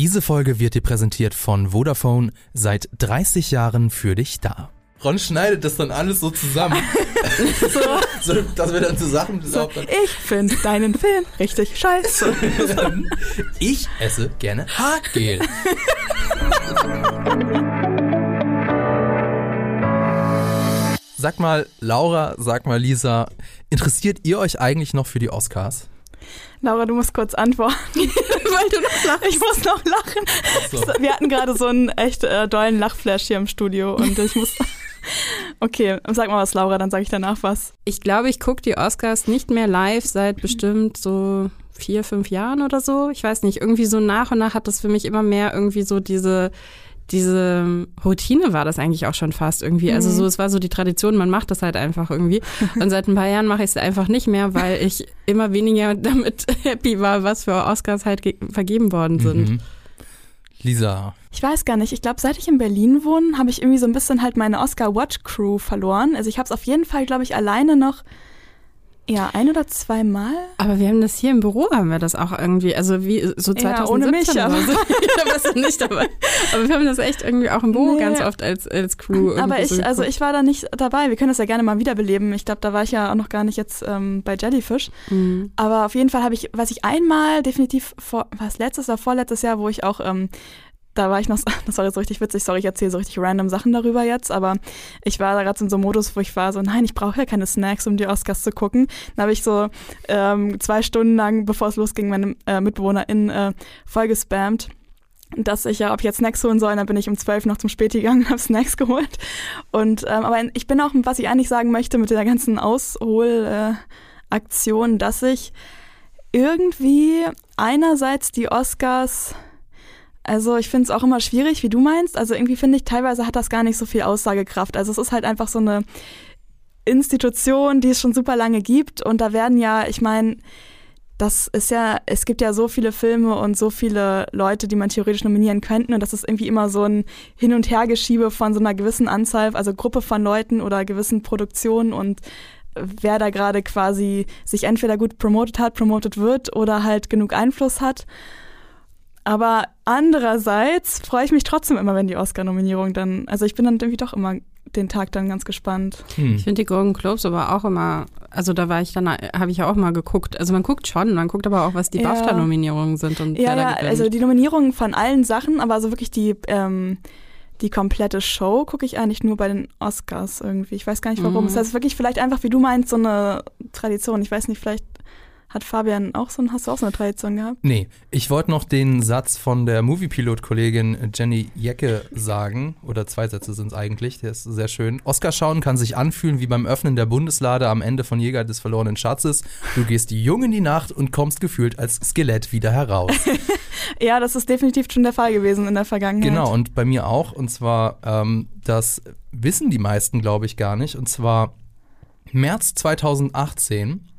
Diese Folge wird dir präsentiert von Vodafone, seit 30 Jahren für dich da. Ron schneidet das dann alles so zusammen, so. so, dass wir dann zu Sachen so, Ich finde deinen Film richtig scheiße. ich esse gerne Haargel. Sag mal, Laura, sag mal, Lisa, interessiert ihr euch eigentlich noch für die Oscars? Laura, du musst kurz antworten, weil du noch lachst. Ich muss noch lachen. So. Wir hatten gerade so einen echt äh, dollen Lachflash hier im Studio und ich muss. Okay, sag mal was, Laura, dann sage ich danach was. Ich glaube, ich gucke die Oscars nicht mehr live seit bestimmt so vier, fünf Jahren oder so. Ich weiß nicht, irgendwie so nach und nach hat das für mich immer mehr irgendwie so diese diese Routine war das eigentlich auch schon fast irgendwie. Also mhm. so, es war so die Tradition, man macht das halt einfach irgendwie. Und seit ein paar Jahren mache ich es einfach nicht mehr, weil ich immer weniger damit happy war, was für Oscars halt vergeben worden sind. Mhm. Lisa. Ich weiß gar nicht. Ich glaube, seit ich in Berlin wohne, habe ich irgendwie so ein bisschen halt meine Oscar-Watch-Crew verloren. Also ich habe es auf jeden Fall, glaube ich, alleine noch ja, ein oder zweimal. Aber wir haben das hier im Büro, haben wir das auch irgendwie, also wie so 2017 ja, ohne mich, aber. So. da warst du nicht dabei. Aber wir haben das echt irgendwie auch im Büro nee. ganz oft als, als Crew. Aber ich, so also ich war da nicht dabei. Wir können das ja gerne mal wiederbeleben. Ich glaube, da war ich ja auch noch gar nicht jetzt ähm, bei Jellyfish. Mhm. Aber auf jeden Fall habe ich, was ich einmal definitiv vor, was letztes oder vorletztes Jahr, wo ich auch ähm, da war ich noch, das war jetzt so richtig witzig, sorry, ich erzähle so richtig random Sachen darüber jetzt, aber ich war da gerade in so einem Modus, wo ich war so, nein, ich brauche ja keine Snacks, um die Oscars zu gucken. Dann habe ich so ähm, zwei Stunden lang, bevor es losging, meine äh, MitbewohnerInnen äh, voll gespammt dass ich ja, ob ich jetzt Snacks holen soll, dann bin ich um zwölf noch zum Späti gegangen und habe Snacks geholt. Und ähm, aber ich bin auch, was ich eigentlich sagen möchte mit der ganzen Ausholaktion, äh, dass ich irgendwie einerseits die Oscars also ich finde es auch immer schwierig, wie du meinst. Also irgendwie finde ich, teilweise hat das gar nicht so viel Aussagekraft. Also es ist halt einfach so eine Institution, die es schon super lange gibt. Und da werden ja, ich meine, das ist ja, es gibt ja so viele Filme und so viele Leute, die man theoretisch nominieren könnten. Und das ist irgendwie immer so ein Hin- und Hergeschiebe von so einer gewissen Anzahl, also Gruppe von Leuten oder gewissen Produktionen und wer da gerade quasi sich entweder gut promotet hat, promotet wird oder halt genug Einfluss hat. Aber andererseits freue ich mich trotzdem immer, wenn die Oscar-Nominierung dann, also ich bin dann irgendwie doch immer den Tag dann ganz gespannt. Hm. Ich finde die Golden Globes aber auch immer, also da war ich dann, habe ich ja auch mal geguckt. Also man guckt schon, man guckt aber auch, was die ja. BAFTA-Nominierungen sind und ja, ja, also die Nominierungen von allen Sachen, aber also wirklich die ähm, die komplette Show gucke ich eigentlich nur bei den Oscars irgendwie. Ich weiß gar nicht warum. Mhm. Es ist wirklich vielleicht einfach, wie du meinst, so eine Tradition. Ich weiß nicht, vielleicht hat Fabian auch so, hast du auch so eine Tradition gehabt? Nee, ich wollte noch den Satz von der Moviepilot-Kollegin Jenny Jecke sagen, oder zwei Sätze sind es eigentlich, der ist sehr schön. Oscar schauen kann sich anfühlen wie beim Öffnen der Bundeslade am Ende von Jäger des verlorenen Schatzes. Du gehst jung in die Nacht und kommst gefühlt als Skelett wieder heraus. ja, das ist definitiv schon der Fall gewesen in der Vergangenheit. Genau, und bei mir auch. Und zwar, ähm, das wissen die meisten, glaube ich, gar nicht. Und zwar März 2018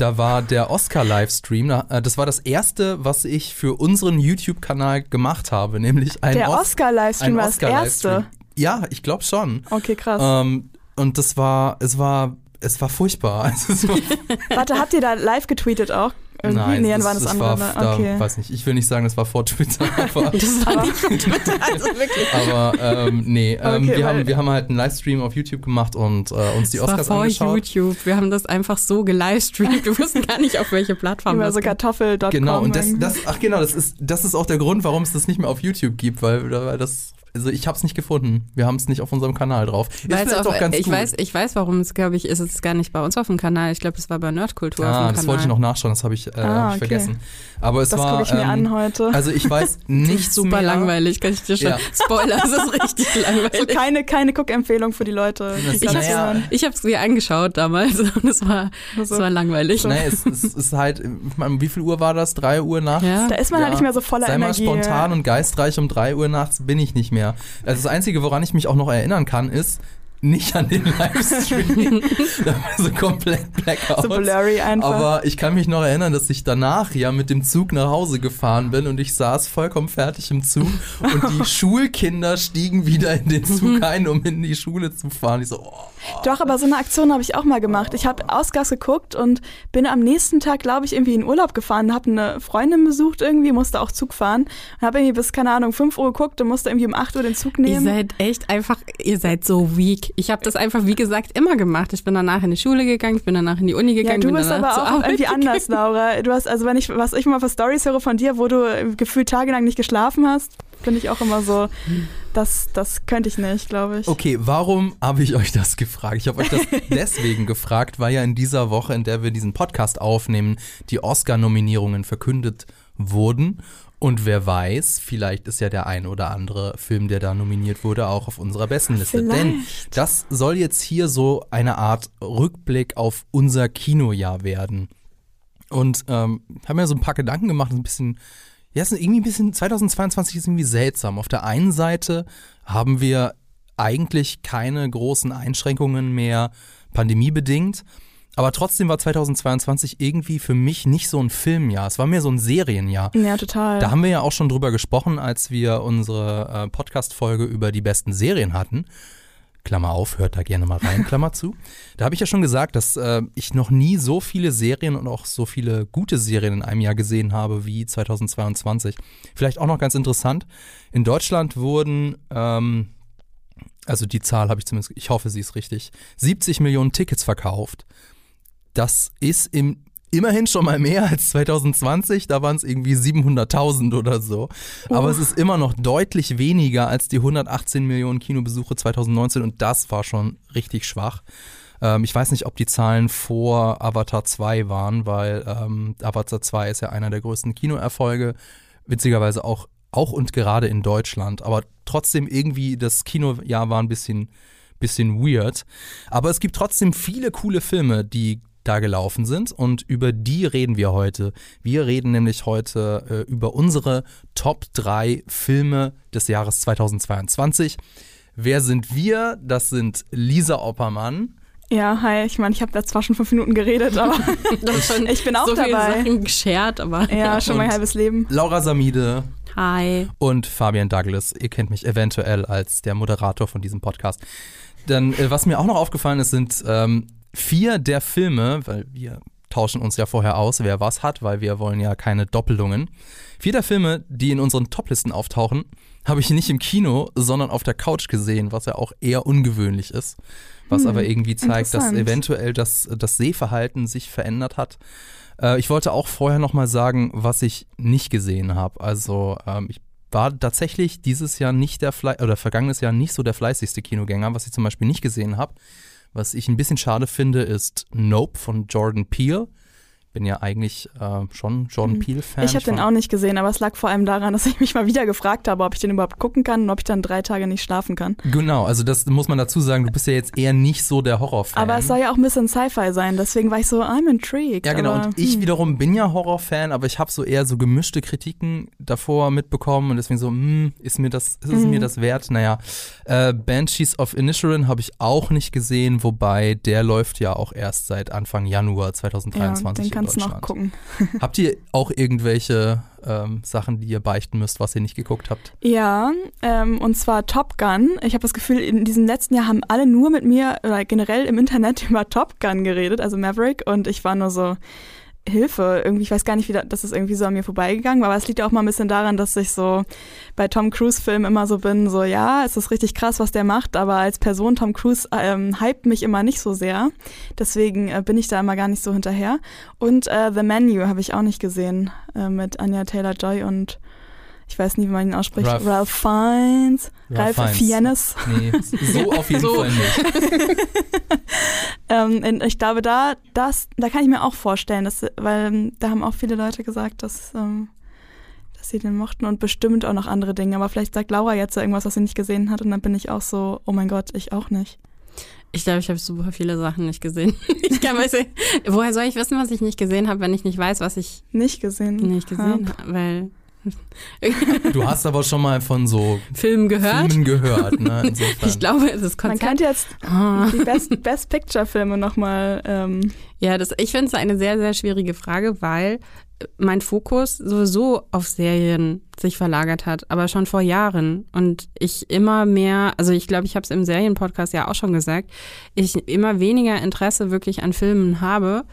da war der Oscar-Livestream. Äh, das war das erste, was ich für unseren YouTube-Kanal gemacht habe, nämlich ein Der Oscar-Livestream war das erste. Ja, ich glaube schon. Okay, krass. Ähm, und das war, es war, es war furchtbar. Also, war Warte, habt ihr da live getweetet auch? Irgendwie Nein, nähern waren das, das andere. War, da, okay. weiß nicht, ich will nicht sagen, das war vor Twitter. Aber, das war nicht vor Twitter, also wirklich. Aber ähm, nee, ähm, okay, wir, haben, wir haben halt einen Livestream auf YouTube gemacht und äh, uns die das Oscars war vor angeschaut. YouTube, wir haben das einfach so gelivestreamt. Wir wussten gar nicht, auf welche Plattform Über so kartoffel.com. Genau, und das, das, ach genau, das ist, das ist auch der Grund, warum es das nicht mehr auf YouTube gibt, weil, weil das also ich habe es nicht gefunden. Wir haben es nicht auf unserem Kanal drauf. Ist vielleicht auch ganz ich gut. weiß, ich weiß, warum es glaube ich ist. Es gar nicht bei uns auf dem Kanal. Ich glaube, es war bei Nerdkultur ah, auf dem Kanal. das wollte ich noch nachschauen. Das habe ich, äh, ah, hab ich okay. vergessen. Aber es das war. gucke ich mir ähm, an heute. Also ich weiß nicht super mehr. langweilig, kann ich dir schon. Ja. Spoiler, es ist richtig langweilig. So keine keine Guckempfehlung für die Leute. Die ich habe ich habe es mir angeschaut damals und es war also, es war langweilig. So. Nee, es, es, ist halt. Wie viel Uhr war das? Drei Uhr nachts. Ja. Da ist man ja. halt nicht mehr so voller Sei Energie. Sei mal spontan und geistreich um drei Uhr nachts bin ich nicht mehr. Also das Einzige, woran ich mich auch noch erinnern kann, ist, nicht an den Livestream. da war so komplett blackout. So blurry einfach. Aber ich kann mich noch erinnern, dass ich danach ja mit dem Zug nach Hause gefahren bin und ich saß vollkommen fertig im Zug und die Schulkinder stiegen wieder in den Zug ein, um in die Schule zu fahren. Ich so, oh. Doch, aber so eine Aktion habe ich auch mal gemacht. Ich habe Oscars geguckt und bin am nächsten Tag, glaube ich, irgendwie in Urlaub gefahren, habe eine Freundin besucht irgendwie, musste auch Zug fahren und habe irgendwie bis, keine Ahnung, 5 Uhr geguckt und musste irgendwie um 8 Uhr den Zug nehmen. Ihr seid echt einfach, ihr seid so weak. Ich habe das einfach, wie gesagt, immer gemacht. Ich bin danach in die Schule gegangen, ich bin danach in die Uni gegangen. Ja, du bin bist aber auch irgendwie gegangen. anders, Laura. Du hast, also wenn ich, was ich mal für Stories höre von dir, wo du gefühlt tagelang nicht geschlafen hast, finde ich auch immer so, das, das könnte ich nicht, glaube ich. Okay, warum habe ich euch das gefragt? Ich habe euch das deswegen gefragt, weil ja in dieser Woche, in der wir diesen Podcast aufnehmen, die Oscar-Nominierungen verkündet wurden. Und wer weiß, vielleicht ist ja der ein oder andere Film, der da nominiert wurde, auch auf unserer besten Liste. Vielleicht. Denn das soll jetzt hier so eine Art Rückblick auf unser Kinojahr werden. Und ähm, haben mir so ein paar Gedanken gemacht, ein bisschen ja, es ist irgendwie ein bisschen, 2022 ist irgendwie seltsam. Auf der einen Seite haben wir eigentlich keine großen Einschränkungen mehr pandemiebedingt. Aber trotzdem war 2022 irgendwie für mich nicht so ein Filmjahr. Es war mehr so ein Serienjahr. Ja, total. Da haben wir ja auch schon drüber gesprochen, als wir unsere äh, Podcast-Folge über die besten Serien hatten. Klammer auf, hört da gerne mal rein, Klammer zu. Da habe ich ja schon gesagt, dass äh, ich noch nie so viele Serien und auch so viele gute Serien in einem Jahr gesehen habe wie 2022. Vielleicht auch noch ganz interessant, in Deutschland wurden, ähm, also die Zahl habe ich zumindest, ich hoffe, sie ist richtig, 70 Millionen Tickets verkauft. Das ist im immerhin schon mal mehr als 2020, da waren es irgendwie 700.000 oder so. Aber oh. es ist immer noch deutlich weniger als die 118 Millionen Kinobesuche 2019 und das war schon richtig schwach. Ähm, ich weiß nicht, ob die Zahlen vor Avatar 2 waren, weil ähm, Avatar 2 ist ja einer der größten Kinoerfolge, witzigerweise auch, auch und gerade in Deutschland. Aber trotzdem irgendwie, das Kinojahr war ein bisschen bisschen weird. Aber es gibt trotzdem viele coole Filme, die da gelaufen sind und über die reden wir heute. Wir reden nämlich heute äh, über unsere Top 3 Filme des Jahres 2022. Wer sind wir? Das sind Lisa Oppermann. Ja, hi. Ich meine, ich habe da zwar schon fünf Minuten geredet, aber ich bin auch so dabei. Viele Sachen geschert, aber ja, ja. schon mein halbes Leben. Laura Samide. Hi. Und Fabian Douglas. Ihr kennt mich eventuell als der Moderator von diesem Podcast. Dann, äh, was mir auch noch aufgefallen ist, sind ähm, vier der Filme, weil wir tauschen uns ja vorher aus, wer was hat, weil wir wollen ja keine Doppelungen. Vier der Filme, die in unseren Toplisten auftauchen, habe ich nicht im Kino, sondern auf der Couch gesehen, was ja auch eher ungewöhnlich ist. Was hm, aber irgendwie zeigt, dass eventuell das, das Sehverhalten sich verändert hat. Äh, ich wollte auch vorher nochmal sagen, was ich nicht gesehen habe. Also ähm, ich war tatsächlich dieses Jahr nicht der Fle oder vergangenes Jahr nicht so der fleißigste Kinogänger, was ich zum Beispiel nicht gesehen habe. Was ich ein bisschen schade finde, ist Nope von Jordan Peele bin ja eigentlich äh, schon Jordan mhm. Peele-Fan. Ich habe den auch nicht gesehen, aber es lag vor allem daran, dass ich mich mal wieder gefragt habe, ob ich den überhaupt gucken kann und ob ich dann drei Tage nicht schlafen kann. Genau, also das muss man dazu sagen, du bist ja jetzt eher nicht so der Horrorfan. Aber es soll ja auch ein bisschen Sci-Fi sein, deswegen war ich so, I'm intrigued. Ja, genau, aber, und ich hm. wiederum bin ja Horrorfan, aber ich habe so eher so gemischte Kritiken davor mitbekommen und deswegen so, hm, ist mir das, ist es mhm. mir das wert? Naja, äh, Banshees of Inisherin habe ich auch nicht gesehen, wobei der läuft ja auch erst seit Anfang Januar 2023 ja, kannst du noch gucken. habt ihr auch irgendwelche ähm, Sachen, die ihr beichten müsst, was ihr nicht geguckt habt? Ja, ähm, und zwar Top Gun. Ich habe das Gefühl, in diesem letzten Jahr haben alle nur mit mir oder generell im Internet über Top Gun geredet, also Maverick, und ich war nur so, Hilfe. Irgendwie, ich weiß gar nicht, wie das, ist irgendwie so an mir vorbeigegangen, aber es liegt ja auch mal ein bisschen daran, dass ich so bei Tom Cruise-Filmen immer so bin, so ja, es ist richtig krass, was der macht, aber als Person Tom Cruise ähm, hypt mich immer nicht so sehr. Deswegen äh, bin ich da immer gar nicht so hinterher. Und äh, The Menu habe ich auch nicht gesehen äh, mit Anya Taylor-Joy und ich weiß nie, wie man ihn ausspricht. Ralph, Ralph Fiennes. Ralph, Ralph Fiennes. Nee, so auf jeden so. Fall nicht. ähm, ich glaube, da, das, da kann ich mir auch vorstellen, dass, weil ähm, da haben auch viele Leute gesagt, dass, ähm, dass sie den mochten und bestimmt auch noch andere Dinge. Aber vielleicht sagt Laura jetzt irgendwas, was sie nicht gesehen hat und dann bin ich auch so, oh mein Gott, ich auch nicht. Ich glaube, ich habe super viele Sachen nicht gesehen. Ich kann weiß, woher soll ich wissen, was ich nicht gesehen habe, wenn ich nicht weiß, was ich nicht gesehen, nicht gesehen habe? Weil Du hast aber schon mal von so Film gehört. Filmen gehört, ne? Ich glaube, das Man Konzept. könnte jetzt Ah. die Best, Best Picture Filme nochmal. Ähm, Ja, das, ich finde es eine sehr, sehr schwierige Frage, weil mein Fokus sowieso auf Serien sich verlagert hat, aber schon vor Jahren. Und ich immer mehr, also ich glaube, ich habe es im Serienpodcast ja auch schon gesagt, ich immer weniger Interesse wirklich an Filmen habe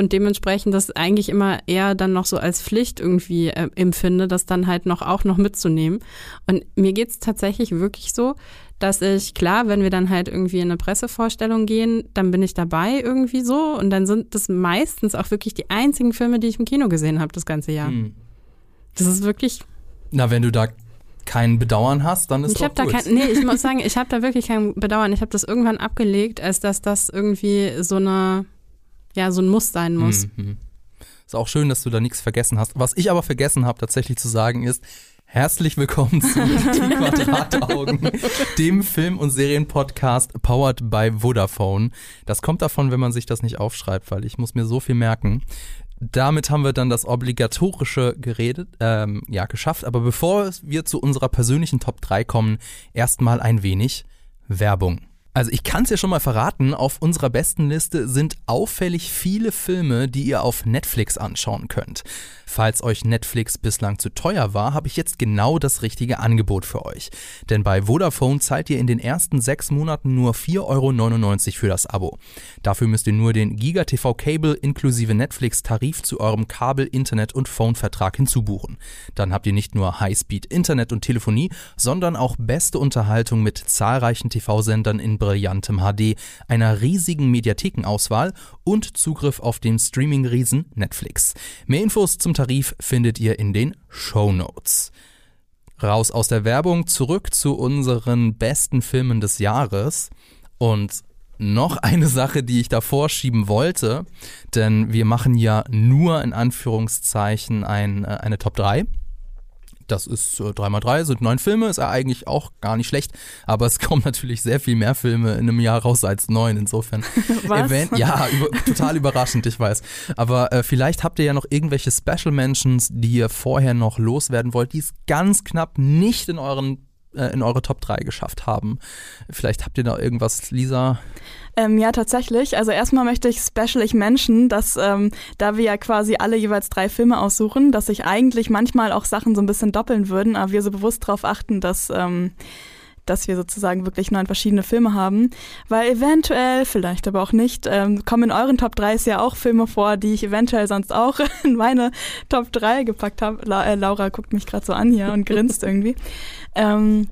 und dementsprechend das eigentlich immer eher dann noch so als Pflicht irgendwie äh, empfinde, das dann halt noch auch noch mitzunehmen. Und mir geht's tatsächlich wirklich so, dass ich, klar, wenn wir dann halt irgendwie in eine Pressevorstellung gehen, dann bin ich dabei irgendwie so und dann sind das meistens auch wirklich die einzigen Filme, die ich im Kino gesehen habe das ganze Jahr. Hm. Das ist wirklich, Na, wenn du da kein Bedauern hast, dann ist ich doch da kein, nee, ich muss sagen, ich habe da wirklich kein Bedauern. Ich habe das irgendwann abgelegt, als dass das irgendwie so eine, ja, so ein Muss sein muss. Mhm. Ist auch schön, dass du da nichts vergessen hast. Was ich aber vergessen habe, tatsächlich zu sagen, ist, herzlich willkommen zu Die Quadrataugen, dem Film- und Serienpodcast powered by Vodafone. Das kommt davon, wenn man sich das nicht aufschreibt, weil ich muss mir so viel merken. Damit haben wir dann das obligatorische geredet, ähm, ja, geschafft. Aber bevor wir zu unserer persönlichen Top 3 kommen, erstmal ein wenig Werbung. Also ich kann es ja schon mal verraten, auf unserer besten Liste sind auffällig viele Filme, die ihr auf Netflix anschauen könnt. Falls euch Netflix bislang zu teuer war, habe ich jetzt genau das richtige Angebot für euch. Denn bei Vodafone zahlt ihr in den ersten sechs Monaten nur 4,99 Euro für das Abo. Dafür müsst ihr nur den GigaTV Cable inklusive Netflix-Tarif zu eurem Kabel-, Internet- und Phone-Vertrag hinzubuchen. Dann habt ihr nicht nur Highspeed Internet und Telefonie, sondern auch beste Unterhaltung mit zahlreichen TV-Sendern in brillantem HD, einer riesigen Mediathekenauswahl und Zugriff auf den Streaming-Riesen Netflix. Mehr Infos zum Tarif findet ihr in den Show Notes. Raus aus der Werbung, zurück zu unseren besten Filmen des Jahres. Und noch eine Sache, die ich davor schieben wollte, denn wir machen ja nur in Anführungszeichen ein, äh, eine Top 3. Das ist äh, 3x3, sind neun Filme, ist ja eigentlich auch gar nicht schlecht, aber es kommen natürlich sehr viel mehr Filme in einem Jahr raus als neun, insofern. Was? Event, ja, über, total überraschend, ich weiß. Aber äh, vielleicht habt ihr ja noch irgendwelche Special Mentions, die ihr vorher noch loswerden wollt, die es ganz knapp nicht in euren äh, in eure Top 3 geschafft haben. Vielleicht habt ihr da irgendwas, Lisa? Ähm, ja, tatsächlich. Also erstmal möchte ich special ich mention, dass ähm, da wir ja quasi alle jeweils drei Filme aussuchen, dass sich eigentlich manchmal auch Sachen so ein bisschen doppeln würden, aber wir so bewusst darauf achten, dass ähm, dass wir sozusagen wirklich neun verschiedene Filme haben, weil eventuell, vielleicht aber auch nicht, ähm, kommen in euren Top 3 ja auch Filme vor, die ich eventuell sonst auch in meine Top 3 gepackt habe. La äh, Laura guckt mich gerade so an hier und grinst irgendwie. Ähm,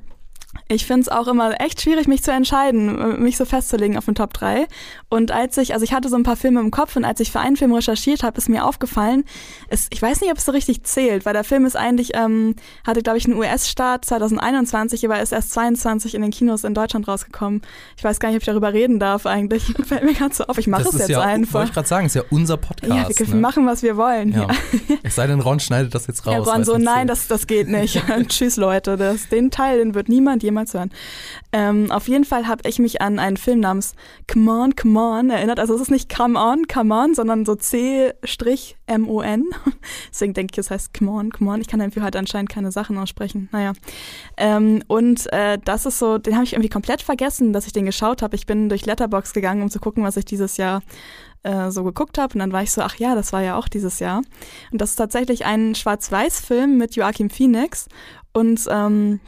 ich finde es auch immer echt schwierig, mich zu entscheiden, äh, mich so festzulegen auf den Top 3. Und als ich, also ich hatte so ein paar Filme im Kopf und als ich für einen Film recherchiert habe, ist mir aufgefallen, es, ich weiß nicht, ob es so richtig zählt, weil der Film ist eigentlich, ähm, hatte glaube ich einen US-Start 2021, aber ist erst 22 in den Kinos in Deutschland rausgekommen. Ich weiß gar nicht, ob ich darüber reden darf eigentlich. Fällt mir gerade so auf, ich mache es ist jetzt ja, einfach. wollte ich gerade sagen, ist ja unser Podcast. Ja, wir können ne? machen, was wir wollen. Ja. Es sei denn, Ron schneidet das jetzt raus. Ja, Ron so, nein, das, das geht nicht. Tschüss, Leute. Das, den Teil, den wird niemand jemals hören. Ähm, auf jeden Fall habe ich mich an einen Film namens Come On, Come On erinnert. Also es ist nicht Come On, Come On, sondern so C-M-O-N. Deswegen denke ich, es heißt Come On, Come On. Ich kann dafür halt anscheinend keine Sachen aussprechen. Naja. Ähm, und äh, das ist so, den habe ich irgendwie komplett vergessen, dass ich den geschaut habe. Ich bin durch Letterbox gegangen, um zu gucken, was ich dieses Jahr äh, so geguckt habe. Und dann war ich so, ach ja, das war ja auch dieses Jahr. Und das ist tatsächlich ein Schwarz-Weiß-Film mit Joachim Phoenix. Und ähm,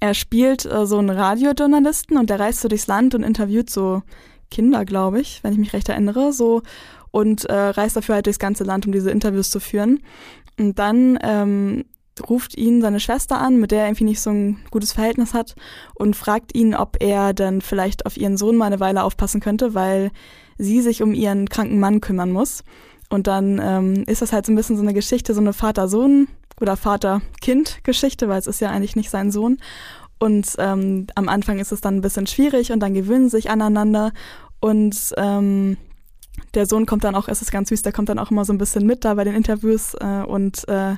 er spielt äh, so einen Radiojournalisten und der reist so durchs Land und interviewt so Kinder, glaube ich, wenn ich mich recht erinnere, so und äh, reist dafür halt durchs ganze Land, um diese Interviews zu führen. Und dann ähm, ruft ihn seine Schwester an, mit der er irgendwie nicht so ein gutes Verhältnis hat und fragt ihn, ob er dann vielleicht auf ihren Sohn mal eine Weile aufpassen könnte, weil sie sich um ihren kranken Mann kümmern muss. Und dann ähm, ist das halt so ein bisschen so eine Geschichte, so eine Vater-Sohn- oder Vater-Kind-Geschichte, weil es ist ja eigentlich nicht sein Sohn. Und ähm, am Anfang ist es dann ein bisschen schwierig und dann gewöhnen sich aneinander. Und ähm, der Sohn kommt dann auch, es ist ganz süß, der kommt dann auch immer so ein bisschen mit da bei den Interviews äh, und äh,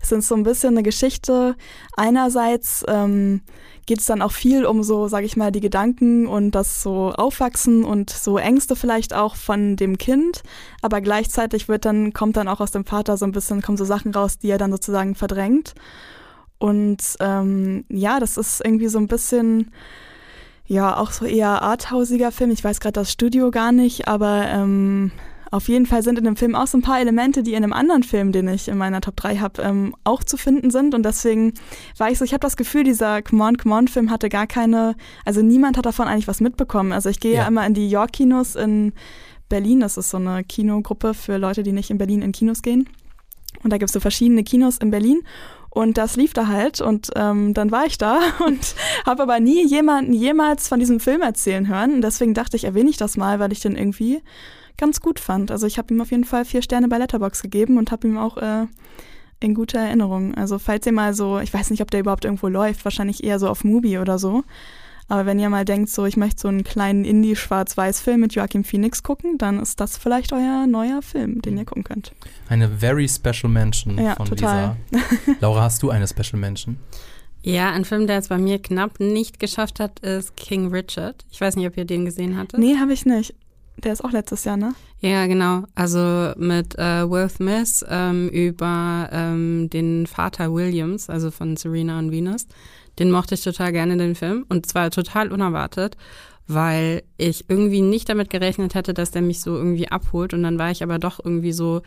es ist so ein bisschen eine Geschichte. Einerseits ähm, geht es dann auch viel um so, sage ich mal, die Gedanken und das so Aufwachsen und so Ängste vielleicht auch von dem Kind, aber gleichzeitig wird dann kommt dann auch aus dem Vater so ein bisschen kommen so Sachen raus, die er dann sozusagen verdrängt und ähm, ja, das ist irgendwie so ein bisschen ja auch so eher arthausiger Film. Ich weiß gerade das Studio gar nicht, aber ähm, auf jeden Fall sind in dem Film auch so ein paar Elemente, die in einem anderen Film, den ich in meiner Top 3 habe, ähm, auch zu finden sind. Und deswegen war ich so, ich habe das Gefühl, dieser Come On, Come On Film hatte gar keine, also niemand hat davon eigentlich was mitbekommen. Also ich gehe ja. ja immer in die York-Kinos in Berlin. Das ist so eine Kinogruppe für Leute, die nicht in Berlin in Kinos gehen. Und da gibt es so verschiedene Kinos in Berlin. Und das lief da halt und ähm, dann war ich da und habe aber nie jemanden jemals von diesem Film erzählen hören. Und deswegen dachte ich, erwähne ich das mal, weil ich den irgendwie ganz gut fand. Also ich habe ihm auf jeden Fall vier Sterne bei Letterbox gegeben und habe ihm auch äh, in guter Erinnerung. Also falls ihr mal so, ich weiß nicht, ob der überhaupt irgendwo läuft, wahrscheinlich eher so auf Mubi oder so. Aber wenn ihr mal denkt, so ich möchte so einen kleinen Indie-Schwarz-Weiß-Film mit Joachim Phoenix gucken, dann ist das vielleicht euer neuer Film, den ihr gucken könnt. Eine very special Mention ja, von total. Lisa. Laura, hast du eine Special Mention? Ja, ein Film, der es bei mir knapp nicht geschafft hat, ist King Richard. Ich weiß nicht, ob ihr den gesehen hattet. Nee, habe ich nicht. Der ist auch letztes Jahr, ne? Ja, genau. Also mit äh, Will Smith ähm, über ähm, den Vater Williams, also von Serena und Venus. Den mochte ich total gerne, den Film. Und zwar total unerwartet, weil ich irgendwie nicht damit gerechnet hätte, dass der mich so irgendwie abholt. Und dann war ich aber doch irgendwie so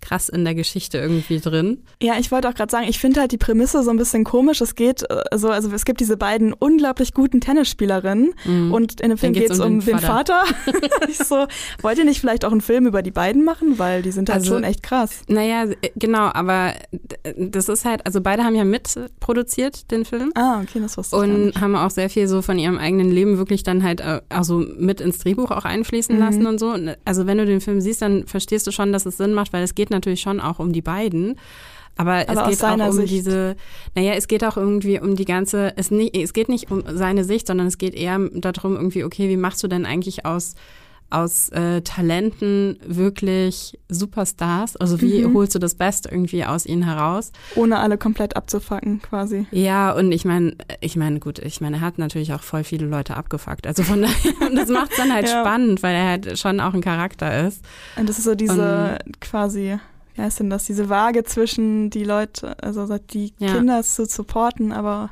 krass in der Geschichte irgendwie drin. Ja, ich wollte auch gerade sagen, ich finde halt die Prämisse so ein bisschen komisch. Es geht also, also es gibt diese beiden unglaublich guten Tennisspielerinnen mhm. und in dem Film geht es um, um den Vater. Vater. ich so, wollt ihr nicht vielleicht auch einen Film über die beiden machen? Weil die sind halt also, schon echt krass. Naja, genau, aber das ist halt, also beide haben ja mitproduziert den Film. Ah, okay, das wusste ich Und haben auch sehr viel so von ihrem eigenen Leben wirklich dann halt äh, also mit ins Drehbuch auch einfließen mhm. lassen und so. Also wenn du den Film siehst, dann verstehst du schon, dass es Sinn macht, weil es geht natürlich schon auch um die beiden. Aber, Aber es geht auch um Sicht. diese, naja, es geht auch irgendwie um die ganze, es, nicht, es geht nicht um seine Sicht, sondern es geht eher darum, irgendwie, okay, wie machst du denn eigentlich aus aus äh, Talenten wirklich Superstars? Also wie mhm. holst du das Beste irgendwie aus ihnen heraus? Ohne alle komplett abzufacken, quasi. Ja, und ich meine, ich meine, gut, ich meine, er hat natürlich auch voll viele Leute abgefuckt. Also von daher, und das macht es dann halt ja. spannend, weil er halt schon auch ein Charakter ist. Und das ist so diese und, quasi wie heißt denn das, diese Waage zwischen die Leute, also die ja. Kinder zu supporten, aber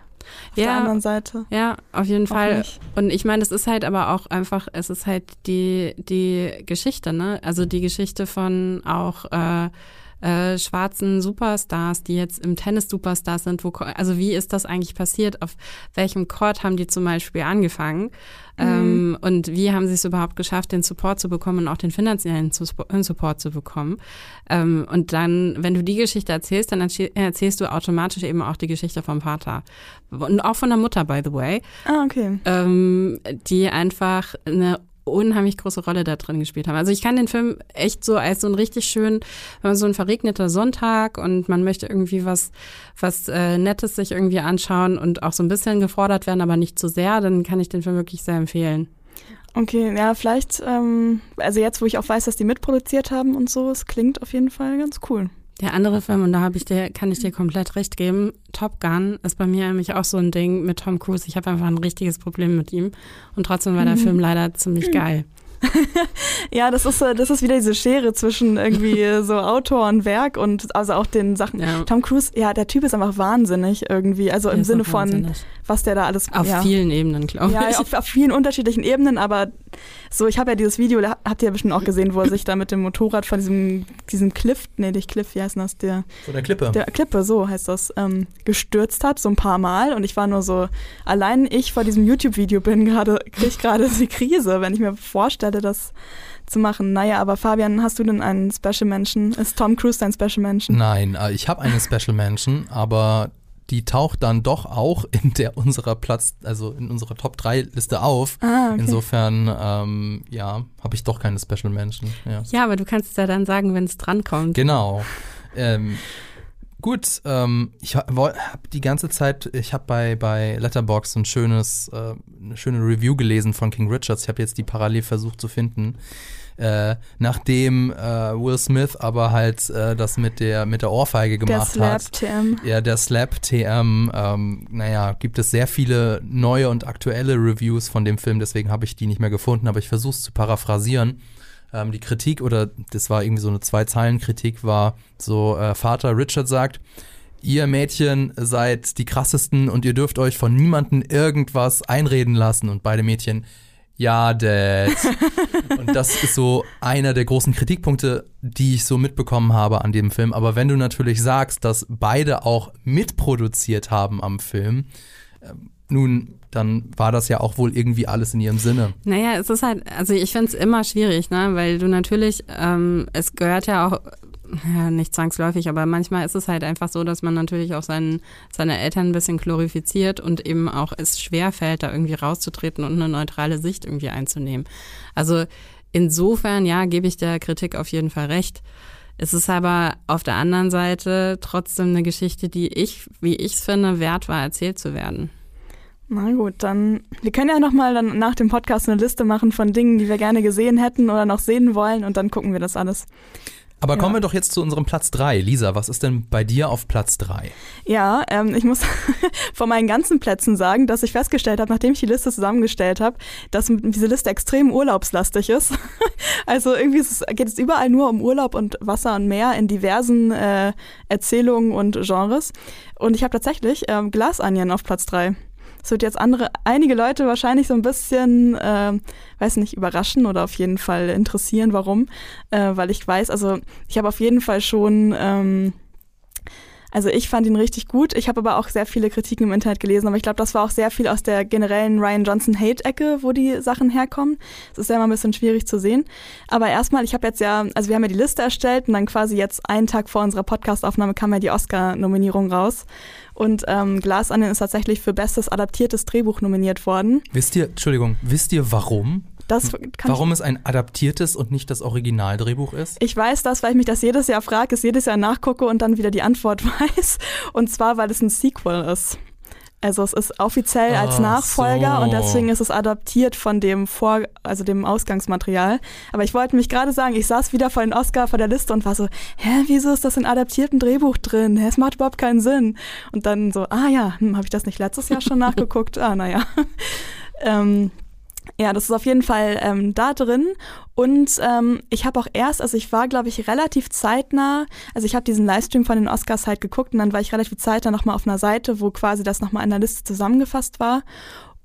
auf ja, der anderen Seite. Ja, auf jeden Fall. Nicht. Und ich meine, es ist halt aber auch einfach, es ist halt die, die Geschichte, ne? Also die Geschichte von auch äh, äh, schwarzen Superstars, die jetzt im Tennis Superstars sind. Wo, also wie ist das eigentlich passiert? Auf welchem Court haben die zum Beispiel angefangen? Mhm. Ähm, und wie haben sie es überhaupt geschafft, den Support zu bekommen und auch den finanziellen äh, Support zu bekommen? Ähm, und dann, wenn du die Geschichte erzählst, dann erzählst du automatisch eben auch die Geschichte vom Vater. Und auch von der Mutter, by the way. Ah, okay. Ähm, die einfach eine unheimlich große Rolle da drin gespielt haben. Also ich kann den Film echt so als so ein richtig schön, wenn man so ein verregneter Sonntag und man möchte irgendwie was, was äh, Nettes sich irgendwie anschauen und auch so ein bisschen gefordert werden, aber nicht zu sehr, dann kann ich den Film wirklich sehr empfehlen. Okay, ja, vielleicht, ähm, also jetzt, wo ich auch weiß, dass die mitproduziert haben und so, es klingt auf jeden Fall ganz cool. Der andere Film, und da habe ich dir, kann ich dir komplett recht geben, Top Gun ist bei mir nämlich auch so ein Ding mit Tom Cruise. Ich habe einfach ein richtiges Problem mit ihm. Und trotzdem war der mhm. Film leider ziemlich geil. ja, das ist, das ist wieder diese Schere zwischen irgendwie so Autor und Werk und also auch den Sachen. Ja. Tom Cruise, ja, der Typ ist einfach wahnsinnig irgendwie. Also der im Sinne von, wahnsinnig. was der da alles. Auf ja. vielen Ebenen, glaube ich. Ja, auf, auf, vielen unterschiedlichen Ebenen, aber so, ich habe ja dieses Video, habt ihr ja bestimmt auch gesehen, wo er sich da mit dem Motorrad von diesem, diesem Cliff, nee, nicht Cliff, wie heißt das? Der, von der Klippe. Der Klippe, so heißt das, ähm, gestürzt hat, so ein paar Mal. Und ich war nur so, allein ich vor diesem YouTube-Video bin gerade, kriege ich gerade die Krise, wenn ich mir vorstelle, das zu machen. Naja, aber Fabian, hast du denn einen Special Mention? Ist Tom Cruise dein Special Mention? Nein, äh, ich habe einen Special Mention, aber die taucht dann doch auch in der unserer Platz, also in unserer Top 3 Liste auf. Ah, okay. Insofern, ähm, ja, habe ich doch keine Special Mention. Ja. ja, aber du kannst es ja dann sagen, wenn es drankommt. Genau. Ähm, Gut, ähm, ich habe die ganze Zeit, ich habe bei, bei Letterboxd ein schönes, äh, eine schöne Review gelesen von King Richards. Ich habe jetzt die parallel versucht zu finden. Äh, nachdem äh, Will Smith aber halt äh, das mit der mit der Ohrfeige gemacht der hat. Slap-TM. Ja, der Slap TM, ähm, naja, gibt es sehr viele neue und aktuelle Reviews von dem Film, deswegen habe ich die nicht mehr gefunden, aber ich versuche es zu paraphrasieren. Ähm, die Kritik, oder das war irgendwie so eine Zwei-Zeilen-Kritik, war so, äh, Vater Richard sagt, ihr Mädchen seid die krassesten und ihr dürft euch von niemandem irgendwas einreden lassen. Und beide Mädchen, ja, Dad. und das ist so einer der großen Kritikpunkte, die ich so mitbekommen habe an dem Film. Aber wenn du natürlich sagst, dass beide auch mitproduziert haben am Film, äh, nun, dann war das ja auch wohl irgendwie alles in ihrem Sinne. Naja, es ist halt, also ich finde es immer schwierig, ne? Weil du natürlich, ähm, es gehört ja auch ja, nicht zwangsläufig, aber manchmal ist es halt einfach so, dass man natürlich auch seinen, seine Eltern ein bisschen glorifiziert und eben auch es schwer fällt, da irgendwie rauszutreten und eine neutrale Sicht irgendwie einzunehmen. Also insofern, ja, gebe ich der Kritik auf jeden Fall recht. Es ist aber auf der anderen Seite trotzdem eine Geschichte, die ich, wie ich es finde, wert war, erzählt zu werden. Na gut, dann wir können ja nochmal dann nach dem Podcast eine Liste machen von Dingen, die wir gerne gesehen hätten oder noch sehen wollen und dann gucken wir das alles. Aber Ja. kommen wir doch jetzt zu unserem Platz 3. Lisa, was ist denn bei dir auf Platz 3? Ja, ähm, ich muss von meinen ganzen Plätzen sagen, dass ich festgestellt habe, nachdem ich die Liste zusammengestellt habe, dass diese Liste extrem urlaubslastig ist. Also irgendwie es, geht es überall nur um Urlaub und Wasser und Meer in diversen äh, Erzählungen und Genres. Und ich habe tatsächlich ähm, Glass Onion auf Platz 3. Das wird jetzt andere, einige Leute wahrscheinlich so ein bisschen, äh, weiß nicht, überraschen oder auf jeden Fall interessieren, warum. Äh, weil ich weiß, also ich habe auf jeden Fall schon ähm, also ich fand ihn richtig gut. Ich habe aber auch sehr viele Kritiken im Internet gelesen, aber ich glaube, das war auch sehr viel aus der generellen Ryan Johnson Hate-Ecke, wo die Sachen herkommen. Das ist ja immer ein bisschen schwierig zu sehen. Aber erstmal, ich habe jetzt ja, also wir haben ja die Liste erstellt und dann quasi jetzt einen Tag vor unserer Podcast-Aufnahme kam ja die Oscar-Nominierung raus. Und ähm, Glass Onion ist tatsächlich für bestes adaptiertes Drehbuch nominiert worden. Wisst ihr, Entschuldigung, wisst ihr warum? Das kann Warum es ein adaptiertes und nicht das Originaldrehbuch ist? Ich weiß das, weil ich mich das jedes Jahr frage, es jedes Jahr nachgucke und dann wieder die Antwort weiß. Und zwar, weil es ein Sequel ist. Also es ist offiziell als Ach Nachfolger so. und deswegen ist es adaptiert von dem Vor, also dem Ausgangsmaterial. Aber ich wollte mich gerade sagen, ich saß wieder vor den Oscar vor der Liste und war so, hä, wieso ist das in adaptierten Drehbuch drin? Hä, es macht überhaupt keinen Sinn. Und dann so, ah ja, hm, habe ich das nicht letztes Jahr schon nachgeguckt? Ah, naja. ähm, ja, das ist auf jeden Fall ähm, da drin. Und ähm, ich habe auch erst, also ich war, glaube ich, relativ zeitnah, also ich habe diesen Livestream von den Oscars halt geguckt und dann war ich relativ zeitnah nochmal auf einer Seite, wo quasi das nochmal in der Liste zusammengefasst war.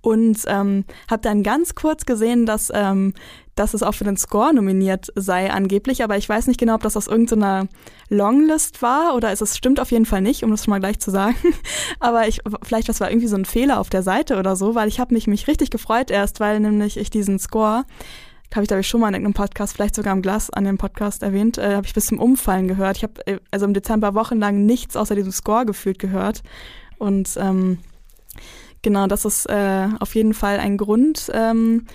Und ähm, habe dann ganz kurz gesehen, dass, ähm, dass es auch für den Score nominiert sei angeblich, aber ich weiß nicht genau, ob das aus irgendeiner Longlist war oder es stimmt auf jeden Fall nicht, um das schon mal gleich zu sagen. Aber ich, vielleicht das war irgendwie so ein Fehler auf der Seite oder so, weil ich habe mich, mich richtig gefreut erst, weil nämlich ich diesen Score, habe ich glaube ich schon mal in irgendeinem Podcast, vielleicht sogar im Glas an dem Podcast erwähnt, äh, habe ich bis zum Umfallen gehört. Ich habe äh, also im Dezember wochenlang nichts außer diesem Score gefühlt gehört. Und ähm, genau, das ist äh, auf jeden Fall ein Grund, ähm,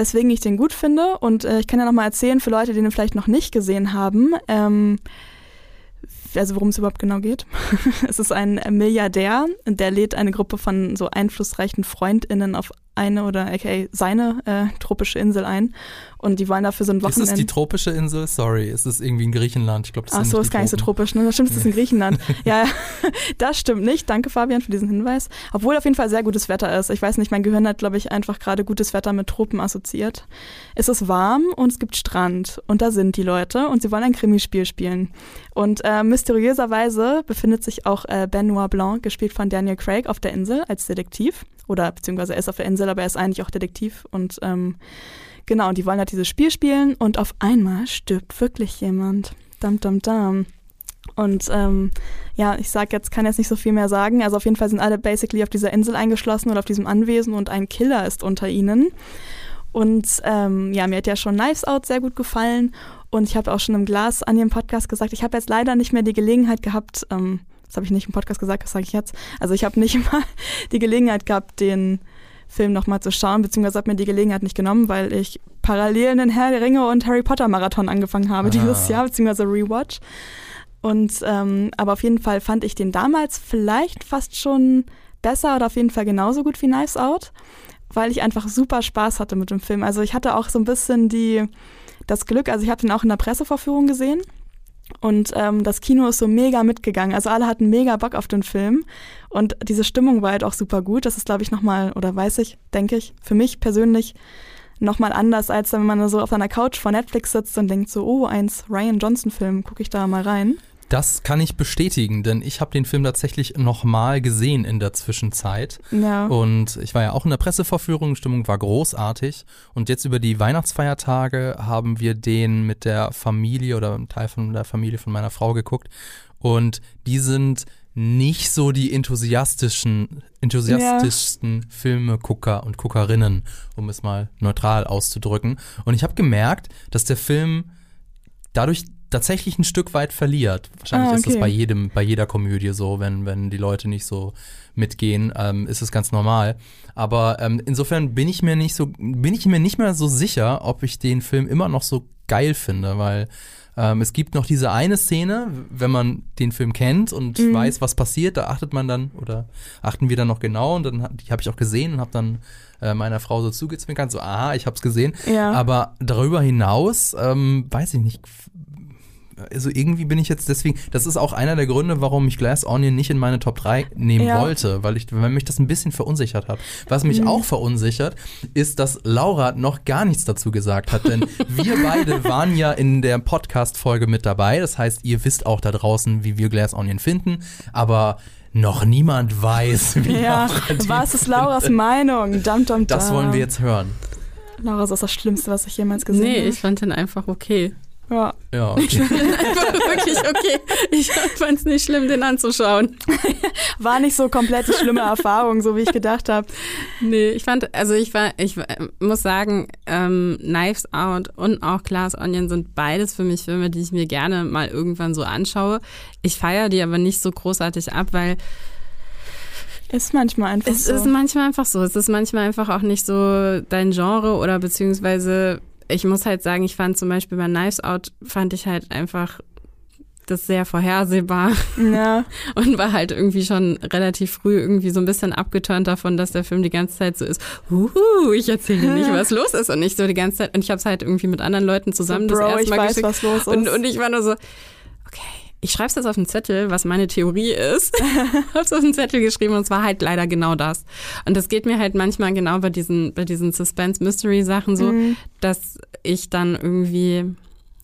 weswegen ich den gut finde. Und äh, ich kann ja noch mal erzählen für Leute, die den vielleicht noch nicht gesehen haben, ähm, also worum es überhaupt genau geht. es ist ein Milliardär, der lädt eine Gruppe von so einflussreichen FreundInnen auf eine oder aka seine äh, tropische Insel ein. Und die wollen dafür so ein Ist es Wochenende. die tropische Insel? Sorry, ist es irgendwie in Griechenland? Ich glaube, das Ach so, nicht ist gar nicht so tropisch. Ne? Das stimmt, das ist in Griechenland. ja, ja, das stimmt nicht. Danke, Fabian, für diesen Hinweis. Obwohl auf jeden Fall sehr gutes Wetter ist. Ich weiß nicht, mein Gehirn hat, glaube ich, einfach gerade gutes Wetter mit Tropen assoziiert. Es ist warm und es gibt Strand. Und da sind die Leute und sie wollen ein Krimispiel spielen. Und äh, mysteriöserweise befindet sich auch äh, Benoit Blanc, gespielt von Daniel Craig, auf der Insel als Detektiv. Oder beziehungsweise er ist auf der Insel, aber er ist eigentlich auch Detektiv. Und ähm, genau, und die wollen halt dieses Spiel spielen und auf einmal stirbt wirklich jemand. Dam, dam, dam. Und ähm, ja, ich sag jetzt, kann jetzt nicht so viel mehr sagen. Also auf jeden Fall sind alle basically auf dieser Insel eingeschlossen oder auf diesem Anwesen und ein Killer ist unter ihnen. Und ähm, ja, mir hat ja schon Knives Out sehr gut gefallen. Und ich habe auch schon im Glas an dem Podcast gesagt, ich habe jetzt leider nicht mehr die Gelegenheit gehabt, ähm, das habe ich nicht im Podcast gesagt, das sage ich jetzt. Also ich habe nicht mal die Gelegenheit gehabt, den Film nochmal zu schauen, beziehungsweise habe mir die Gelegenheit nicht genommen, weil ich parallel einen Herr der Ringe und Harry Potter Marathon angefangen habe Ah. dieses Jahr, beziehungsweise Rewatch. Und ähm, aber auf jeden Fall fand ich den damals vielleicht fast schon besser oder auf jeden Fall genauso gut wie Knives Out, weil ich einfach super Spaß hatte mit dem Film. Also ich hatte auch so ein bisschen die das Glück, also ich habe den auch in der Pressevorführung gesehen. Und ähm, das Kino ist so mega mitgegangen. Also alle hatten mega Bock auf den Film. Und diese Stimmung war halt auch super gut. Das ist, glaube ich, nochmal, oder weiß ich, denke ich, für mich persönlich nochmal anders, als wenn man so auf einer Couch vor Netflix sitzt und denkt so, oh, eins Ryan Johnson-Film, gucke ich da mal rein. Das kann ich bestätigen, denn ich habe den Film tatsächlich nochmal gesehen in der Zwischenzeit. Ja. Und ich war ja auch in der Presseverführung, die Stimmung war großartig. Und jetzt über die Weihnachtsfeiertage haben wir den mit der Familie oder einem Teil von der Familie von meiner Frau geguckt. Und die sind nicht so die enthusiastischen, enthusiastischsten ja. Filmegucker und Guckerinnen, um es mal neutral auszudrücken. Und ich habe gemerkt, dass der Film dadurch tatsächlich ein Stück weit verliert. Wahrscheinlich ah, okay. ist das bei jedem, bei jeder Komödie so, wenn, wenn die Leute nicht so mitgehen, ähm, ist es ganz normal. Aber ähm, insofern bin ich mir nicht so, bin ich mir nicht mehr so sicher, ob ich den Film immer noch so geil finde, weil ähm, es gibt noch diese eine Szene, wenn man den Film kennt und mhm. weiß, was passiert, da achtet man dann oder achten wir dann noch genau und dann die habe ich auch gesehen und habe dann äh, meiner Frau so zugezwinkert, so aha, ich habe es gesehen. Ja. Aber darüber hinaus ähm, weiß ich nicht, also irgendwie bin ich jetzt deswegen, das ist auch einer der Gründe, warum ich Glass Onion nicht in meine Top 3 nehmen ja. wollte, weil ich, weil mich das ein bisschen verunsichert hat. Was mich mhm. auch verunsichert, ist, dass Laura noch gar nichts dazu gesagt hat, denn wir beide waren ja in der Podcast-Folge mit dabei. Das heißt, ihr wisst auch da draußen, wie wir Glass Onion finden, aber noch niemand weiß, wie ja, Was ist Lauras Meinung? Dum, dum, dum. Das wollen wir jetzt hören. Laura ist das Schlimmste, was ich jemals gesehen nee, habe. Nee, ich fand den einfach okay. Ja. Ja. Okay. Ich fand wirklich okay. Ich fand es nicht schlimm, den anzuschauen. War nicht so komplett die schlimme Erfahrung, so wie ich gedacht habe. Nee, ich fand, also ich war, ich muss sagen, ähm, Knives Out und auch Glass Onion sind beides für mich Filme, die ich mir gerne mal irgendwann so anschaue. Ich feiere die aber nicht so großartig ab, weil ist manchmal einfach es so. Es ist manchmal einfach so. Es ist manchmal einfach auch nicht so dein Genre oder beziehungsweise ich muss halt sagen, ich fand zum Beispiel bei Knives Out, fand ich halt einfach das sehr vorhersehbar. Ja. Und war halt irgendwie schon relativ früh irgendwie so ein bisschen abgeturnt davon, dass der Film die ganze Zeit so ist, huhu, ich erzähle nicht, was los ist und nicht so die ganze Zeit. Und ich habe es halt irgendwie mit anderen Leuten zusammen so, Bro, das erste Mal weiß, geschickt. Was los ist. Und, und ich war nur so, ich schreibe es jetzt auf den Zettel, was meine Theorie ist. habe es auf den Zettel geschrieben und es war halt leider genau das. Und das geht mir halt manchmal genau bei diesen, bei diesen Suspense-Mystery-Sachen so, mhm. dass ich dann irgendwie,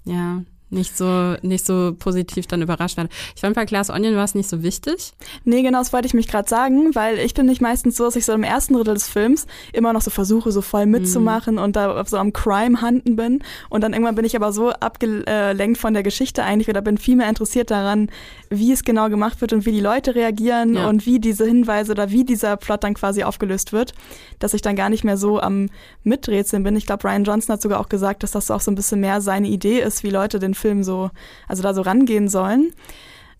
ja, nicht so, nicht so positiv dann überrascht werde. Ich fand bei Glass Onion war es nicht so wichtig. Nee, genau, das wollte ich mich gerade sagen, weil ich bin nicht meistens so, dass ich so im ersten Drittel des Films immer noch so versuche, so voll mitzumachen mhm. und da so am Crime-Hunten bin. Und dann irgendwann bin ich aber so abgelenkt von der Geschichte eigentlich oder bin viel mehr interessiert daran, wie es genau gemacht wird und wie die Leute reagieren ja. und wie diese Hinweise oder wie dieser Plot dann quasi aufgelöst wird, dass ich dann gar nicht mehr so am Miträtseln bin. Ich glaube, Ryan Johnson hat sogar auch gesagt, dass das auch so ein bisschen mehr seine Idee ist, wie Leute den Film so, also da so rangehen sollen.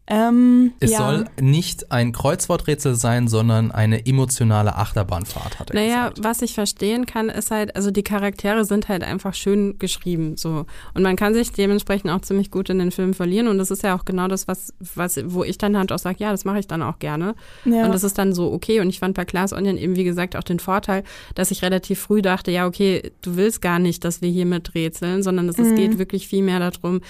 Ähm, es ja. soll nicht ein Kreuzworträtsel sein, sondern eine emotionale Achterbahnfahrt, hat er naja, gesagt. was ich verstehen kann, ist halt, also die Charaktere sind halt einfach schön geschrieben, so. Und man kann sich dementsprechend auch ziemlich gut in den Film verlieren. Und das ist ja auch genau das, was, was wo ich dann halt auch sage, ja, das mache ich dann auch gerne. Ja. Und das ist dann so okay. Und ich fand bei Klaas Onion eben, wie gesagt, auch den Vorteil, dass ich relativ früh dachte, ja, okay, du willst gar nicht, dass wir hier mit rätseln, sondern es mhm. geht wirklich viel mehr darum,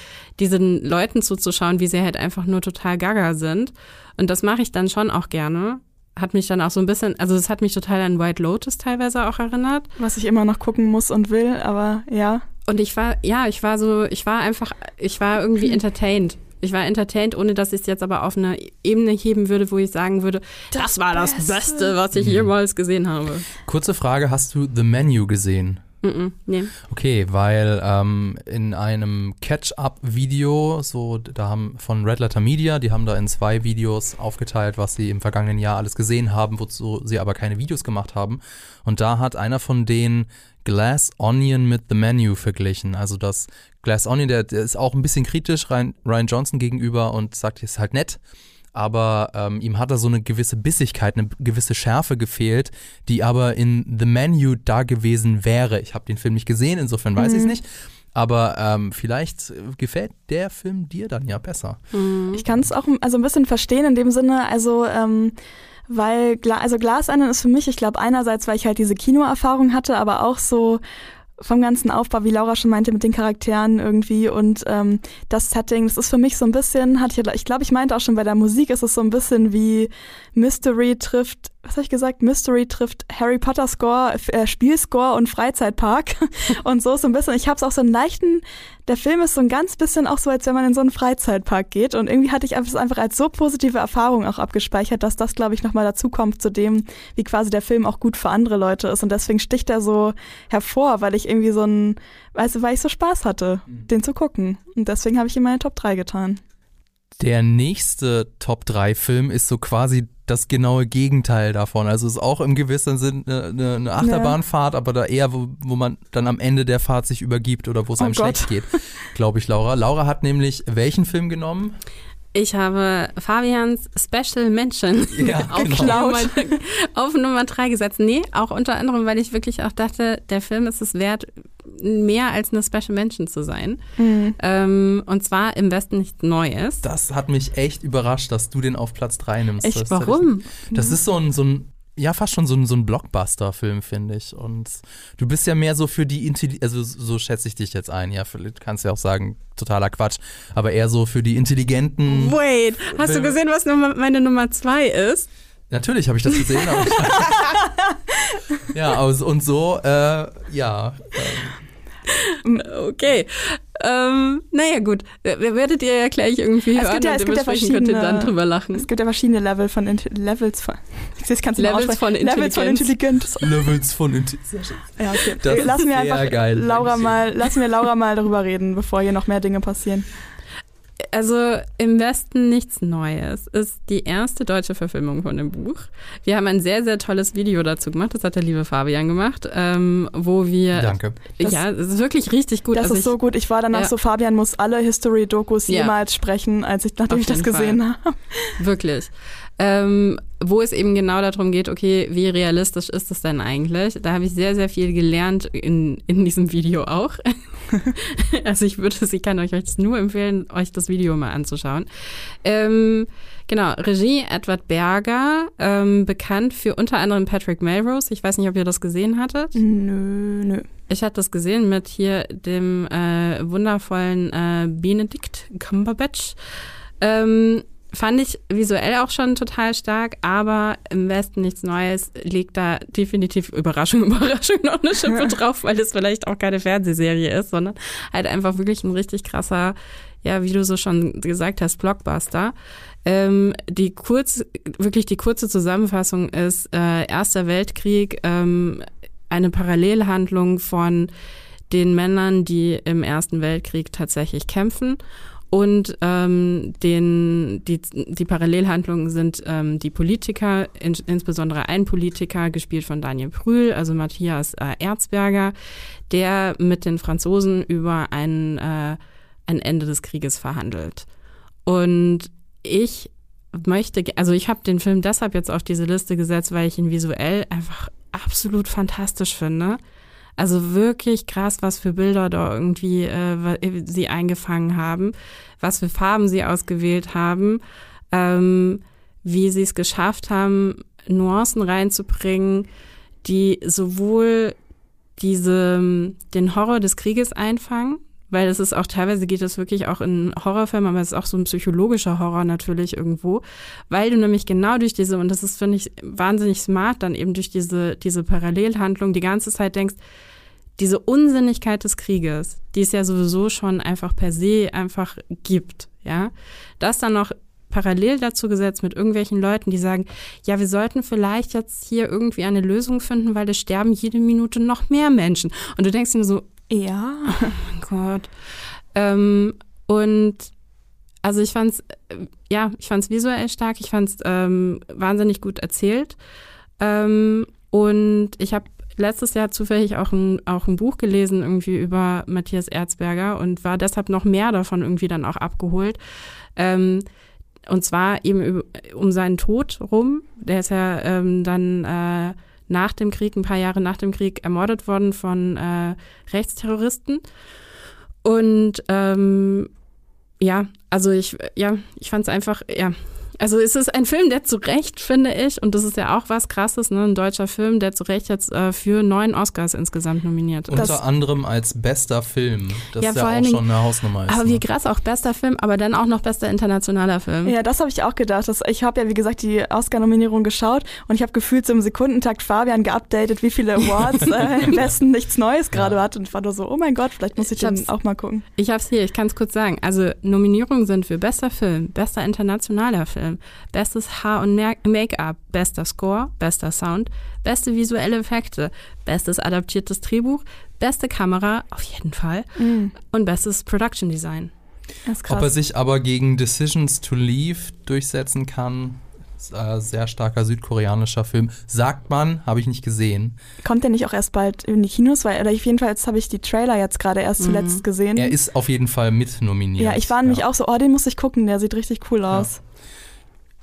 diesen Leuten zuzuschauen, wie sie halt einfach nur total gaga sind. Und das mache ich dann schon auch gerne. Hat mich dann auch so ein bisschen, also es hat mich total an White Lotus teilweise auch erinnert. Was ich immer noch gucken muss und will, aber ja. Und ich war, ja, ich war so, ich war einfach, ich war irgendwie entertained. Ich war entertained, ohne dass ich es jetzt aber auf eine Ebene heben würde, wo ich sagen würde, das, das war das Beste. Beste, was ich jemals gesehen habe. Kurze Frage, hast du The Menu gesehen? Nee. Okay, weil ähm, in einem Catch-up-Video, so da haben von Red Letter Media, die haben da in zwei Videos aufgeteilt, was sie im vergangenen Jahr alles gesehen haben, wozu sie aber keine Videos gemacht haben. Und da hat einer von denen Glass Onion mit The Menu verglichen. Also das Glass Onion, der, der ist auch ein bisschen kritisch Ryan, Ryan Johnson gegenüber und sagt, es ist halt nett aber ähm, ihm hat da so eine gewisse Bissigkeit, eine gewisse Schärfe gefehlt, die aber in The Menu da gewesen wäre. Ich habe den Film nicht gesehen, insofern weiß mhm. ich es nicht. Aber ähm, vielleicht gefällt der Film dir dann ja besser. Mhm. Ich kann es auch also ein bisschen verstehen in dem Sinne, also ähm, weil also Glaseinen ist für mich, ich glaube einerseits, weil ich halt diese Kinoerfahrung hatte, aber auch so vom ganzen Aufbau, wie Laura schon meinte, mit den Charakteren irgendwie und ähm, das Setting, das ist für mich so ein bisschen, hatte ich, ich glaube, ich meinte auch schon bei der Musik, ist es so ein bisschen wie Mystery trifft was habe ich gesagt? Mystery trifft Harry Potter Score, äh, Spielscore und Freizeitpark und so so ein bisschen. Ich habe es auch so einen leichten, der Film ist so ein ganz bisschen auch so, als wenn man in so einen Freizeitpark geht und irgendwie hatte ich es einfach als so positive Erfahrung auch abgespeichert, dass das, glaube ich, nochmal dazu kommt zu dem, wie quasi der Film auch gut für andere Leute ist und deswegen sticht er so hervor, weil ich irgendwie so ein, weißt du, weil ich so Spaß hatte, mhm. den zu gucken und deswegen habe ich ihm meine Top 3 getan. Der nächste Top 3 Film ist so quasi das genaue Gegenteil davon. Also es ist auch im gewissen Sinn eine, eine Achterbahnfahrt, ja. aber da eher, wo, wo man dann am Ende der Fahrt sich übergibt oder wo es oh einem Gott. schlecht geht, glaube ich, Laura. Laura hat nämlich welchen Film genommen? Ich habe Fabians Special Mention ja, auf, genau. Nummer, auf Nummer drei gesetzt. Nee, auch unter anderem, weil ich wirklich auch dachte, der Film ist es wert, mehr als eine Special Mention zu sein. Mhm. Ähm, und zwar im Westen nichts Neues. Das hat mich echt überrascht, dass du den auf Platz drei nimmst. Echt, das warum? Das ist so ein, so ein ja, fast schon so ein, so ein Blockbuster-Film, finde ich. Und du bist ja mehr so für die Intelligenz, also so schätze ich dich jetzt ein, ja, du kannst ja auch sagen, totaler Quatsch, aber eher so für die intelligenten. Wait, hast Filme. du gesehen, was meine Nummer zwei ist? Natürlich habe ich das gesehen. ja, und so, äh, ja. Okay. Ähm, naja, gut. Werdet ihr ja gleich irgendwie es hören ja, und dementsprechend könnt ihr dann drüber lachen. Es gibt ja verschiedene Level von Inti Levels von jetzt kannst du Levels von Levels von Intelligenz. Levels von Intelligenz. Ja, okay. Das lassen wir einfach geil. Laura mal, lassen wir Laura mal darüber reden, bevor hier noch mehr Dinge passieren. Also im Westen nichts Neues ist die erste deutsche Verfilmung von dem Buch. Wir haben ein sehr, sehr tolles Video dazu gemacht. Das hat der liebe Fabian gemacht, ähm, wo wir. Danke. Ja, es ist wirklich richtig gut. Das also ist ich, so gut. Ich war danach ja. so, Fabian muss alle History-Dokus ja. jemals sprechen, als ich, nachdem Auf ich das gesehen habe. Wirklich ähm, wo es eben genau darum geht, okay, wie realistisch ist das denn eigentlich? Da habe ich sehr, sehr viel gelernt in, in diesem Video auch. also ich würde, ich kann euch jetzt nur empfehlen, euch das Video mal anzuschauen. Ähm, genau, Regie Edward Berger, ähm, bekannt für unter anderem Patrick Melrose. Ich weiß nicht, ob ihr das gesehen hattet. Nö, nö. Ich hatte das gesehen mit hier dem äh, wundervollen äh, Benedict Cumberbatch. Ähm, Fand ich visuell auch schon total stark, aber im Westen nichts Neues liegt da definitiv Überraschung, Überraschung noch eine Schippe drauf, weil es vielleicht auch keine Fernsehserie ist, sondern halt einfach wirklich ein richtig krasser, ja, wie du so schon gesagt hast, Blockbuster. Ähm, die kurz, wirklich die kurze Zusammenfassung ist äh, Erster Weltkrieg, ähm, eine Parallelhandlung von den Männern, die im Ersten Weltkrieg tatsächlich kämpfen und ähm, den, die, die Parallelhandlungen sind ähm, die Politiker, in, insbesondere ein Politiker, gespielt von Daniel Brühl, also Matthias äh, Erzberger, der mit den Franzosen über ein, äh, ein Ende des Krieges verhandelt. Und ich möchte, also ich habe den Film deshalb jetzt auf diese Liste gesetzt, weil ich ihn visuell einfach absolut fantastisch finde. Also wirklich krass, was für Bilder da irgendwie äh, sie eingefangen haben, was für Farben sie ausgewählt haben, ähm, wie sie es geschafft haben, Nuancen reinzubringen, die sowohl diese, den Horror des Krieges einfangen, weil es ist auch teilweise geht es wirklich auch in Horrorfilmen, aber es ist auch so ein psychologischer Horror natürlich irgendwo, weil du nämlich genau durch diese und das ist finde ich wahnsinnig smart dann eben durch diese diese Parallelhandlung die ganze Zeit denkst, diese Unsinnigkeit des Krieges, die es ja sowieso schon einfach per se einfach gibt, ja, das dann noch parallel dazu gesetzt mit irgendwelchen Leuten, die sagen, ja, wir sollten vielleicht jetzt hier irgendwie eine Lösung finden, weil es sterben jede Minute noch mehr Menschen. Und du denkst dir so, ja, oh mein Gott. Ähm, und also ich fand's, äh, ja, ich fand's visuell stark, ich fand's ähm, wahnsinnig gut erzählt. Ähm, und ich habe letztes Jahr zufällig auch ein, auch ein Buch gelesen, irgendwie über Matthias Erzberger und war deshalb noch mehr davon irgendwie dann auch abgeholt. Ähm, und zwar eben um seinen Tod rum. Der ist ja ähm, dann äh, nach dem Krieg, ein paar Jahre nach dem Krieg, ermordet worden von äh, Rechtsterroristen. Und ähm, ja, also ich, ja, ich fand es einfach, ja, also es ist ein Film, der zu Recht, finde ich, und das ist ja auch was Krasses, ne, ein deutscher Film, der zu Recht jetzt äh, für neun Oscars insgesamt nominiert ist. Unter anderem als bester Film. Das Ja, ist ja auch Dingen- schon eine Hausnummer. Ist, aber ne? wie krass, auch bester Film, aber dann auch noch bester internationaler Film. Ja, das habe ich auch gedacht. Das, ich habe ja, wie gesagt, die Oscar-Nominierung geschaut und ich habe gefühlt so im Sekundentakt Fabian geupdatet, wie viele Awards äh, im Besten nichts Neues gerade hat. Und ich war nur so, oh mein Gott, vielleicht muss ich, Ich den auch mal gucken. Ich hab's hier, ich kann es kurz sagen. Also Nominierungen sind für bester Film, bester internationaler Film, bestes Haar- und Make-up, bester Score, bester Sound, beste visuelle Effekte, bestes adaptiertes Drehbuch, beste Kamera, auf jeden Fall, und bestes Production Design. Das ist Ob er sich aber gegen Decisions to Leave durchsetzen kann, ist ein sehr starker südkoreanischer Film. Sagt man, habe ich nicht gesehen. Kommt der nicht auch erst bald in die Kinos? Weil, oder ich, jedenfalls habe ich die Trailer jetzt gerade erst zuletzt gesehen. Er ist auf jeden Fall mit nominiert. ja, ich war nämlich auch so, oh, den muss ich gucken, der sieht richtig cool aus. Ja,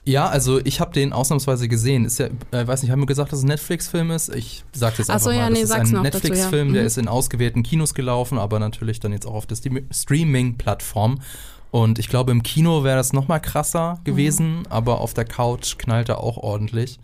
also ich habe den ausnahmsweise gesehen. Ist ja, äh, weiß nicht, haben wir gesagt, dass es ein Netflix-Film ist? Ich sag jetzt Ach einfach so, mal, ja, das nee, ist sag's ein Netflix-Film, ja. der Mhm. ist in ausgewählten Kinos gelaufen, aber natürlich dann jetzt auch auf der Streaming-Plattform. Und ich glaube, im Kino wäre das noch mal krasser gewesen, aber auf der Couch knallt er auch ordentlich.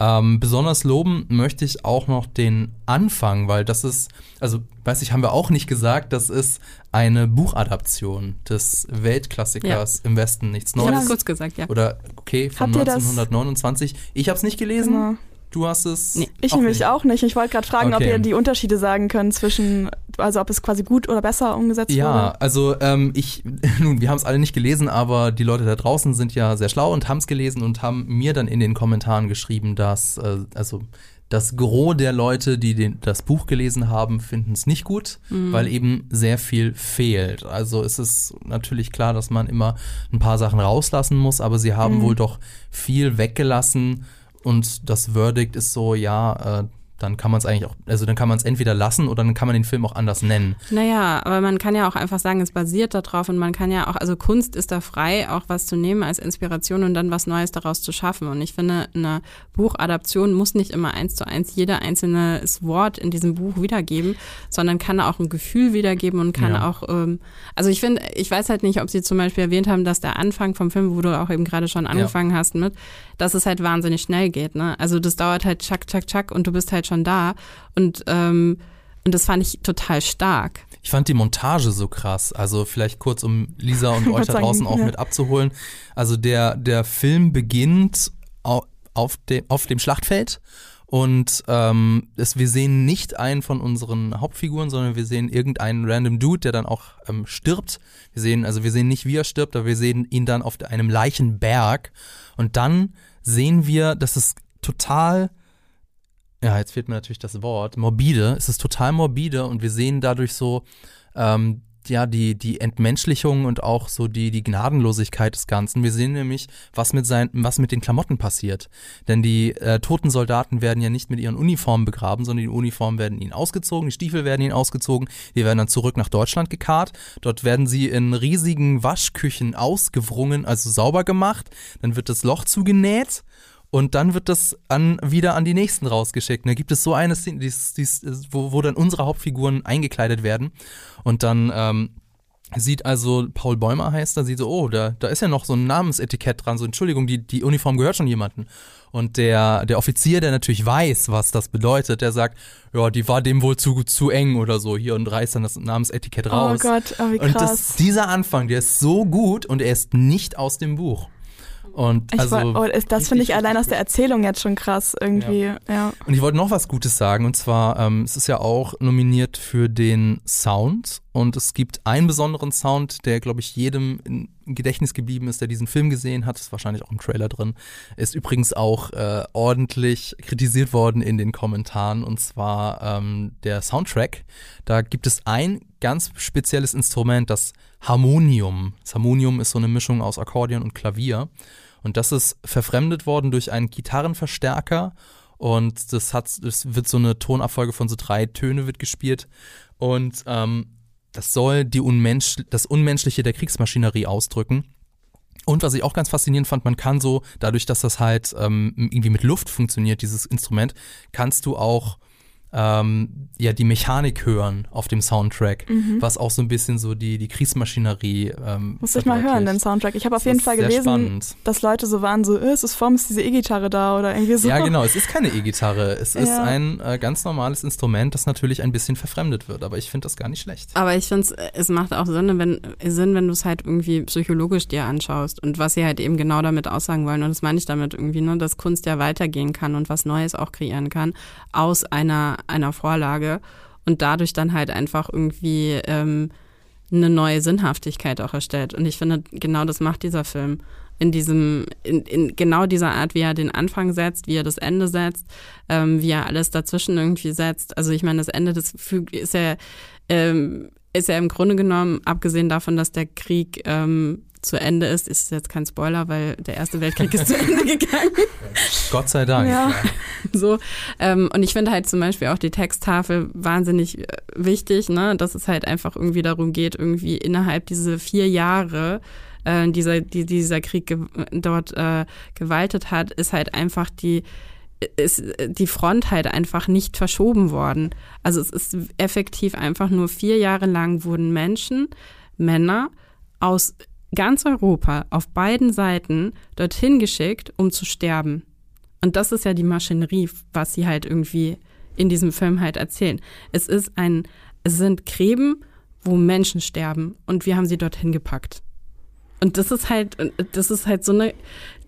Ähm, besonders loben möchte ich auch noch den Anfang, weil das ist, also weiß ich, haben wir auch nicht gesagt, das ist eine Buchadaption des Weltklassikers im Westen nichts Ich Neues. hab's kurz gesagt, ja. Oder okay, von Habt ihr das- 1929. Ich habe es nicht gelesen. Genau. Du hast es. Nee. Ich auch nämlich nicht. auch nicht. Ich wollte gerade fragen, ob Okay. ihr die Unterschiede sagen könnt zwischen, also ob es quasi gut oder besser umgesetzt Ja, wurde. also ähm, ich, nun, wir haben es alle nicht gelesen, aber die Leute da draußen sind ja sehr schlau und haben es gelesen und haben mir dann in den Kommentaren geschrieben, dass, äh, also das Gros der Leute, die den, das Buch gelesen haben, finden es nicht gut, weil eben sehr viel fehlt. Also es ist natürlich klar, dass man immer ein paar Sachen rauslassen muss, aber sie haben wohl doch viel weggelassen. Und das Verdict ist so, ja, äh, dann kann man es eigentlich auch, also dann kann man es entweder lassen oder dann kann man den Film auch anders nennen. Naja, aber man kann ja auch einfach sagen, es basiert darauf und man kann ja auch, also Kunst ist da frei, auch was zu nehmen als Inspiration und dann was Neues daraus zu schaffen. Und ich finde, eine Buchadaption muss nicht immer eins zu eins jeder einzelne Wort in diesem Buch wiedergeben, sondern kann auch ein Gefühl wiedergeben und kann Ja. auch, ähm, also ich finde, ich weiß halt nicht, ob Sie zum Beispiel erwähnt haben, dass der Anfang vom Film, wo du auch eben gerade schon angefangen hast mit, dass es halt wahnsinnig schnell geht. Ne? Also das dauert halt tschack, tschack, tschack und du bist halt schon da. Und, ähm, und das fand ich total stark. Ich fand die Montage so krass. Also vielleicht kurz, um Lisa und euch da draußen auch ja. mit abzuholen. Also der, der Film beginnt au- auf, de, auf dem Schlachtfeld und ähm, es, wir sehen nicht einen von unseren Hauptfiguren, sondern wir sehen irgendeinen random Dude, der dann auch ähm, stirbt. Wir sehen, also wir sehen nicht, wie er stirbt, aber wir sehen ihn dann auf einem Leichenberg und dann sehen wir, dass es total ja, jetzt fehlt mir natürlich das Wort, morbide. Es ist total morbide und wir sehen dadurch so, ähm, ja, die, die Entmenschlichung und auch so die, die Gnadenlosigkeit des Ganzen. Wir sehen nämlich, was mit, sein, was mit den Klamotten passiert. Denn die äh, toten Soldaten werden ja nicht mit ihren Uniformen begraben, sondern die Uniformen werden ihnen ausgezogen, die Stiefel werden ihnen ausgezogen, die werden dann zurück nach Deutschland gekarrt. Dort werden sie in riesigen Waschküchen ausgewrungen, also sauber gemacht. Dann wird das Loch zugenäht und dann wird das an, wieder an die nächsten rausgeschickt. Und da gibt es so eine Szene, dies, dies, wo, wo dann unsere Hauptfiguren eingekleidet werden. Und dann ähm, sieht also, Paul Bäumer heißt, da sieht so, oh, da, da ist ja noch so ein Namensetikett dran, so Entschuldigung, die, die Uniform gehört schon jemandem. Und der, der Offizier, der natürlich weiß, was das bedeutet, der sagt, ja, die war dem wohl zu, zu eng oder so hier und reißt dann das Namensetikett Oh raus. Gott, oh, wie Und krass. das, dieser Anfang, der ist so gut und er ist nicht aus dem Buch. Und ich also woll- oh, das finde ich allein aus der Erzählung jetzt schon krass irgendwie. Ja. Und ich wollte noch was Gutes sagen, und zwar, ähm, es ist ja auch nominiert für den Sound. Und es gibt einen besonderen Sound, der, glaube ich, jedem im Gedächtnis geblieben ist, der diesen Film gesehen hat. Ist wahrscheinlich auch im Trailer drin. Ist übrigens auch äh, ordentlich kritisiert worden in den Kommentaren. Und zwar ähm, der Soundtrack. Da gibt es ein ganz spezielles Instrument, das Harmonium. Das Harmonium ist so eine Mischung aus Akkordeon und Klavier. Und das ist verfremdet worden durch einen Gitarrenverstärker. Und das hat, das wird so eine Tonabfolge von so drei Töne wird gespielt. Und ähm, das soll die Unmensch, das Unmenschliche der Kriegsmaschinerie ausdrücken. Und was ich auch ganz faszinierend fand, man kann so, dadurch, dass das halt ähm, irgendwie mit Luft funktioniert, dieses Instrument, kannst du auch ähm, ja die Mechanik hören auf dem Soundtrack, Mhm. was auch so ein bisschen so die, die Kriegsmaschinerie ähm, Muss ich mal hören, den. Soundtrack. Ich habe auf Das jeden ist Fall gelesen, spannend. dass Leute so waren, so, äh, es ist vor, ist diese E-Gitarre da oder irgendwie so. Ja, genau. Es ist keine E-Gitarre. Es ist Ja. ein äh, ganz normales Instrument, das natürlich ein bisschen verfremdet wird. Aber ich finde das gar nicht schlecht. Aber ich finde, es macht auch Sinn, wenn, Sinn, wenn du es halt irgendwie psychologisch dir anschaust und was sie halt eben genau damit aussagen wollen. Und das meine ich damit irgendwie, ne, dass Kunst ja weitergehen kann und was Neues auch kreieren kann aus einer, einer Vorlage und dadurch dann halt einfach irgendwie ähm, eine neue Sinnhaftigkeit auch erstellt. Und ich finde, genau das macht dieser Film. In diesem, in, in genau dieser Art, wie er den Anfang setzt, wie er das Ende setzt, ähm, wie er alles dazwischen irgendwie setzt. Also ich meine, das Ende fügt, ist ja, ähm, ist ja im Grunde genommen, abgesehen davon, dass der Krieg ähm, zu Ende ist, ist jetzt kein Spoiler, weil der Erste Weltkrieg ist zu Ende gegangen. Gott sei Dank. Ja. So, ähm, und ich finde halt zum Beispiel auch die Texttafel wahnsinnig äh, wichtig, ne, dass es halt einfach irgendwie darum geht, irgendwie innerhalb dieser vier Jahre, äh, dieser, die dieser Krieg ge dort äh, gewaltet hat, ist halt einfach die ist die Front halt einfach nicht verschoben worden. Also es ist effektiv einfach nur vier Jahre lang wurden Menschen, Männer aus ganz Europa auf beiden Seiten dorthin geschickt, um zu sterben. Und das ist ja die Maschinerie, was sie halt irgendwie in diesem Film halt erzählen. Es ist ein, es sind Gräben, wo Menschen sterben und wir haben sie dorthin gepackt. Und das ist halt, das ist halt so eine,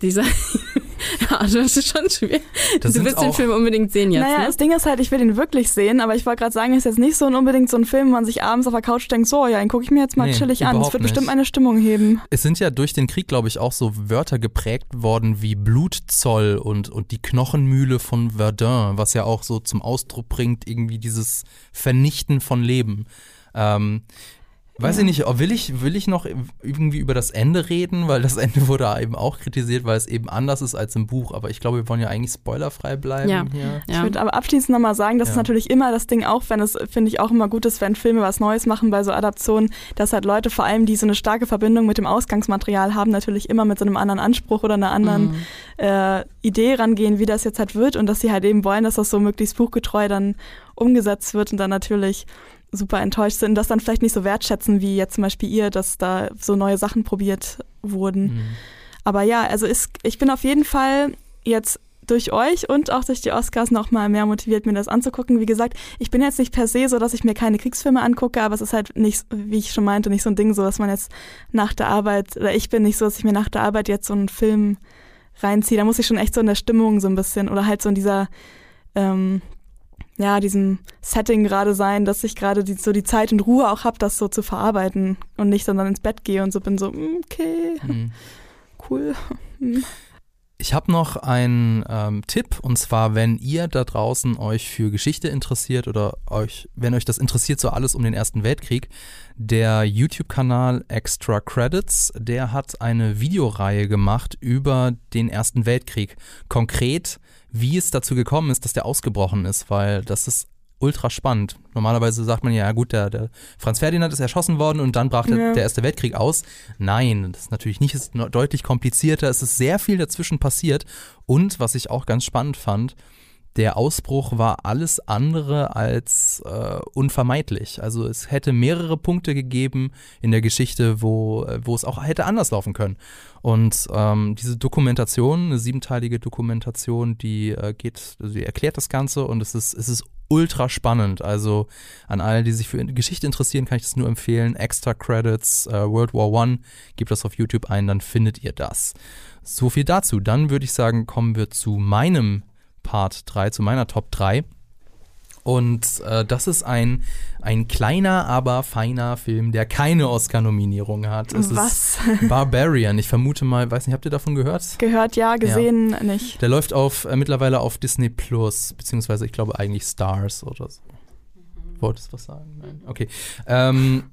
dieser, ja, das ist schon schwer. Das du sind willst den auch- Film unbedingt sehen jetzt, naja, ne? das Ding ist halt, ich will ihn wirklich sehen, aber ich wollte gerade sagen, es ist jetzt nicht so ein, unbedingt so ein Film, wo man sich abends auf der Couch denkt, so, ja, den gucke ich mir jetzt mal Nee, chillig an. Das wird bestimmt nicht. eine Stimmung heben. Es sind ja durch den Krieg, glaube ich, auch so Wörter geprägt worden wie Blutzoll und, und die Knochenmühle von Verdun, was ja auch so zum Ausdruck bringt, irgendwie dieses Vernichten von Leben. Ähm, weiß ich nicht, will ich, will ich noch irgendwie über das Ende reden, weil das Ende wurde eben auch kritisiert, weil es eben anders ist als im Buch. Aber ich glaube, wir wollen ja eigentlich spoilerfrei bleiben Ja. hier. Ich würde aber abschließend nochmal sagen, dass Ja. es natürlich immer das Ding, auch wenn es, finde ich, auch immer gut ist, wenn Filme was Neues machen bei so Adaptionen, dass halt Leute vor allem, die so eine starke Verbindung mit dem Ausgangsmaterial haben, natürlich immer mit so einem anderen Anspruch oder einer anderen Mhm. äh, Idee rangehen, wie das jetzt halt wird und dass sie halt eben wollen, dass das so möglichst buchgetreu dann umgesetzt wird und dann natürlich super enttäuscht sind, das dann vielleicht nicht so wertschätzen, wie jetzt zum Beispiel ihr, dass da so neue Sachen probiert wurden. Mhm. Aber ja, also ist, ich bin auf jeden Fall jetzt durch euch und auch durch die Oscars noch mal mehr motiviert, mir das anzugucken. Wie gesagt, ich bin jetzt nicht per se so, dass ich mir keine Kriegsfilme angucke, aber es ist halt nicht, wie ich schon meinte, nicht so ein Ding, so dass man jetzt nach der Arbeit, oder ich bin nicht so, dass ich mir nach der Arbeit jetzt so einen Film reinziehe. Da muss ich schon echt so in der Stimmung so ein bisschen oder halt so in dieser, ähm, ja, diesem Setting gerade sein, dass ich gerade die, so die Zeit und Ruhe auch habe, das so zu verarbeiten und nicht dann ins Bett gehe und so bin so, mm, okay, Mhm. cool. Mm. Ich habe noch einen ähm, Tipp und zwar, wenn ihr da draußen euch für Geschichte interessiert oder euch, wenn euch das interessiert, so alles um den Ersten Weltkrieg, der YouTube-Kanal Extra Credits, der hat eine Videoreihe gemacht über den Ersten Weltkrieg. Konkret, wie es dazu gekommen ist, dass der ausgebrochen ist, weil das ist ultra spannend. Normalerweise sagt man ja, ja gut, der, der Franz Ferdinand ist erschossen worden und dann brach der, Ja. der Erste Weltkrieg aus. Nein, das ist natürlich nicht, ist deutlich komplizierter. Es ist sehr viel dazwischen passiert. Und was ich auch ganz spannend fand, der Ausbruch war alles andere als äh, unvermeidlich. Also es hätte mehrere Punkte gegeben in der Geschichte, wo, äh, wo es auch hätte anders laufen können. Und ähm, diese Dokumentation, eine siebenteilige Dokumentation, die äh, geht, also die erklärt das Ganze und es ist, es ist ultra spannend. Also an alle, die sich für Geschichte interessieren, kann ich das nur empfehlen. Extra Credits, äh, World War One, gebt das auf YouTube ein, dann findet ihr das. So viel dazu. Dann würde ich sagen, kommen wir zu meinem Part 3, zu meiner Top 3. Und äh, das ist ein, ein kleiner, aber feiner Film, der keine Oscar-Nominierung hat. Es Was? ist Barbarian. Ich vermute mal, weiß nicht, habt ihr davon gehört? Gehört ja, gesehen nicht. Der läuft auf äh, mittlerweile auf Disney Plus, beziehungsweise ich glaube eigentlich Stars oder so. Wolltest du was sagen? Nein. Okay. Ähm,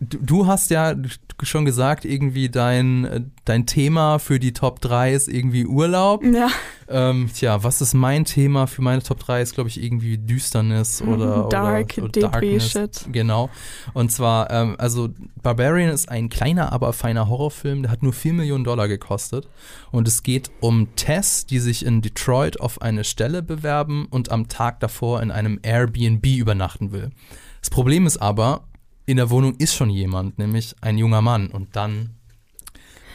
du, hast ja schon gesagt, irgendwie dein, äh, dein Thema für die Top 3 ist irgendwie Urlaub. Ja, Ähm, tja, was ist mein Thema für meine Top 3? Ist, glaube ich, irgendwie Düsternis oder, Dark, oder, oder Depri-Shit. Genau. Und zwar, ähm, also Barbarian ist ein kleiner, aber feiner Horrorfilm. Der hat nur 4 Millionen Dollar gekostet. Und es geht um Tess, die sich in Detroit auf eine Stelle bewerben und am Tag davor in einem Airbnb übernachten will. Das Problem ist aber, in der Wohnung ist schon jemand, nämlich ein junger Mann. Und dann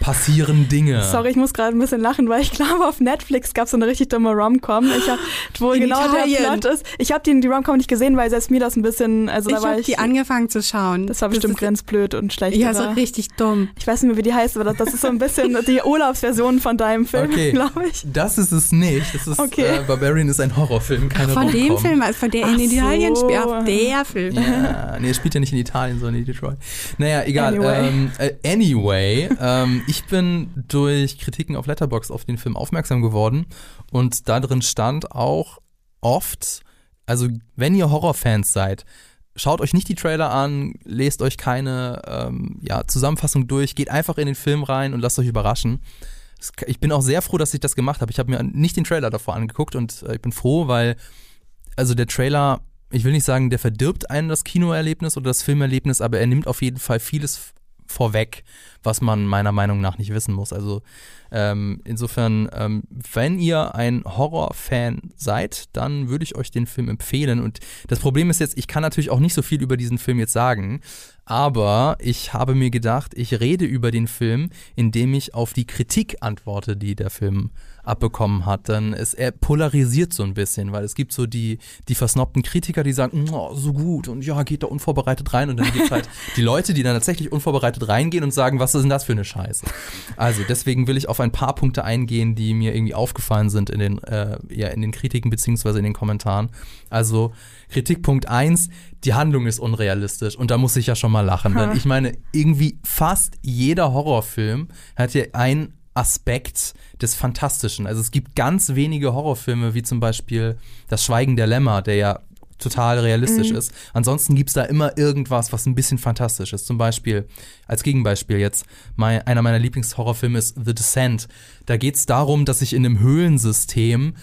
passieren Dinge. Sorry, ich muss gerade ein bisschen lachen, weil ich glaube, auf Netflix gab es so eine richtig dumme Rom-Com, ich hab, wo In genau Italien. der Plot ist. Ich habe die, die Rom-Com nicht gesehen, weil selbst mir das ein bisschen, also ich da war habe ich, die angefangen zu schauen. das war bestimmt ist, ganz blöd und schlecht. Ja, so richtig dumm. Ich weiß nicht mehr, wie die heißt, aber das, das ist so ein bisschen die Urlaubsversion von deinem Film, Okay. glaube ich. Das ist es nicht. Das ist, Okay. äh, Barbarian ist ein Horrorfilm, keine Von dem. Film, also von der Ach in Italien so. spielt. Ach, der Film. Ja, nee, er spielt ja nicht in Italien, sondern in Detroit. Naja, egal. Anyway. Ähm, äh, anyway, ähm, ich bin durch Kritiken auf Letterboxd auf den Film aufmerksam geworden und da drin stand auch oft, also wenn ihr Horrorfans seid, schaut euch nicht die Trailer an, lest euch keine ähm, ja, Zusammenfassung durch, geht einfach in den Film rein und lasst euch überraschen. Ich bin auch sehr froh, dass ich das gemacht habe. Ich habe mir nicht den Trailer davor angeguckt und äh, ich bin froh, weil also der Trailer, ich will nicht sagen, der verdirbt einen das Kinoerlebnis oder das Filmerlebnis, aber er nimmt auf jeden Fall vieles vorweg, was man meiner Meinung nach nicht wissen muss. Also ähm, insofern, ähm, wenn ihr ein Horrorfan seid, dann würde ich euch den Film empfehlen. Und das Problem ist jetzt, ich kann natürlich auch nicht so viel über diesen Film jetzt sagen, aber ich habe mir gedacht, ich rede über den Film, indem ich auf die Kritik antworte, die der Film abbekommen hat. Dann ist er polarisiert so ein bisschen, weil es gibt so die, die versnobten Kritiker, die sagen, oh, so gut und ja, geht da unvorbereitet rein. Und dann gibt es halt die Leute, die dann tatsächlich unvorbereitet reingehen und sagen, was ist denn das für eine Scheiße? Also deswegen will ich auf ein paar Punkte eingehen, die mir irgendwie aufgefallen sind in den, äh, ja, in den Kritiken beziehungsweise in den Kommentaren. Also Kritikpunkt 1, die Handlung ist unrealistisch und da muss ich ja schon mal lachen. Denn ich meine, irgendwie fast jeder Horrorfilm hat ja ein Aspekt des Fantastischen. Also es gibt ganz wenige Horrorfilme, wie zum Beispiel Das Schweigen der Lämmer, der ja total realistisch ist. Ansonsten gibt es da immer irgendwas, was ein bisschen fantastisch ist. Zum Beispiel, als Gegenbeispiel jetzt, mein, einer meiner Lieblingshorrorfilme ist The Descent. Da geht es darum, dass sich in einem Höhlensystem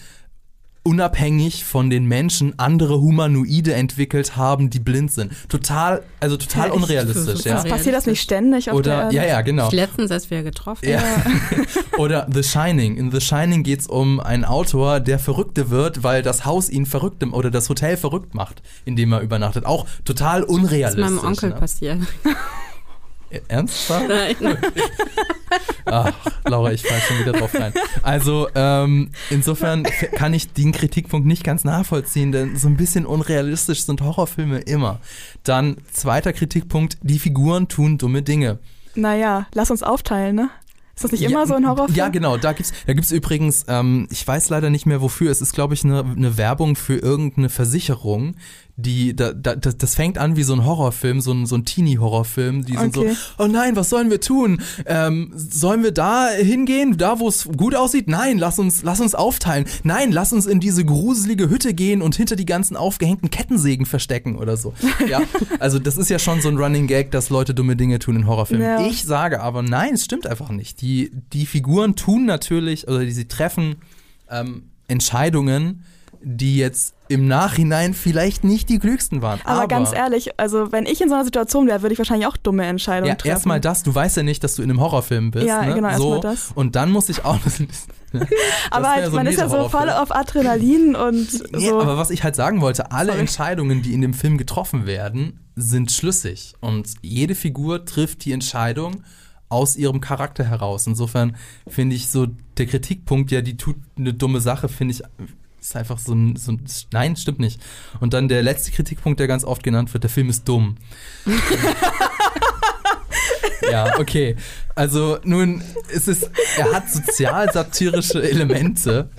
unabhängig von den Menschen andere Humanoide entwickelt haben, die blind sind. Total, also total Ja, unrealistisch, ja. Passiert das nicht ständig auf der Oder, ja, ja, genau. Letztens erst wieder getroffen. Ja. Oder The Shining. In The Shining geht es um einen Autor, der Verrückte wird, weil das Haus ihn verrückt oder das Hotel verrückt macht, in dem er übernachtet. Auch total Das ist unrealistisch. meinem Onkel ne? passiert. Ernsthaft? Nein. Ach, Laura, ich fall schon wieder drauf rein. Also, ähm, insofern kann ich den Kritikpunkt nicht ganz nachvollziehen, denn so ein bisschen unrealistisch sind Horrorfilme immer. Dann zweiter Kritikpunkt, die Figuren tun dumme Dinge. Naja, lass uns aufteilen, ne? Ist das nicht immer so ein Horrorfilm? Ja, genau. Da gibt's, da gibt's übrigens, ähm, ich weiß leider nicht mehr wofür. Es ist, glaube ich, eine eine Werbung für irgendeine Versicherung, die, da, da, das, das fängt an wie so ein Horrorfilm, so ein, so ein Teenie-Horrorfilm. Die sind Okay. so, oh nein, was sollen wir tun? Ähm, sollen wir da hingehen, da wo es gut aussieht? Nein, lass uns, lass uns aufteilen. Nein, lass uns in diese gruselige Hütte gehen und hinter die ganzen aufgehängten Kettensägen verstecken oder so. Ja, also das ist ja schon so ein Running Gag, dass Leute dumme Dinge tun in Horrorfilmen. Ja. Ich sage aber, nein, es stimmt einfach nicht. Die, die Figuren tun natürlich, oder die, sie treffen ähm, Entscheidungen, die jetzt im Nachhinein vielleicht nicht die klügsten waren. Aber, Aber, ganz ehrlich, also wenn ich in so einer Situation wäre, würde ich wahrscheinlich auch dumme Entscheidungen ja, treffen. erstmal das, du weißt ja nicht, dass du in einem Horrorfilm bist. Ja, ne? genau, so. erstmal das. Und dann muss ich auch. Das, aber halt, so man ist ja so voll auf Adrenalin und Nee, so. aber was ich halt sagen wollte, alle Sorry. Entscheidungen, die in dem Film getroffen werden, sind schlüssig. Und jede Figur trifft die Entscheidung aus ihrem Charakter heraus. Insofern finde ich so, der Kritikpunkt, ja, die tut eine dumme Sache, finde ich, ist einfach so ein, so ein, nein, stimmt nicht. Und dann der letzte Kritikpunkt, der ganz oft genannt wird, der Film ist dumm. ja, okay. Also nun, es ist, er hat sozial-satirische Elemente.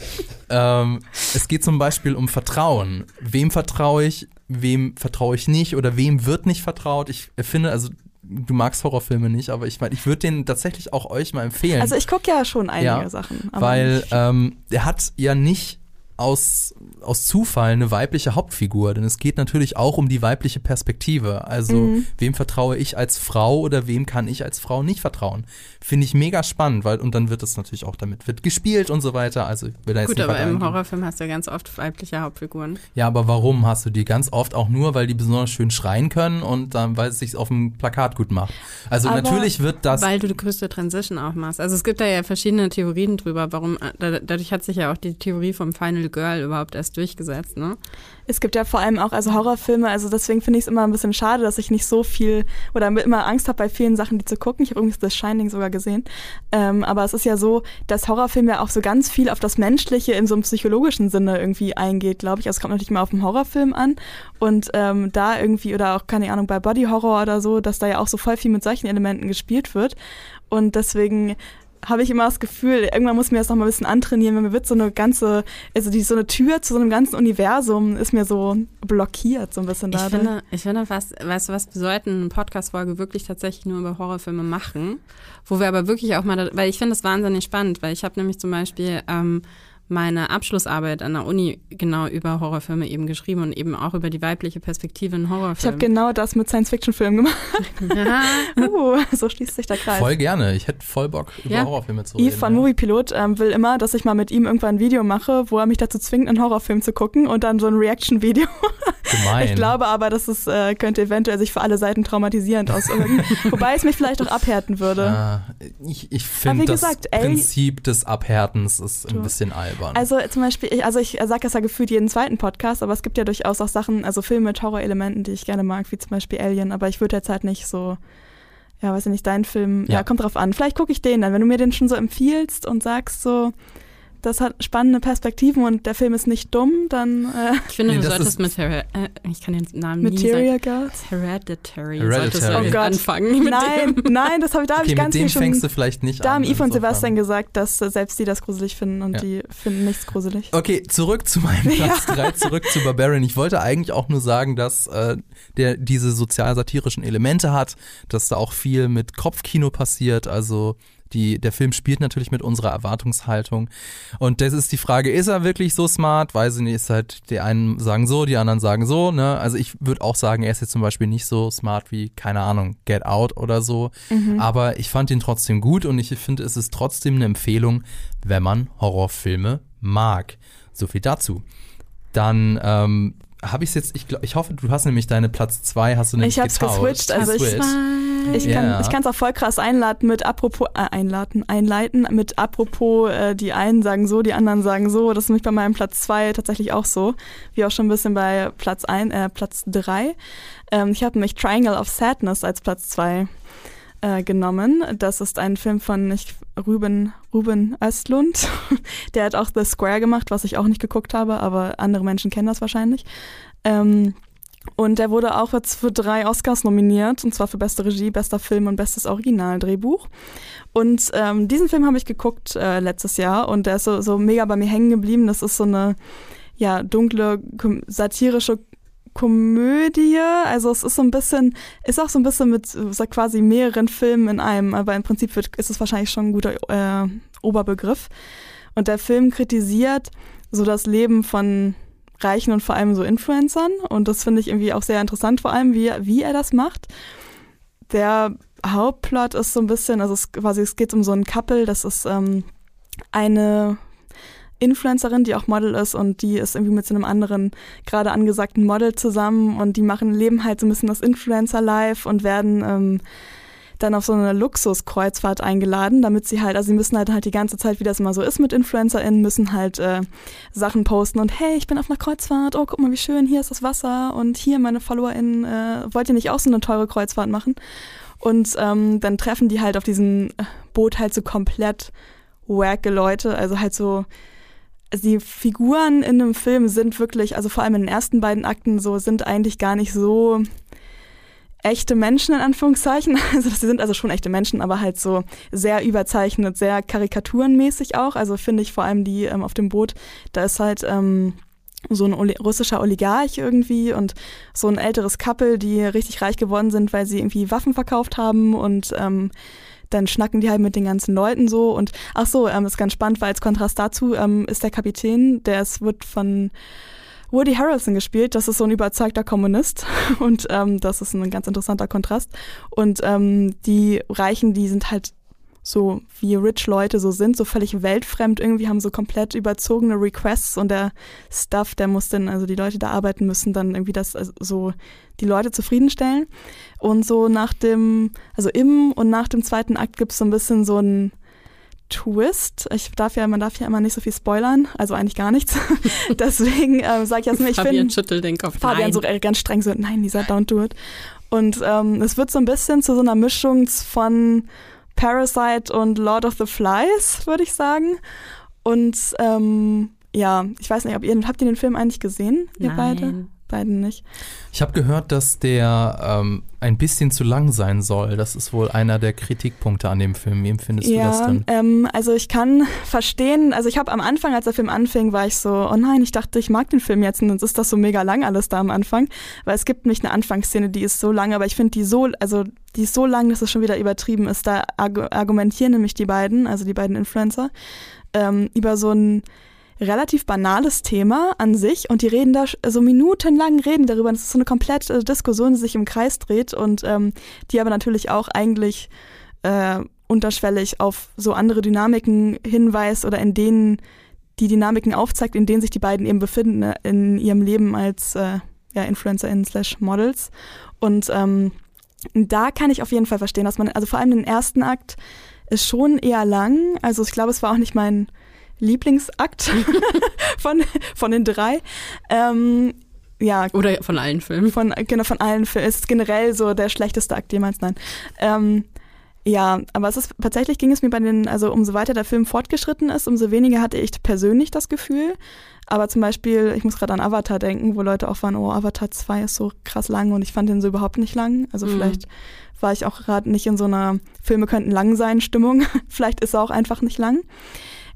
Ähm, es geht zum Beispiel um Vertrauen. Wem vertraue ich, wem vertraue ich nicht oder wem wird nicht vertraut? Ich finde, also du magst Horrorfilme nicht, aber ich meine, ich würde den tatsächlich auch euch mal empfehlen. Also ich gucke ja schon einige Ja, Sachen. weil ähm, er hat ja nicht aus, aus Zufall eine weibliche Hauptfigur, denn es geht natürlich auch um die weibliche Perspektive. Also, Mhm. wem vertraue ich als Frau oder wem kann ich als Frau nicht vertrauen? Finde ich mega spannend, weil, und dann wird es natürlich auch damit wird gespielt und so weiter. Also, will da jetzt Gut, aber im. Horrorfilm hast du ja ganz oft weibliche Hauptfiguren. Ja, aber warum hast du die ganz oft auch nur, weil die besonders schön schreien können und dann, weil es sich auf dem Plakat gut macht? Also Aber- natürlich wird das. Weil du die größte Transition auch machst. Also es gibt da ja verschiedene Theorien drüber, warum, da- dadurch hat sich ja auch die Theorie vom Final Girl überhaupt erst durchgesetzt, ne? Es gibt ja vor allem auch also Horrorfilme, also deswegen finde ich es immer ein bisschen schade, dass ich nicht so viel oder immer Angst habe bei vielen Sachen, die zu gucken. Ich habe übrigens das Shining sogar gesehen. Ähm, aber es ist ja so, dass Horrorfilm ja auch so ganz viel auf das Menschliche in so einem psychologischen Sinne irgendwie eingeht, glaube ich. Also es kommt natürlich immer auf den Horrorfilm an und ähm, da irgendwie oder auch, keine Ahnung, bei Body Horror oder so, dass da ja auch so voll viel mit solchen Elementen gespielt wird. Und deswegen habe ich immer das Gefühl, irgendwann muss mir das noch mal ein bisschen antrainieren, wenn mir wird so eine ganze, also die so eine Tür zu so einem ganzen Universum ist mir so blockiert so ein bisschen Ich da. finde, ich finde fast, weißt du was, wir sollten eine Podcast-Folge wirklich tatsächlich nur über Horrorfilme machen, wo wir aber wirklich auch mal, weil ich finde es wahnsinnig spannend, weil ich habe nämlich zum Beispiel ähm, meine Abschlussarbeit an der Uni genau über Horrorfilme eben geschrieben und eben auch über die weibliche Perspektive in ich habe Horrorfilmen. genau das mit Science-Fiction-Filmen gemacht. Aha. Uh, so schließt sich der Kreis. Voll gerne. Ich hätte voll Bock, über Ja. Horrorfilme zu Yves reden. von ja. Moviepilot ähm, will immer, dass ich mal mit ihm irgendwann ein Video mache, wo er mich dazu zwingt, einen Horrorfilm zu gucken und dann so ein Reaction-Video. Gemein. Ich glaube aber, dass es äh, könnte eventuell sich für alle Seiten traumatisierend auswirken. Wobei es mich vielleicht auch abhärten würde. Ah, ich ich finde das gesagt, ey- Prinzip des Abhärtens ist ein Du- bisschen albern. Also zum Beispiel, ich, also ich sage das ja gefühlt jeden zweiten Podcast, aber es gibt ja durchaus auch Sachen, also Filme mit Horrorelementen, die ich gerne mag, wie zum Beispiel Alien, aber ich würde jetzt halt nicht so, ja, weiß ich nicht, deinen Film, ja, Ja. kommt drauf an. Vielleicht gucke ich den dann, wenn du mir den schon so empfiehlst und sagst so, das hat spannende Perspektiven und der Film ist nicht dumm, dann äh, Ich finde, Nee, du das solltest ist- mit Her äh, ich kann den Namen nie sagen. Material Girls. Hereditary. Hereditary. Solltest Oh Gott. anfangen mit Nein, dem. nein, das hab, ich- da habe okay, ich mit ganz dem viel schon. fängst du vielleicht nicht Da an. haben Yves und. Sebastian gesagt, dass selbst die das gruselig finden und Ja. die finden nichts gruselig. Okay, zurück zu meinem Platz 3, zurück zu Barbarian. Ich wollte eigentlich auch nur sagen, dass äh, der diese sozial-satirischen Elemente hat, dass da auch viel mit Kopfkino passiert. Also die, der Film spielt natürlich mit unserer Erwartungshaltung. Und das ist die Frage, ist er wirklich so smart? Weiß ich nicht, ist halt, die einen sagen so, die anderen sagen so, ne? Also ich würde auch sagen, er ist jetzt zum Beispiel nicht so smart wie, keine Ahnung, Get Out oder so. Aber ich fand ihn trotzdem gut und ich finde, es ist trotzdem eine Empfehlung, wenn man Horrorfilme mag. So viel dazu. Dann ähm, habe ich es jetzt, ich, glaub, ich hoffe, du hast nämlich deine Platz 2, hast du nämlich Ich hab's getauscht. geswitcht, also ich-. Ich kann es auch voll krass einladen mit apropos äh, einladen, einleiten mit apropos äh, die einen sagen so, die anderen sagen so. Das ist nämlich bei meinem Platz zwei tatsächlich auch so, wie auch schon ein bisschen bei Platz ein, äh, Platz drei. Ähm, ich habe nämlich Triangle of Sadness als Platz zwei äh, genommen. Das ist ein Film von ich, Ruben Ruben Östlund. Der hat auch The Square gemacht, was ich auch nicht geguckt habe, aber andere Menschen kennen das wahrscheinlich. Ähm, und der wurde auch jetzt für drei Oscars nominiert, und zwar für beste Regie, bester Film und bestes Originaldrehbuch. Und ähm, diesen Film habe ich geguckt äh, letztes Jahr und der ist so, so mega bei mir hängen geblieben. Das ist so eine ja, dunkle, satirische Komödie. Also es ist so ein bisschen, ist auch so ein bisschen mit so quasi mehreren Filmen in einem, aber im Prinzip wird, ist es wahrscheinlich schon ein guter äh, Oberbegriff. Und der Film kritisiert so das Leben von Reichen und vor allem so Influencern. Und das finde ich irgendwie auch sehr interessant, vor allem wie, wie er das macht. Der Hauptplot ist so ein bisschen, also es, quasi, es geht um so ein Couple, das ist ähm, eine Influencerin, die auch Model ist und die ist irgendwie mit so einem anderen gerade angesagten Model zusammen und die machen, leben halt so ein bisschen das Influencer-Life und werden ähm, dann auf so eine Luxuskreuzfahrt eingeladen, damit sie halt, also sie müssen halt halt die ganze Zeit, wie das immer so ist mit InfluencerInnen, müssen halt äh, Sachen posten und hey, ich bin auf einer Kreuzfahrt, oh, guck mal, wie schön, hier ist das Wasser und hier meine FollowerInnen, äh, wollt ihr nicht auch so eine teure Kreuzfahrt machen? Und ähm, dann treffen die halt auf diesem Boot halt so komplett wacke Leute, also halt so die Figuren in einem Film sind wirklich, also vor allem in den ersten beiden Akten so, sind eigentlich gar nicht so echte Menschen in Anführungszeichen. Also sie sind also schon echte Menschen, aber halt so sehr überzeichnet, sehr karikaturenmäßig auch. Also finde ich vor allem die ähm, auf dem Boot, da ist halt ähm, so ein Oli russischer Oligarch irgendwie und so ein älteres Couple, die richtig reich geworden sind, weil sie irgendwie Waffen verkauft haben und ähm, dann schnacken die halt mit den ganzen Leuten so und ach so, ähm, ist ganz spannend, weil als Kontrast dazu ähm, ist der Kapitän, der ist, wird von Woody Harrelson gespielt. Das ist so ein überzeugter Kommunist und ähm, das ist ein ganz interessanter Kontrast. Und ähm, die Reichen, die sind halt so wie rich Leute so sind, so völlig weltfremd irgendwie, haben so komplett überzogene Requests und der Stuff, der muss dann, also die Leute, die da arbeiten müssen, dann irgendwie das, also so die Leute zufriedenstellen. Und so nach dem, also im und nach dem zweiten Akt gibt es so ein bisschen so ein Twist. Ich darf ja, man darf ja immer nicht so viel spoilern, also eigentlich gar nichts. Deswegen äh, sage ich jetzt nicht, ich Fabian finde schüttelt den Kopf. Fabian Nein. so ganz streng so, nein, Lisa, don't do it. Und ähm, es wird so ein bisschen zu so einer Mischung von Parasite und Lord of the Flies, würde ich sagen. Und ähm, ja, ich weiß nicht, ob ihr, habt ihr den Film eigentlich gesehen, ihr Nein. beide? Beiden nicht. Ich habe gehört, dass der ähm, ein bisschen zu lang sein soll. Das ist wohl einer der Kritikpunkte an dem Film. Wie empfindest du das Ja, denn? ähm, also ich kann verstehen, also ich habe am Anfang, als der Film anfing, war ich so, oh nein, ich dachte, ich mag den Film jetzt und jetzt ist das so mega lang alles da am Anfang, weil es gibt nämlich eine Anfangsszene, die ist so lang, aber ich finde die so, also die ist so lang, dass es schon wieder übertrieben ist. Da argu argumentieren nämlich die beiden, also die beiden Influencer, ähm, über so ein relativ banales Thema an sich und die reden da so minutenlang reden darüber. Das ist so eine komplette Diskussion, die sich im Kreis dreht und ähm, die aber natürlich auch eigentlich äh, unterschwellig auf so andere Dynamiken hinweist oder in denen die Dynamiken aufzeigt, in denen sich die beiden eben befinden ne, in ihrem Leben als äh, ja, InfluencerInnen slash Models. Und ähm, da kann ich auf jeden Fall verstehen, dass man, also vor allem den ersten Akt ist schon eher lang. Also ich glaube, es war auch nicht mein Lieblingsakt von, von den drei. Ähm, ja, Oder von allen Filmen. von, genau, von allen Filmen. Es ist generell so der schlechteste Akt jemals, nein. Ähm, ja, aber es ist tatsächlich ging es mir bei den, also umso weiter der Film fortgeschritten ist, umso weniger hatte ich persönlich das Gefühl. Aber zum Beispiel, ich muss gerade an Avatar denken, wo Leute auch waren, oh, Avatar 2 ist so krass lang und ich fand den so überhaupt nicht lang. Also Mhm. vielleicht war ich auch gerade nicht in so einer Filme könnten lang sein Stimmung. vielleicht ist er auch einfach nicht lang.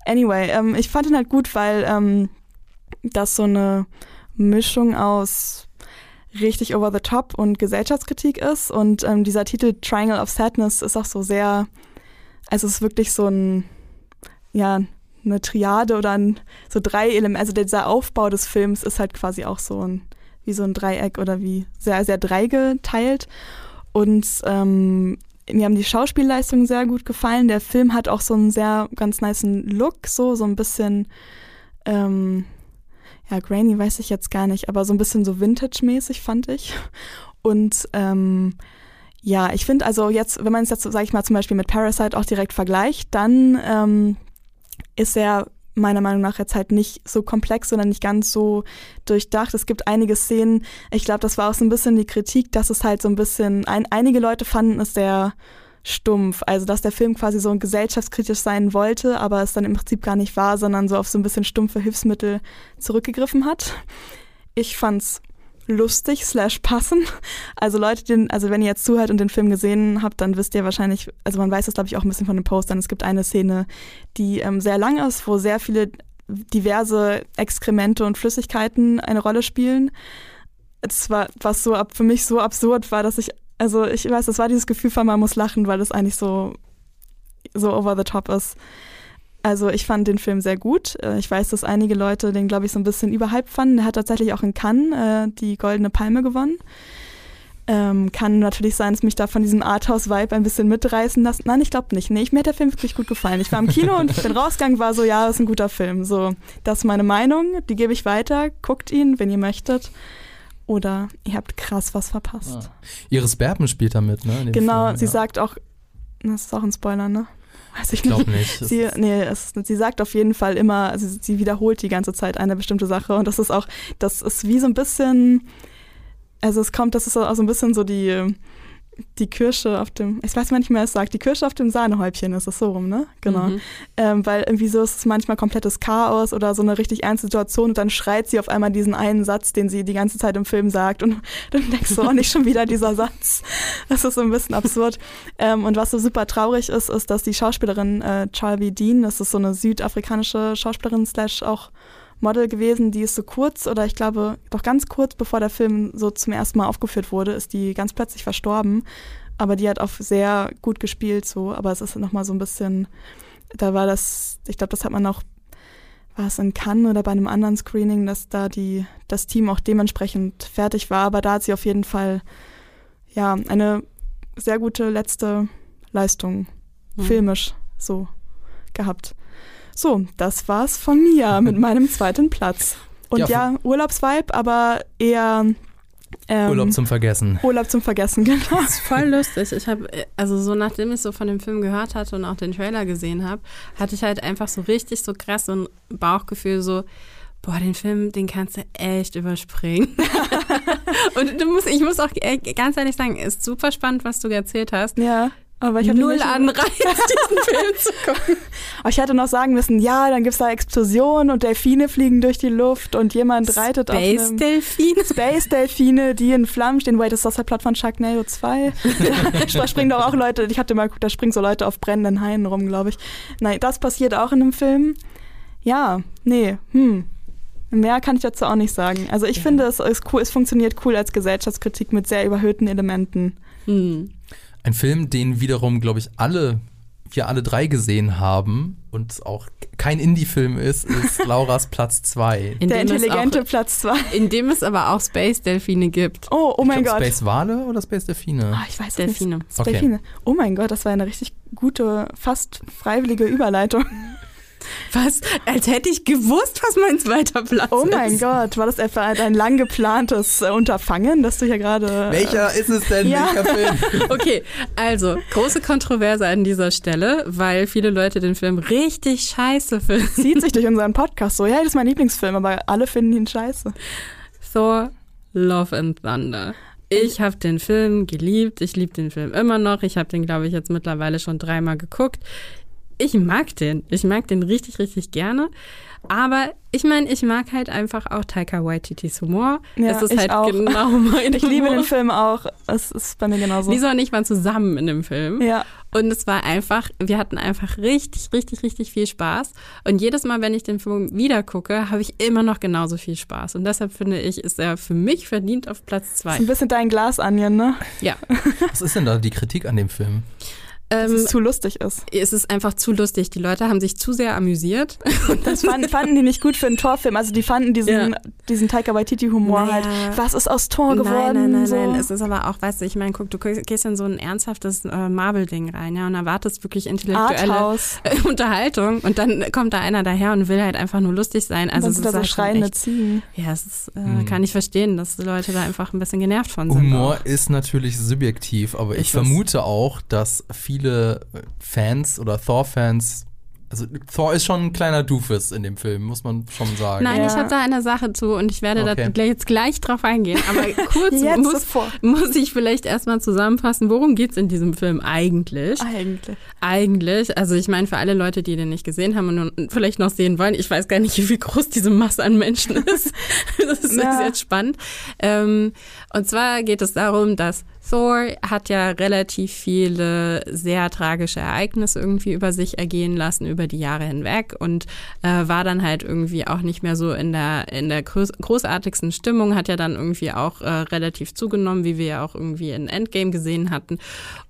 Anyway, ähm, ich fand ihn halt gut, weil ähm, das so eine Mischung aus richtig over the top und Gesellschaftskritik ist. Und ähm, dieser Titel Triangle of Sadness ist auch so sehr, also es ist wirklich so ein, ja, eine Triade oder ein, so drei Elemente, also dieser Aufbau des Films ist halt quasi auch so ein, wie so ein Dreieck oder wie sehr, sehr dreigeteilt. Und ähm, mir haben die Schauspielleistungen sehr gut gefallen. Der Film hat auch so einen sehr ganz niceen Look, so, so ein bisschen, ähm, ja, grainy weiß ich jetzt gar nicht, aber so ein bisschen so Vintage-mäßig fand ich. Und ähm, ja, ich finde also jetzt, wenn man es jetzt, sage ich mal, zum Beispiel mit Parasite auch direkt vergleicht, dann ähm, ist er meiner Meinung nach jetzt halt nicht so komplex, sondern nicht ganz so durchdacht. Es gibt einige Szenen, ich glaube, das war auch so ein bisschen die Kritik, dass es halt so ein bisschen, ein, einige Leute fanden es sehr stumpf, also dass der Film quasi so gesellschaftskritisch sein wollte, aber es dann im Prinzip gar nicht war, sondern so auf so ein bisschen stumpfe Hilfsmittel zurückgegriffen hat. Ich fand's lustig slash passen. Also Leute, den, also wenn ihr jetzt zuhört und den Film gesehen habt, dann wisst ihr wahrscheinlich, also man weiß das glaube ich auch ein bisschen von den Postern. Es gibt eine Szene, die ähm, sehr lang ist, wo sehr viele diverse Exkremente und Flüssigkeiten eine Rolle spielen. Es war, was so ab, für mich so absurd war, dass ich, also ich weiß, es war dieses Gefühl von man muss lachen, weil es eigentlich so, so over the top ist. Also ich fand den Film sehr gut. Äh, Ich weiß, dass einige Leute den, glaube ich, so ein bisschen überhyped fanden. Der hat tatsächlich auch in Cannes äh, die Goldene Palme gewonnen. Ähm, kann natürlich sein, dass mich da von diesem Arthouse-Vibe ein bisschen mitreißen lässt. Nein, ich glaube nicht. Nee, ich, mir hat der Film wirklich gut gefallen. Ich war im Kino und bin rausgegangen, war so, ja, das ist ein guter Film. So, das ist meine Meinung. Die gebe ich weiter. Guckt ihn, wenn ihr möchtet. Oder ihr habt krass was verpasst. Ah. Iris Berben spielt da mit, ne? Genau, Film, sie ja. sagt auch, das ist auch ein Spoiler, ne? Weiß ich Ich glaube nicht. Das Sie, nee, es, sie sagt auf jeden Fall immer, also sie wiederholt die ganze Zeit eine bestimmte Sache und das ist auch, das ist wie so ein bisschen, also es kommt, das ist auch so ein bisschen so die, die Kirsche auf dem, ich weiß mal nicht mehr, es sagt, die Kirsche auf dem Sahnehäubchen ist es so rum, ne? Genau. Mhm. Ähm, weil irgendwie so ist es manchmal komplettes Chaos oder so eine richtig ernste Situation und dann schreit sie auf einmal diesen einen Satz, den sie die ganze Zeit im Film sagt und dann denkst du, oh, nicht schon wieder dieser Satz. Das ist so ein bisschen absurd. Ähm, und was so super traurig ist, ist, dass die Schauspielerin äh, Charlie Dean, das ist so eine südafrikanische Schauspielerin slash auch Model gewesen, die ist so kurz oder ich glaube doch ganz kurz bevor der Film so zum ersten Mal aufgeführt wurde, ist die ganz plötzlich verstorben. Aber die hat auch sehr gut gespielt so. Aber es ist nochmal so ein bisschen, da war das, ich glaube, das hat man auch, war es in Cannes oder bei einem anderen Screening, dass da die, das Team auch dementsprechend fertig war. Aber da hat sie auf jeden Fall ja eine sehr gute letzte Leistung, Mhm. filmisch so gehabt. So, das war's von mir mit meinem zweiten Platz. Und Ja, ja, Urlaubsvibe, aber eher ähm, Urlaub zum Vergessen. Urlaub zum Vergessen, genau. Das ist voll lustig. Ich habe, also so nachdem ich so von dem Film gehört hatte und auch den Trailer gesehen habe, hatte ich halt einfach so richtig so krass so ein Bauchgefühl so, boah, den Film, den kannst du echt überspringen. und du musst, ich muss auch äh, ganz ehrlich sagen, ist super spannend, was du erzählt hast. Ja, aber ich habe Null Anreiz, diesen Film zu gucken. Aber ich hätte noch sagen müssen, ja, dann gibt's da Explosionen und Delfine fliegen durch die Luft und jemand reitet auf Space einem Delfin. Space Delfine, die in Flammen stehen. Wait, ist das der Plot von Sharknado 2? da springen doch auch Leute, ich hatte mal geguckt, da springen so Leute auf brennenden Haien rum, glaube ich. Nein, das passiert auch in einem Film. Ja, nee, hm. Mehr kann ich dazu auch nicht sagen. Also ich Ja. finde, es ist cool, es funktioniert cool als Gesellschaftskritik mit sehr überhöhten Elementen. Hm. Ein Film, den wiederum, glaube ich, alle, wir alle drei gesehen haben und auch kein Indie-Film ist, ist Lauras Platz 2. In Der dem es intelligente auch, Platz 2. in dem es aber auch Space Delfine gibt. Oh, oh mein glaub, Gott. Space Wale oder Space Delfine? Ah, ich weiß Delfine. nicht. Okay. Delfine. Oh mein Gott, das war eine richtig gute, fast freiwillige Überleitung. Was? Als hätte ich gewusst, was mein zweiter Platz Oh ist. mein Gott, war das etwa ein lang geplantes äh, Unterfangen, dass du hier gerade. äh, Welcher ist es denn? ja. Welcher Film? Okay, also große Kontroverse an dieser Stelle, weil viele Leute den Film richtig scheiße finden. Zieht sich durch unseren Podcast so. Ja, das ist mein Lieblingsfilm, aber alle finden ihn scheiße. Thor, Love and Thunder. Ich habe den Film geliebt. Ich liebe den Film immer noch. Ich habe den, glaube ich, jetzt mittlerweile schon dreimal geguckt. Ich mag den. Ich mag den richtig, richtig gerne. Aber ich meine, ich mag halt einfach auch Taika Waititis Humor. Ja, es ist ich halt auch. genau mein Ich liebe Humor. den Film auch. Es ist bei mir genauso. Lisa und ich waren zusammen in dem Film. Ja, Und es war einfach, wir hatten einfach richtig, richtig, richtig viel Spaß. Und jedes Mal, wenn ich den Film wieder gucke, habe ich immer noch genauso viel Spaß. Und deshalb finde ich, ist er für mich verdient auf Platz ist zwei. ein bisschen dein Glas, Onion, ne? Ja. Was ist denn da die Kritik an dem Film? Dass Ähm, es zu lustig ist. es ist einfach zu lustig. Die Leute haben sich zu sehr amüsiert. Das fanden, fanden die nicht gut für einen Torfilm. Also die fanden diesen, Ja. diesen Taika Waititi-Humor Naja. halt. Was ist aus Tor geworden? Nein, nein, nein, so. nein. Es ist aber auch, weißt du, ich meine, guck, du gehst in so ein ernsthaftes äh, Marvel-Ding rein, ja, und erwartest wirklich intellektuelle Arthouse. äh, Unterhaltung. Und dann kommt da einer daher und will halt einfach nur lustig sein. Also es sind da ist so halt schreiende echt, Ziegen. Ja, es ist, äh, Hm. kann ich verstehen, dass die Leute da einfach ein bisschen genervt von sind. Humor auch. ist natürlich subjektiv, aber ich Ist es. vermute auch, dass viele äh, Fans oder Thor-Fans, also Thor ist schon ein kleiner Doofus in dem Film, muss man schon sagen. Nein, Ja. ich habe da eine Sache zu und ich werde Okay. da jetzt gleich drauf eingehen. Aber kurz Jetzt muss, muss ich vielleicht erstmal zusammenfassen, worum geht's in diesem Film eigentlich? Eigentlich. Eigentlich, also ich meine für alle Leute, die den nicht gesehen haben und vielleicht noch sehen wollen, ich weiß gar nicht, wie groß diese Masse an Menschen ist. das ist Ja. jetzt spannend. Ähm, und zwar geht es darum, dass Thor hat ja relativ viele sehr tragische Ereignisse irgendwie über sich ergehen lassen über die Jahre hinweg und äh, war dann halt irgendwie auch nicht mehr so in der in der groß, großartigsten Stimmung, hat ja dann irgendwie auch äh, relativ zugenommen, wie wir ja auch irgendwie in Endgame gesehen hatten.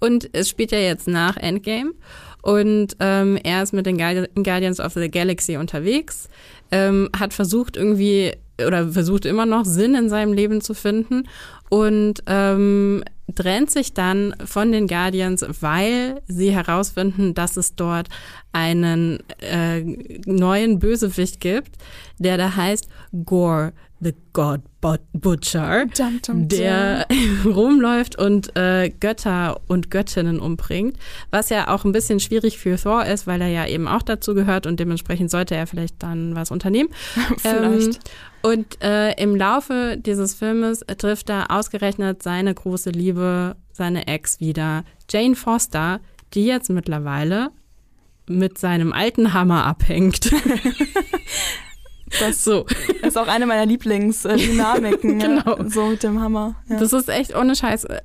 Und es spielt ja jetzt nach Endgame und ähm, er ist mit den Guardi- Guardians of the Galaxy unterwegs, ähm, hat versucht irgendwie oder versucht immer noch Sinn in seinem Leben zu finden und ähm, trennt sich dann von den Guardians, weil sie herausfinden, dass es dort einen äh, neuen Bösewicht gibt, der da heißt Gore, the God But- Butcher Dum, dum, der rumläuft und äh, Götter und Göttinnen umbringt, was ja auch ein bisschen schwierig für Thor ist, weil er ja eben auch dazu gehört und dementsprechend sollte er vielleicht dann was unternehmen. Vielleicht. Ähm, und äh, im Laufe dieses Filmes trifft er ausgerechnet seine große Liebe, seine Ex wieder, Jane Foster, die jetzt mittlerweile mit seinem alten Hammer abhängt. Das so. ist auch eine meiner Lieblingsdynamiken. Genau. ja, so mit dem Hammer. Ja. Das ist echt ohne Scheiß äh,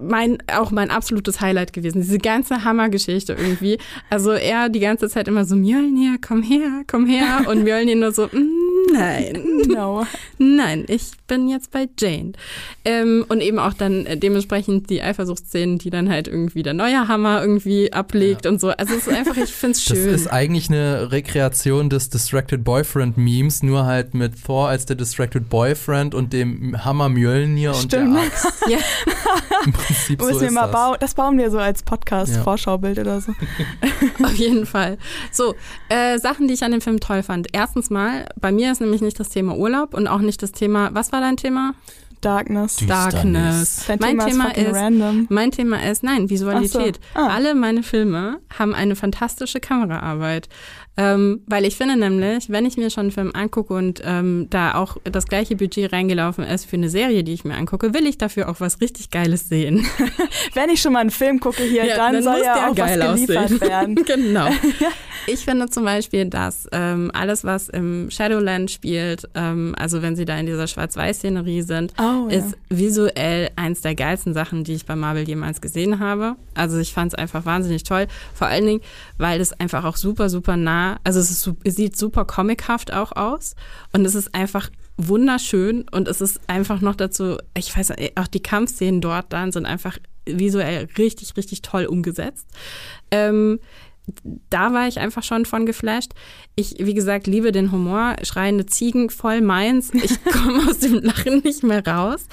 mein, auch mein absolutes Highlight gewesen. Diese ganze Hammergeschichte irgendwie. Also er die ganze Zeit immer so, Mjölnir, komm her, komm her. Und Mjölnir nur so, mm, Nein. No. Nein, ich bin jetzt bei Jane. Ähm, und eben auch dann äh, dementsprechend die Eifersuchtsszenen, die dann halt irgendwie der neue Hammer irgendwie ablegt Ja. und so. Also es ist einfach, ich finde es Das schön. ist eigentlich eine Rekreation des Distracted Boyfriend Memes, nur halt mit Thor als der Distracted Boyfriend und dem Hammer Mjölnir und Stimmt. der Axt. Ja. Im Prinzip so wir ist mal das. bauen, das bauen wir so als Ja. Podcast-Vorschaubild oder so. Auf jeden Fall. So, äh, Sachen, die ich an dem Film toll fand. Erstens mal, bei mir ist nämlich nicht das Thema Urlaub und auch nicht das Thema, was war dein Thema? Darkness. Darkness. Dein mein Thema, Thema ist random. mein Thema ist, nein, Visualität. So. Ah. Alle meine Filme haben eine fantastische Kameraarbeit. Ähm, weil ich finde nämlich, wenn ich mir schon einen Film angucke und ähm, da auch das gleiche Budget reingelaufen ist für eine Serie, die ich mir angucke, will ich dafür auch was richtig Geiles sehen. Wenn ich schon mal einen Film gucke hier, Ja, dann, dann soll muss ja der auch geil was geliefert aussehen. werden. genau. Ich finde zum Beispiel, dass ähm, alles, was im Shadowland spielt, ähm, also wenn sie da in dieser Schwarz-Weiß-Szenerie sind, Oh, ja. ist visuell eins der geilsten Sachen, die ich bei Marvel jemals gesehen habe. Also ich fand es einfach wahnsinnig toll. Vor allen Dingen, weil es einfach auch super, super nah, also es, ist, es sieht super comichaft auch aus und es ist einfach wunderschön und es ist einfach noch dazu, ich weiß auch die Kampfszenen dort dann sind einfach visuell richtig, richtig toll umgesetzt. Ähm, da war ich einfach schon von geflasht. Ich, wie gesagt, liebe den Humor. Schreiende Ziegen, voll meins. Ich komme aus dem Lachen nicht mehr raus.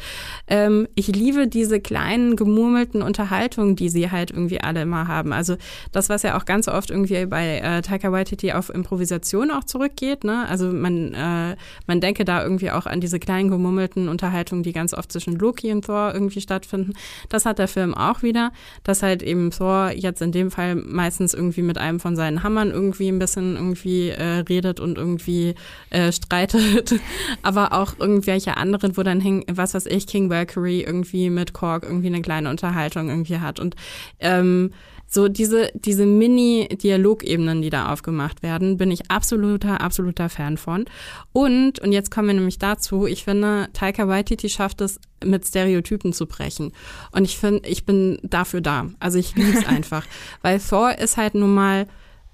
Ähm, ich liebe diese kleinen, gemurmelten Unterhaltungen, die sie halt irgendwie alle immer haben. Also das, was ja auch ganz oft irgendwie bei äh, Taika Waititi auf Improvisation auch zurückgeht. Ne? Also man, äh, man denke da irgendwie auch an diese kleinen, gemurmelten Unterhaltungen, die ganz oft zwischen Loki und Thor irgendwie stattfinden. Das hat der Film auch wieder, dass halt eben Thor jetzt in dem Fall meistens irgendwie mit einem von seinen Hammern irgendwie ein bisschen irgendwie äh, redet und irgendwie äh, streitet, aber auch irgendwelche anderen, wo dann hängen, was weiß ich, King Valkyrie irgendwie mit Korg irgendwie eine kleine Unterhaltung irgendwie hat. Und ähm, so diese, diese Mini-Dialogebenen, die da aufgemacht werden, bin ich absoluter, absoluter Fan von. Und, und jetzt kommen wir nämlich dazu, ich finde, Taika Waititi schafft es, mit Stereotypen zu brechen. Und ich finde, ich bin dafür da. Also ich liebe es einfach. Weil Thor ist halt nun mal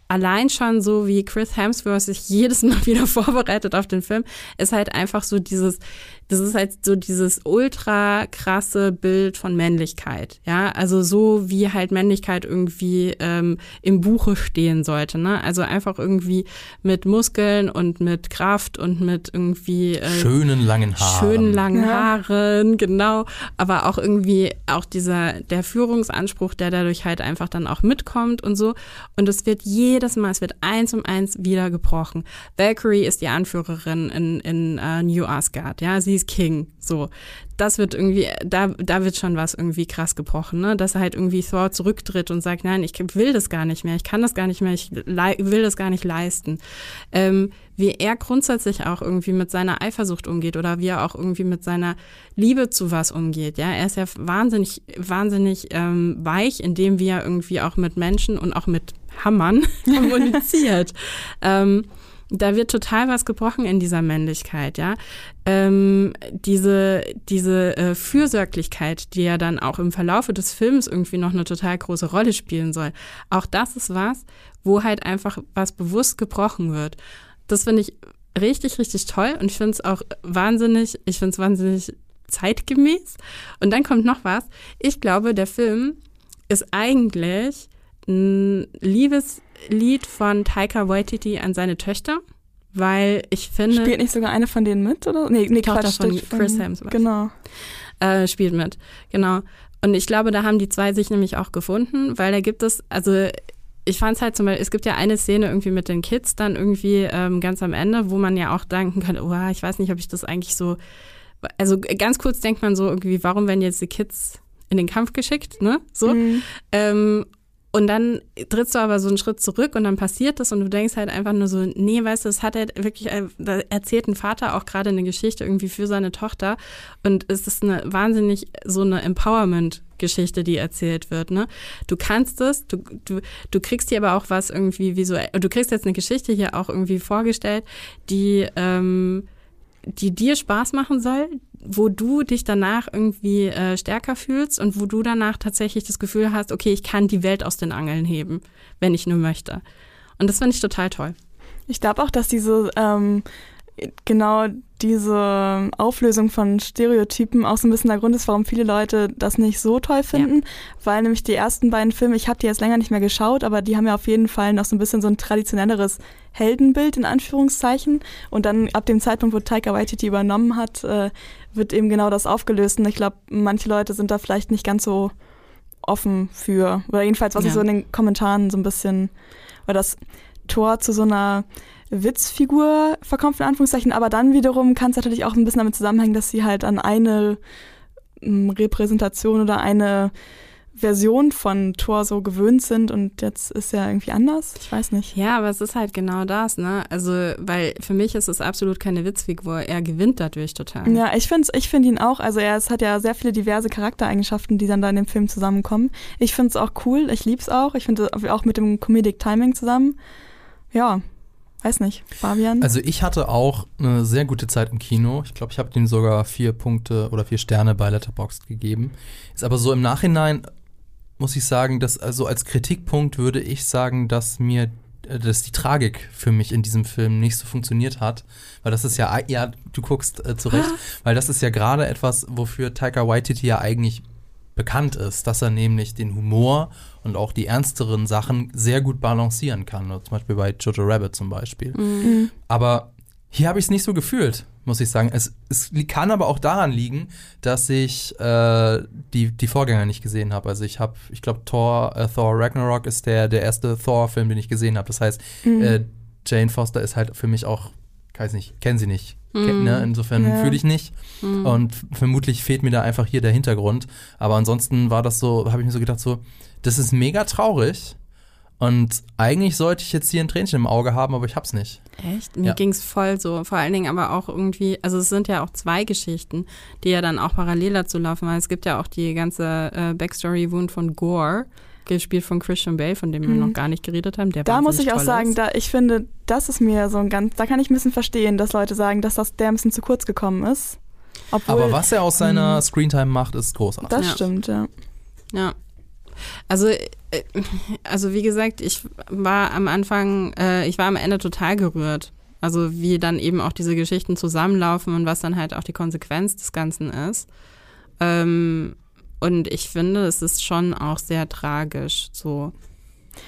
allein schon so, wie Chris Hemsworth sich jedes Mal wieder vorbereitet auf den Film, ist halt einfach so dieses, das ist halt so dieses ultra krasse Bild von Männlichkeit, ja, also so wie halt Männlichkeit irgendwie ähm, im Buche stehen sollte, ne, also einfach irgendwie mit Muskeln und mit Kraft und mit irgendwie äh, Schönen langen Haaren. schönen langen Ja. Haaren, genau. Aber auch irgendwie auch dieser, der Führungsanspruch, der dadurch halt einfach dann auch mitkommt und so. Und es wird jedes Mal, es wird eins um eins wieder gebrochen. Valkyrie ist die Anführerin in, in uh, New Asgard, ja, sie ist King, so. Das wird irgendwie, da, da wird schon was irgendwie krass gebrochen, ne? Dass er halt irgendwie Thor zurücktritt und sagt, nein, ich will das gar nicht mehr, ich kann das gar nicht mehr, ich will das gar nicht leisten. Ähm, wie er grundsätzlich auch irgendwie mit seiner Eifersucht umgeht oder wie er auch irgendwie mit seiner Liebe zu was umgeht. Ja, er ist ja wahnsinnig, wahnsinnig ähm, weich, indem wie er irgendwie auch mit Menschen und auch mit Hammern kommuniziert. ähm, da wird total was gebrochen in dieser Männlichkeit, ja. Ähm, diese diese äh, Fürsorglichkeit, die ja dann auch im Verlaufe des Films irgendwie noch eine total große Rolle spielen soll. Auch das ist was, wo halt einfach was bewusst gebrochen wird. Das finde ich richtig, richtig toll und ich finde es auch wahnsinnig, ich finde es wahnsinnig zeitgemäß. Und dann kommt noch was. Ich glaube, der Film ist eigentlich ein Liebeslied von Taika Waititi an seine Töchter, weil ich finde, Spielt nicht sogar eine von denen mit, oder? Nee, nee Tochter Quatsch. von Chris Hemsworth. Genau. äh, spielt mit. Genau. Und ich glaube, da haben die zwei sich nämlich auch gefunden, weil da gibt es, also ich fand es halt zum Beispiel, es gibt ja eine Szene irgendwie mit den Kids dann irgendwie ähm, ganz am Ende, wo man ja auch denken kann, oh, ich weiß nicht, ob ich das eigentlich so, also ganz kurz denkt man so irgendwie, warum werden jetzt die Kids in den Kampf geschickt, ne? So. Mhm. Ähm, und dann trittst du aber so einen Schritt zurück und dann passiert das und du denkst halt einfach nur so, nee, weißt du, es hat halt wirklich, äh, da erzählt ein Vater auch gerade eine Geschichte irgendwie für seine Tochter und es ist eine wahnsinnig so eine Empowerment-Geschichte, die erzählt wird, ne? Du kannst es, du, du, du kriegst dir aber auch was irgendwie visuell, du kriegst jetzt eine Geschichte hier auch irgendwie vorgestellt, die, ähm, die dir Spaß machen soll, wo du dich danach irgendwie äh, stärker fühlst und wo du danach tatsächlich das Gefühl hast, okay, ich kann die Welt aus den Angeln heben, wenn ich nur möchte. Und das finde ich total toll. Ich glaube auch, dass diese ähm, genau diese Auflösung von Stereotypen auch so ein bisschen der Grund ist, warum viele Leute das nicht so toll finden, ja. weil nämlich die ersten beiden Filme, ich habe die jetzt länger nicht mehr geschaut, aber die haben ja auf jeden Fall noch so ein bisschen so ein traditionelleres Heldenbild in Anführungszeichen und dann ab dem Zeitpunkt, wo Taika Waititi übernommen hat, äh, wird eben genau das aufgelöst und ich glaube, manche Leute sind da vielleicht nicht ganz so offen für oder jedenfalls, was ja. ich so in den Kommentaren so ein bisschen, weil das Tor zu so einer Witzfigur verkauft, in Anführungszeichen, aber dann wiederum kann es natürlich auch ein bisschen damit zusammenhängen, dass sie halt an eine ähm, Repräsentation oder eine Version von Thor so gewöhnt sind und jetzt ist er irgendwie anders. Ich weiß nicht. Ja, aber es ist halt genau das, ne? Also, weil für mich ist es absolut keine Witzfigur. Er gewinnt dadurch total. Ja, ich finde ich find ihn auch. Also, er es hat ja sehr viele diverse Charaktereigenschaften, die dann da in dem Film zusammenkommen. Ich finde es auch cool. Ich liebe es auch. Ich finde auch mit dem Comedic Timing zusammen. Ja, Weiß nicht, Fabian? Also ich hatte auch eine sehr gute Zeit im Kino. Ich glaube, ich habe dem sogar vier Punkte oder vier Sterne bei Letterboxd gegeben. Ist aber so im Nachhinein muss ich sagen, dass also als Kritikpunkt würde ich sagen, dass mir äh, dass die Tragik für mich in diesem Film nicht so funktioniert hat, weil das ist ja ja du guckst äh, zurecht, ah. weil das ist ja gerade etwas, wofür Taika Waititi ja eigentlich bekannt ist, dass er nämlich den Humor und auch die ernsteren Sachen sehr gut balancieren kann. Zum Beispiel bei Jojo Rabbit zum Beispiel. Mhm. Aber hier habe ich es nicht so gefühlt, muss ich sagen. Es, es, kann aber auch daran liegen, dass ich äh, die, die Vorgänger nicht gesehen habe. Also ich habe, ich glaube, Thor, äh, Thor Ragnarok ist der, der erste Thor-Film, den ich gesehen habe. Das heißt, mhm. äh, Jane Foster ist halt für mich auch, weiß nicht, kennen sie nicht. Mhm. Ne? Insofern ja. fühle ich nicht. Mhm. Und vermutlich fehlt mir da einfach hier der Hintergrund. Aber ansonsten war das so, habe ich mir so gedacht, so, das ist mega traurig. Und eigentlich sollte ich jetzt hier ein Tränchen im Auge haben, aber ich hab's nicht. Echt? Mir ja. ging's voll so. Vor allen Dingen aber auch irgendwie, also es sind ja auch zwei Geschichten, die ja dann auch parallel dazu laufen, weil es gibt ja auch die ganze äh, Backstory-Wound von Gore, gespielt von Christian Bale, von dem mhm. wir noch gar nicht geredet haben. Der da muss ich auch sagen, da ich finde, das ist mir so ein ganz, da kann ich ein bisschen verstehen, dass Leute sagen, dass das der ein bisschen zu kurz gekommen ist. Obwohl, aber was er aus seiner mhm. Screentime macht, ist großartig. Das ja. stimmt, ja. Ja. Also, äh, also wie gesagt, ich war am Anfang, äh, ich war am Ende total gerührt. Also wie dann eben auch diese Geschichten zusammenlaufen und was dann halt auch die Konsequenz des Ganzen ist. Ähm, und ich finde, es ist schon auch sehr tragisch so.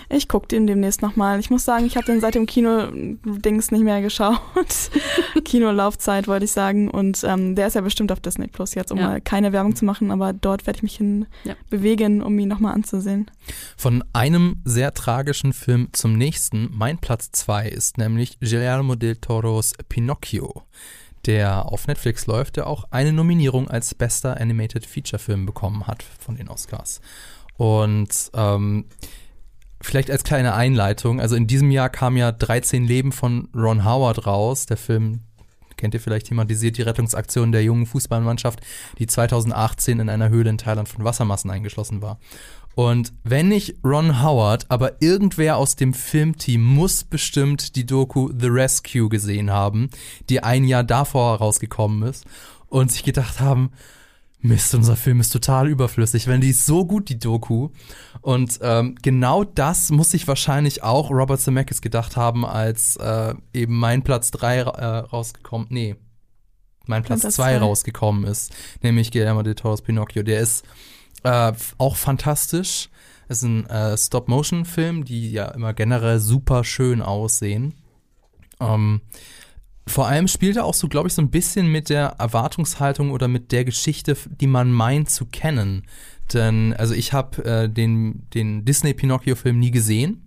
Ich gucke den demnächst nochmal. Ich muss sagen, ich habe den seit dem Kino-Dings nicht mehr geschaut. Kinolaufzeit wollte ich sagen. Und ähm, der ist ja bestimmt auf Disney Plus jetzt, um ja. mal keine Werbung zu machen, aber dort werde ich mich hin ja. bewegen, um ihn nochmal anzusehen. Von einem sehr tragischen Film zum nächsten. Mein Platz 2 ist nämlich Guillermo del Toros Pinocchio der auf Netflix läuft, der auch eine Nominierung als bester Animated Feature Film bekommen hat von den Oscars. Und ähm, Vielleicht als kleine Einleitung, also in diesem Jahr kam ja 13 Leben von Ron Howard raus. Der Film kennt ihr vielleicht thematisiert die Rettungsaktion der jungen Fußballmannschaft, die 2018 in einer Höhle in Thailand von Wassermassen eingeschlossen war. Und wenn nicht Ron Howard, aber irgendwer aus dem Filmteam muss bestimmt die Doku The Rescue gesehen haben, die ein Jahr davor rausgekommen ist und sich gedacht haben, Mist, unser Film ist total überflüssig, wenn die ist so gut, die Doku. Und ähm, genau das muss sich wahrscheinlich auch Robert Zemeckis gedacht haben, als äh, eben mein Platz 3 äh, rausgekommen, nee, mein Platz 2 rausgekommen ist, nämlich Guillermo de Toro's Pinocchio. Der ist äh, auch fantastisch. Es ist ein äh, Stop-Motion-Film, die ja immer generell super schön aussehen. Ähm, vor allem spielt er auch so, glaube ich, so ein bisschen mit der Erwartungshaltung oder mit der Geschichte, die man meint zu kennen. Denn, also ich habe äh, den, den Disney-Pinocchio-Film nie gesehen,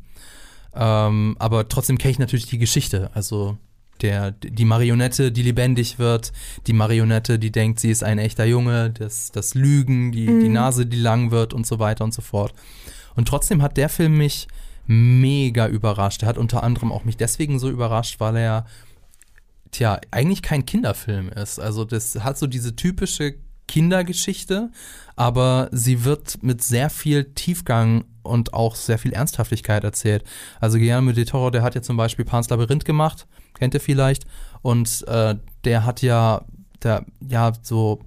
ähm, aber trotzdem kenne ich natürlich die Geschichte. Also der, die Marionette, die lebendig wird, die Marionette, die denkt, sie ist ein echter Junge, das, das Lügen, die, mhm. die Nase, die lang wird und so weiter und so fort. Und trotzdem hat der Film mich mega überrascht. Er hat unter anderem auch mich deswegen so überrascht, weil er tja, eigentlich kein Kinderfilm ist. Also das hat so diese typische Kindergeschichte, aber sie wird mit sehr viel Tiefgang und auch sehr viel Ernsthaftigkeit erzählt. Also Guillermo de Toro, der hat ja zum Beispiel Pans Labyrinth gemacht, kennt ihr vielleicht, und äh, der hat ja, der, ja, so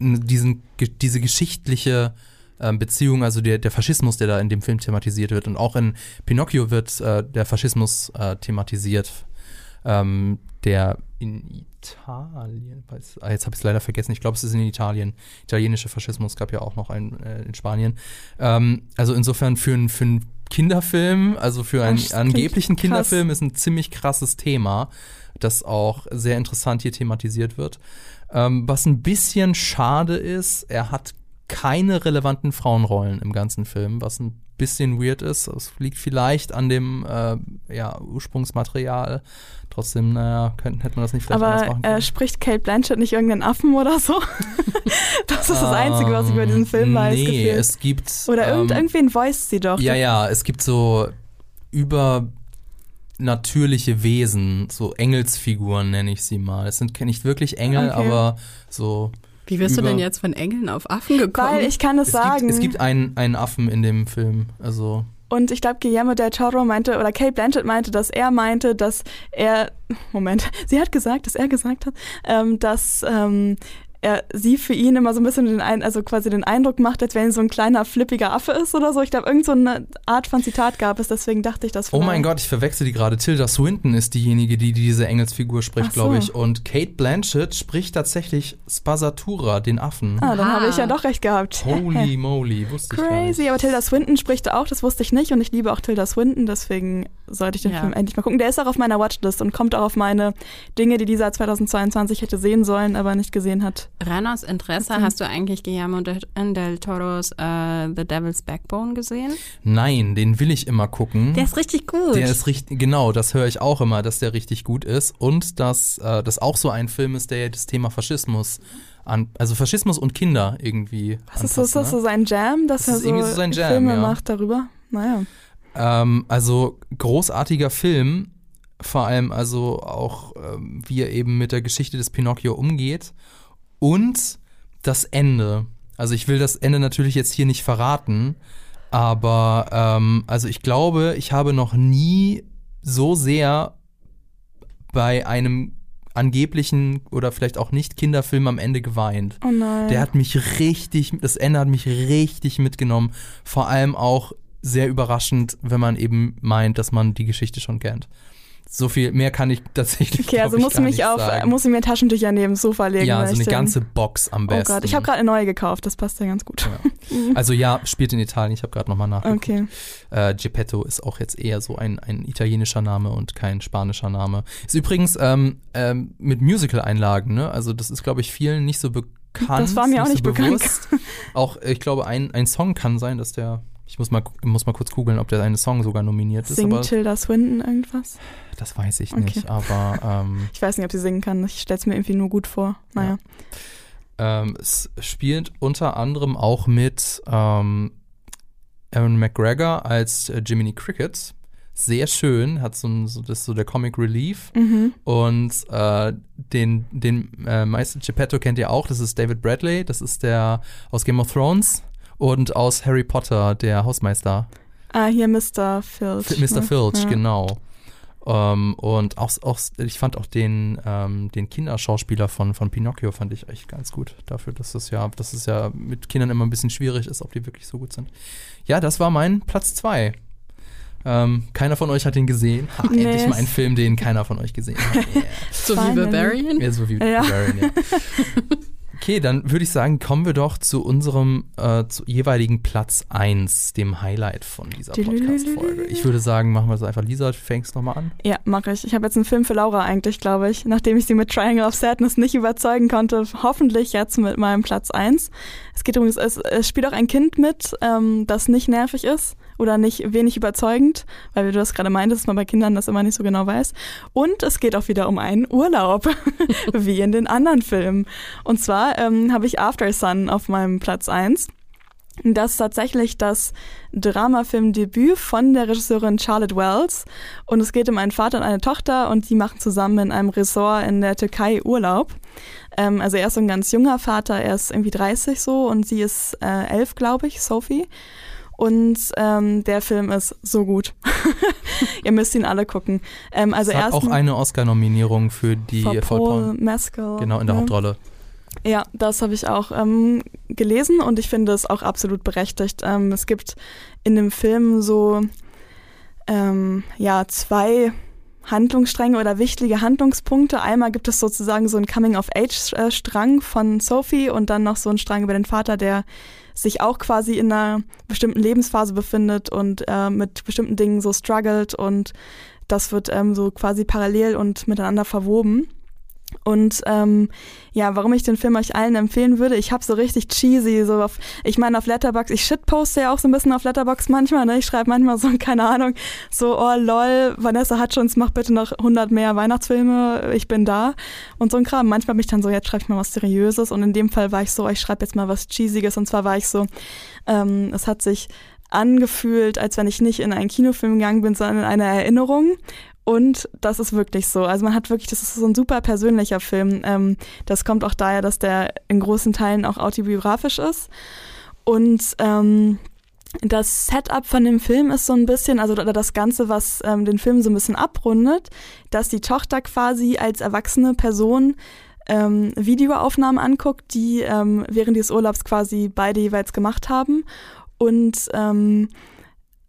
diesen, diese geschichtliche äh, Beziehung, also der, der Faschismus, der da in dem Film thematisiert wird. Und auch in Pinocchio wird äh, der Faschismus äh, thematisiert. Ähm, der in Italien, weiß, ah, jetzt habe ich es leider vergessen, ich glaube, es ist in Italien. Italienische Faschismus gab ja auch noch einen äh, in Spanien. Ähm, also insofern für, ein, für einen Kinderfilm, also für einen Das angeblichen krass. Kinderfilm, ist ein ziemlich krasses Thema, das auch sehr interessant hier thematisiert wird. Ähm, was ein bisschen schade ist, er hat keine relevanten Frauenrollen im ganzen Film, was ein bisschen weird ist. Es liegt vielleicht an dem äh, ja, Ursprungsmaterial. Trotzdem, naja, könnten, hätte man das nicht vielleicht anders Aber machen äh, können. spricht Kate Blanchett nicht irgendeinen Affen oder so? das ist das Einzige, was ich über diesen Film weiß. Ähm, Nee, gefühlt. es gibt. Oder irgend, ähm, irgendwen voice sie doch. Ja, ja, es gibt so übernatürliche Wesen, so Engelsfiguren nenne ich sie mal. Es sind nicht wirklich Engel, Okay. aber so. Wie wirst du denn jetzt von Engeln auf Affen gekommen? Weil ich kann es Es sagen. gibt, es gibt einen, einen Affen in dem Film. Also, Und ich glaube, Guillermo del Toro meinte, oder Kate Blanchett meinte, dass er meinte, dass er, Moment, sie hat gesagt, dass er gesagt hat, ähm, dass ähm, er sie für ihn immer so ein bisschen den, ein, also quasi den Eindruck macht, als wenn er so ein kleiner flippiger Affe ist oder so. Ich glaube, irgend so eine Art von Zitat gab es, deswegen dachte ich das oh mein Gott, ich verwechsel die gerade. Tilda Swinton ist diejenige, die diese Engelsfigur spricht, so. glaube ich. Und Kate Blanchett spricht tatsächlich Spasatura, den Affen. Ah, dann habe ich ja doch recht gehabt. Holy moly, wusste ich gar nicht. Crazy, aber Tilda Swinton spricht auch, das wusste ich nicht und ich liebe auch Tilda Swinton, deswegen sollte ich den Ja. Film endlich mal gucken. Der ist auch auf meiner Watchlist und kommt auch auf meine Dinge, die dieser 2022 hätte sehen sollen, aber nicht gesehen hat. Rein aus Interesse, hast du eigentlich Guillermo del, del Toros äh, The Devil's Backbone gesehen? Nein, den will ich immer gucken. Der ist richtig gut. Der ist richtig, genau, das höre ich auch immer, dass der richtig gut ist und dass äh, das auch so ein Film ist, der das Thema Faschismus an, also Faschismus und Kinder irgendwie Was ist, so- ist anfasst, das ne? so sein Jam, dass Das er so, so sein Jam, Filme ja. macht darüber? Naja. Ähm, also großartiger Film, vor allem also auch, ähm, wie er eben mit der Geschichte des Pinocchio umgeht und das Ende. Also ich will das Ende natürlich jetzt hier nicht verraten, aber ähm, also ich glaube, ich habe noch nie so sehr bei einem angeblichen oder vielleicht auch nicht Kinderfilm am Ende geweint. Oh nein. Der hat mich richtig, das Ende hat mich richtig mitgenommen. Vor allem auch sehr überraschend, wenn man eben meint, dass man die Geschichte schon kennt. So viel mehr kann ich tatsächlich. okay, also ich, muss gar mich nicht auf, sagen. muss ich mir Taschentücher neben das Sofa legen. ja, so ich eine ganze Box am Oh besten. Gott, ich habe gerade eine neue gekauft, das passt ja ganz gut. Also ja, spielt in Italien. Ich habe gerade nochmal nachgeguckt. Okay. Äh, Geppetto ist auch jetzt eher so ein, ein italienischer Name und kein spanischer Name. Ist übrigens ähm, ähm, mit Musical-Einlagen, ne? Also das ist, glaube ich, vielen nicht so bekannt. Das war mir auch so nicht bekannt. bewusst. Auch, ich glaube, ein, ein Song kann sein, dass der. Ich muss mal, muss mal kurz googeln, ob der eine Song sogar nominiert ist. Singt Tilda Swinton irgendwas? das weiß ich Okay. nicht. Aber ähm, Ich weiß nicht, ob sie singen kann. Ich stelle es mir irgendwie nur gut vor. Naja. ähm, es spielt unter anderem auch mit ähm, Aaron McGregor als äh, Jiminy Cricket. Sehr schön, hat so, ein, so das ist so der Comic Relief. Mhm. Und äh, den, den äh, Meister Geppetto kennt ihr auch, das ist David Bradley, das ist der aus Game of Thrones und aus Harry Potter, der Hausmeister. Ah, hier Mr. Filch. Mr. ne? Filch, Ja. genau. Ähm, und auch, auch, ich fand auch den, ähm, den Kinderschauspieler von, von Pinocchio fand ich echt ganz gut. Dafür, dass das ja, dass es ja mit Kindern immer ein bisschen schwierig ist, ob die wirklich so gut sind. Ja, das war mein Platz zwei. Ähm, keiner von euch hat den gesehen. Ha, Nee. Endlich mal ein Film, den keiner von euch gesehen hat. Yeah. so wie. Barbarian? Ja, so wie Ja. Barbarian, ja. Okay, dann würde ich sagen, kommen wir doch zu unserem äh, zu jeweiligen Platz 1, dem Highlight von dieser Podcast-Folge. Ich würde sagen, machen wir es einfach. Lisa, fängst nochmal an. Ja, mache ich. Ich habe jetzt einen Film für Laura eigentlich, glaube ich, nachdem ich sie mit Triangle of Sadness nicht überzeugen konnte. Hoffentlich jetzt mit meinem Platz 1. Es geht übrigens, es, es spielt auch ein Kind mit, ähm, das nicht nervig ist oder nicht wenig überzeugend, weil du das gerade meintest, dass man bei Kindern das immer nicht so genau weiß. Und es geht auch wieder um einen Urlaub, wie in den anderen Filmen. Und zwar ähm, habe ich After Sun auf meinem Platz 1. Das ist tatsächlich das Dramafilmdebüt von der Regisseurin Charlotte Wells. Und es geht um einen Vater und eine Tochter und die machen zusammen in einem Resort in der Türkei Urlaub. Ähm, also er ist so ein ganz junger Vater, er ist irgendwie 30 so und sie ist äh, elf, glaube ich, Sophie. Und ähm, der Film ist so gut. Ihr müsst ihn alle gucken. Ähm, also es hat auch eine Oscar-Nominierung für die von Paul Mescal. Genau, in der ne? Hauptrolle. Ja, das habe ich auch ähm, gelesen und ich finde es auch absolut berechtigt. Ähm, es gibt in dem Film so ähm, ja zwei Handlungsstränge oder wichtige Handlungspunkte. Einmal gibt es sozusagen so einen Coming-of-Age-Strang von Sophie und dann noch so einen Strang über den Vater, der sich auch quasi in einer bestimmten Lebensphase befindet und äh, mit bestimmten Dingen so struggelt und das wird ähm, so quasi parallel und miteinander verwoben. Und ähm, ja, warum ich den Film euch allen empfehlen würde, ich habe so richtig cheesy, so auf, ich meine auf Letterbox, ich shitposte ja auch so ein bisschen auf Letterbox manchmal, ne? Ich schreibe manchmal so, keine Ahnung, so, oh lol, Vanessa Hutchins, mach bitte noch 100 mehr Weihnachtsfilme, ich bin da und so ein Kram. Manchmal bin ich dann so, jetzt schreibe ich mal was Seriöses und in dem Fall war ich so, ich schreibe jetzt mal was Cheesiges und zwar war ich so, ähm, es hat sich angefühlt, als wenn ich nicht in einen Kinofilm gegangen bin, sondern in eine Erinnerung. Und das ist wirklich so. Also man hat wirklich, das ist so ein super persönlicher Film. Ähm, das kommt auch daher, dass der in großen Teilen auch autobiografisch ist. Und ähm, das Setup von dem Film ist so ein bisschen, also das Ganze, was ähm, den Film so ein bisschen abrundet, dass die Tochter quasi als erwachsene Person ähm, Videoaufnahmen anguckt, die ähm, während des Urlaubs quasi beide jeweils gemacht haben. Und ähm,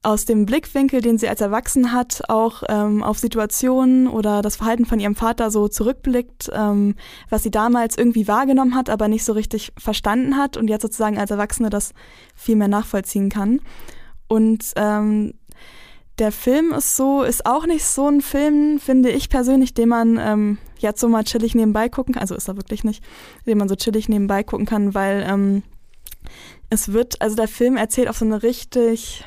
aus dem Blickwinkel, den sie als Erwachsen hat, auch ähm, auf Situationen oder das Verhalten von ihrem Vater so zurückblickt, ähm, was sie damals irgendwie wahrgenommen hat, aber nicht so richtig verstanden hat und jetzt sozusagen als Erwachsene das viel mehr nachvollziehen kann. Und ähm, der Film ist so, ist auch nicht so ein Film, finde ich persönlich, den man ähm, jetzt so mal chillig nebenbei gucken kann. Also ist er wirklich nicht, den man so chillig nebenbei gucken kann, weil ähm, es wird, also der Film erzählt auf so eine richtig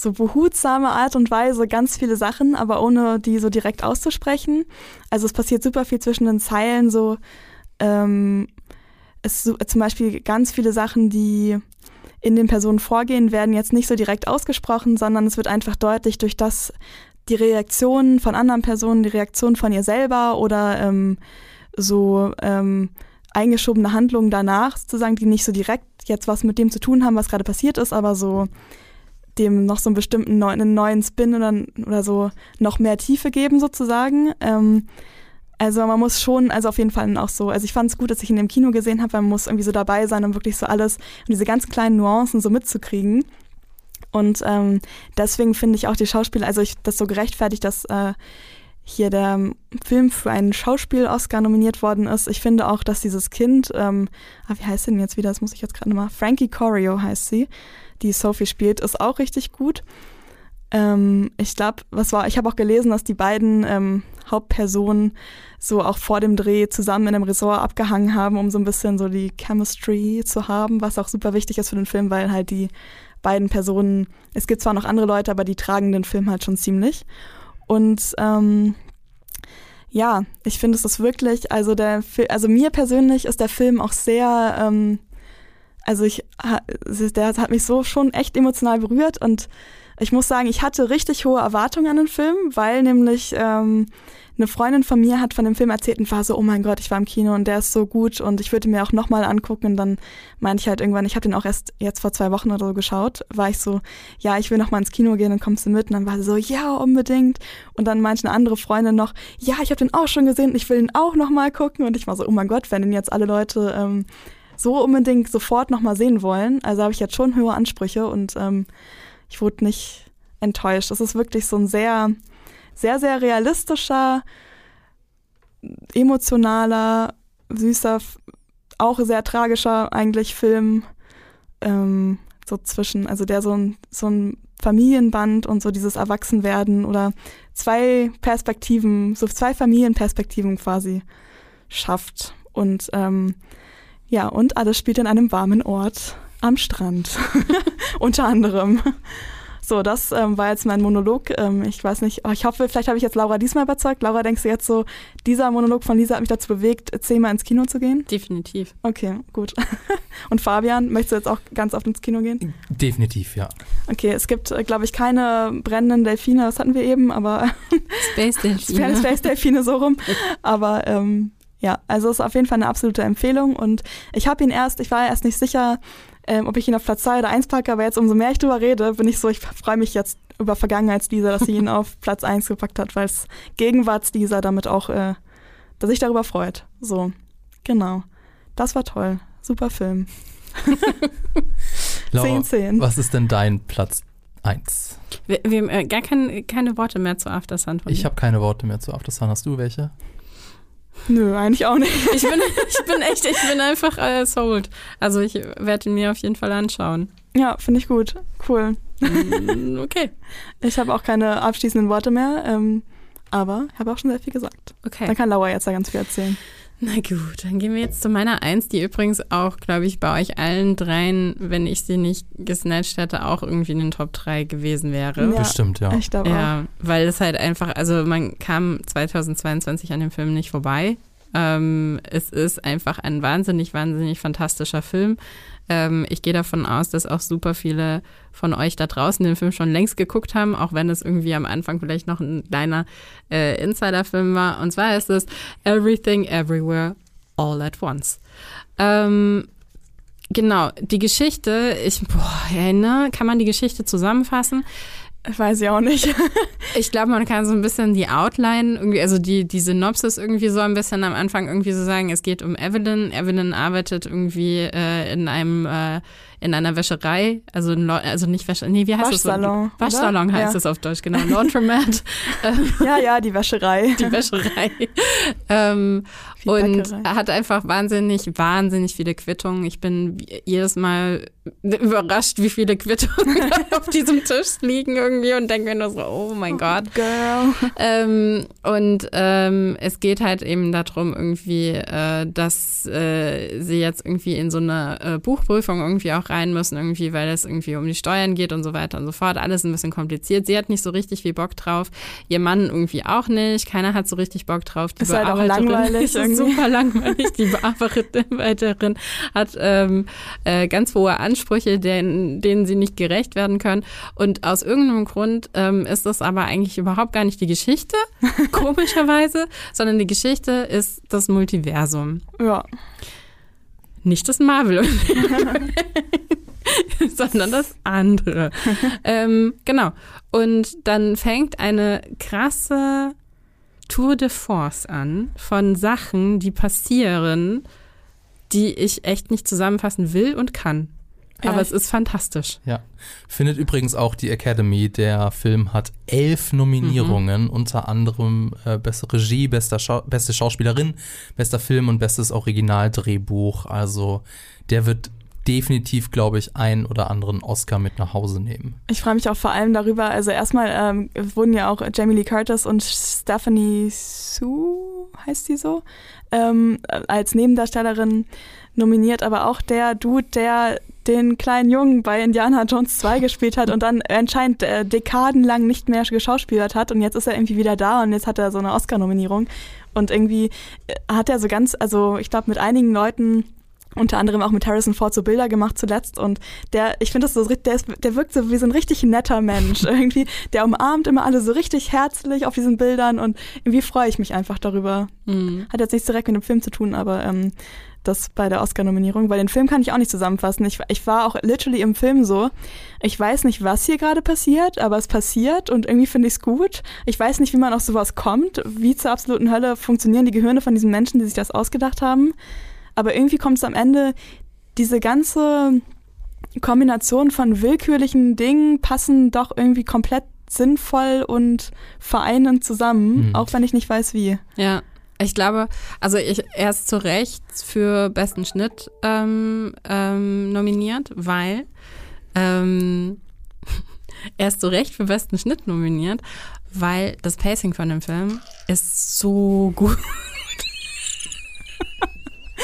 so behutsame Art und Weise ganz viele Sachen, aber ohne die so direkt auszusprechen. Also es passiert super viel zwischen den Zeilen, so ähm, es zum Beispiel ganz viele Sachen, die in den Personen vorgehen, werden jetzt nicht so direkt ausgesprochen, sondern es wird einfach deutlich durch das die Reaktionen von anderen Personen, die Reaktion von ihr selber oder ähm, so ähm, eingeschobene Handlungen danach, sozusagen, die nicht so direkt jetzt was mit dem zu tun haben, was gerade passiert ist, aber so dem noch so einen bestimmten neuen, einen neuen Spin oder, oder so noch mehr Tiefe geben sozusagen. Ähm, also man muss schon, also auf jeden Fall auch so, also ich fand es gut, dass ich ihn im Kino gesehen habe, weil man muss irgendwie so dabei sein, um wirklich so alles und diese ganz kleinen Nuancen so mitzukriegen. Und ähm, deswegen finde ich auch die Schauspieler, also ich das so gerechtfertigt, dass äh, hier der Film für einen Schauspiel-Oscar nominiert worden ist. Ich finde auch, dass dieses Kind, ähm, ah, wie heißt sie denn jetzt wieder? Das muss ich jetzt gerade nochmal. Frankie Corio heißt sie, die Sophie spielt, ist auch richtig gut. Ähm, ich glaube, was war, ich habe auch gelesen, dass die beiden ähm, Hauptpersonen so auch vor dem Dreh zusammen in einem Resort abgehangen haben, um so ein bisschen so die Chemistry zu haben, was auch super wichtig ist für den Film, weil halt die beiden Personen, es gibt zwar noch andere Leute, aber die tragen den Film halt schon ziemlich. Und ähm, ja, ich finde es ist wirklich, also der also mir persönlich ist der Film auch sehr, ähm, also ich, der hat mich so schon echt emotional berührt und ich muss sagen, ich hatte richtig hohe Erwartungen an den Film, weil nämlich ähm, eine Freundin von mir hat von dem Film erzählt und war so, oh mein Gott, ich war im Kino und der ist so gut und ich würde mir auch nochmal angucken. Und dann meinte ich halt irgendwann, ich habe den auch erst jetzt vor zwei Wochen oder so geschaut, war ich so, ja, ich will nochmal ins Kino gehen, dann kommst du mit. Und dann war sie so, ja, unbedingt. Und dann meinte eine andere Freundin noch, ja, ich habe den auch schon gesehen, ich will ihn auch nochmal gucken. Und ich war so, oh mein Gott, wenn den jetzt alle Leute ähm, so unbedingt sofort nochmal sehen wollen, also habe ich jetzt schon höhere Ansprüche und ähm, ich wurde nicht enttäuscht. Es ist wirklich so ein sehr sehr, sehr realistischer, emotionaler, süßer, auch sehr tragischer eigentlich Film. Ähm, so zwischen, also der so ein, so ein Familienband und so dieses Erwachsenwerden oder zwei Perspektiven, so zwei Familienperspektiven quasi schafft. Und ähm, ja, und alles spielt in einem warmen Ort am Strand. Unter anderem. So, das ähm, war jetzt mein Monolog. Ähm, ich weiß nicht, oh, ich hoffe, vielleicht habe ich jetzt Laura diesmal überzeugt. Laura, denkst du jetzt so, dieser Monolog von Lisa hat mich dazu bewegt, zehnmal ins Kino zu gehen? Definitiv. Okay, gut. Und Fabian, möchtest du jetzt auch ganz oft ins Kino gehen? Definitiv, ja. Okay, es gibt, äh, glaube ich, keine brennenden Delfine, das hatten wir eben, aber Space Delfine. Space Delfine so rum. Aber ähm, ja, also es ist auf jeden Fall eine absolute Empfehlung und ich habe ihn erst, ich war erst nicht sicher, ähm, ob ich ihn auf Platz 2 oder 1 packe, aber jetzt umso mehr ich drüber rede, bin ich so, ich freue mich jetzt über Vergangenheitsteaser, dass sie ihn auf Platz 1 gepackt hat, weil es Gegenwartsteaser damit auch, äh, dass sich darüber freut. So, genau. Das war toll. Super Film. Laura, 10, 10. Was ist denn dein Platz Eins. Wir, wir haben äh, gar kein, keine Worte mehr zu After Sun Ich habe keine Worte mehr zu After Sun. Hast du welche? Nö, eigentlich auch nicht. Ich bin, ich bin echt, ich bin einfach äh, sold. Also ich werde ihn mir auf jeden Fall anschauen. Ja, finde ich gut. Cool. Mm, Okay, Ich habe auch keine abschließenden Worte mehr, ähm, aber habe auch schon sehr viel gesagt. okay. Dann kann Laura jetzt da ganz viel erzählen. Na gut, dann gehen wir jetzt zu meiner Eins, die übrigens auch, glaube ich, bei euch allen dreien, wenn ich sie nicht gesnatcht hätte, auch irgendwie in den Top 3 gewesen wäre. Ja, Bestimmt, ja. Ich glaube auch. Ja, weil es halt einfach, also man kam 2022 an dem Film nicht vorbei. Ähm, es ist einfach ein wahnsinnig, wahnsinnig fantastischer Film. Ähm, ich gehe davon aus, dass auch super viele von euch da draußen den Film schon längst geguckt haben, auch wenn es irgendwie am Anfang vielleicht noch ein kleiner äh, Insider-Film war. Und zwar ist es Everything Everywhere All at Once. Ähm, genau, die Geschichte, ich, boah, ja, ne, kann man die Geschichte zusammenfassen? Weiß ich auch nicht. Ich glaube, man kann so ein bisschen die Outline, irgendwie, also die, die Synopsis irgendwie so ein bisschen am Anfang irgendwie so sagen, es geht um Evelyn. Evelyn arbeitet irgendwie äh, in einem äh, in einer Wäscherei, also, in also nicht Wäsche, nee, wie heißt Waschsalon, das? Waschsalon oder? heißt Ja. es auf Deutsch, genau. Laundromat, ja, ja, die Wäscherei. die Wäscherei. ähm, und Bäckerei. er hat einfach wahnsinnig, wahnsinnig viele Quittungen. Ich bin jedes Mal überrascht, wie viele Quittungen auf diesem Tisch liegen irgendwie und denke mir nur so, oh mein Gott. Girl. Ähm, und ähm, es geht halt eben darum, irgendwie, äh, dass äh, sie jetzt irgendwie in so eine äh, Buchprüfung irgendwie auch rein müssen, irgendwie, weil es irgendwie um die Steuern geht und so weiter und so fort. Alles ein bisschen kompliziert. Sie hat nicht so richtig viel Bock drauf. Ihr Mann irgendwie auch nicht. Keiner hat so richtig Bock drauf. Die Ist halt auch langweilig ist super langweilig. Die Bearbeiterin hat ähm, äh, ganz hohe Ansprüche, denen, denen sie nicht gerecht werden können. Und aus irgendeinem Grund ähm, ist das aber eigentlich überhaupt gar nicht die Geschichte, komischerweise, sondern die Geschichte ist das Multiversum. Ja. Nicht das Marvel. sondern das andere. ähm, genau. Und dann fängt eine krasse Tour de Force an von Sachen, die passieren, die ich echt nicht zusammenfassen will und kann. Ja, Aber es ist fantastisch. Ja. Findet übrigens auch die Academy. Der Film hat elf Nominierungen, unter anderem äh, beste Regie, bester Schau beste Schauspielerin, bester Film und bestes Originaldrehbuch. Also der wird definitiv, glaube ich, einen oder anderen Oscar mit nach Hause nehmen. Ich freue mich auch vor allem darüber, also erstmal ähm, wurden ja auch Jamie Lee Curtis und Stephanie Sue, heißt sie so, ähm, als Nebendarstellerin nominiert, aber auch der Dude, der den kleinen Jungen bei Indiana Jones 2 gespielt hat und dann anscheinend äh, dekadenlang nicht mehr geschauspielert hat und jetzt ist er irgendwie wieder da und jetzt hat er so eine Oscar-Nominierung und irgendwie äh, hat er so ganz, also ich glaube mit einigen Leuten unter anderem auch mit Harrison Ford so Bilder gemacht zuletzt und der, ich finde das so, der, ist, der wirkt so wie so ein richtig netter Mensch irgendwie, der umarmt immer alle so richtig herzlich auf diesen Bildern und irgendwie freue ich mich einfach darüber. Mhm. Hat jetzt nichts direkt mit dem Film zu tun, aber ähm, das bei der Oscar-Nominierung, weil den Film kann ich auch nicht zusammenfassen. Ich, ich war auch literally im Film so, ich weiß nicht, was hier gerade passiert, aber es passiert und irgendwie finde ich es gut. Ich weiß nicht, wie man auf sowas kommt, wie zur absoluten Hölle funktionieren die Gehirne von diesen Menschen, die sich das ausgedacht haben. Aber irgendwie kommt es am Ende, diese ganze Kombination von willkürlichen Dingen passen doch irgendwie komplett sinnvoll und vereinend zusammen, Mhm. auch wenn ich nicht weiß wie. Ja, ich glaube, also ich, er ist zu Recht für besten Schnitt ähm, ähm, nominiert, weil ähm, er ist zu Recht für besten Schnitt nominiert, weil das Pacing von dem Film ist so gut.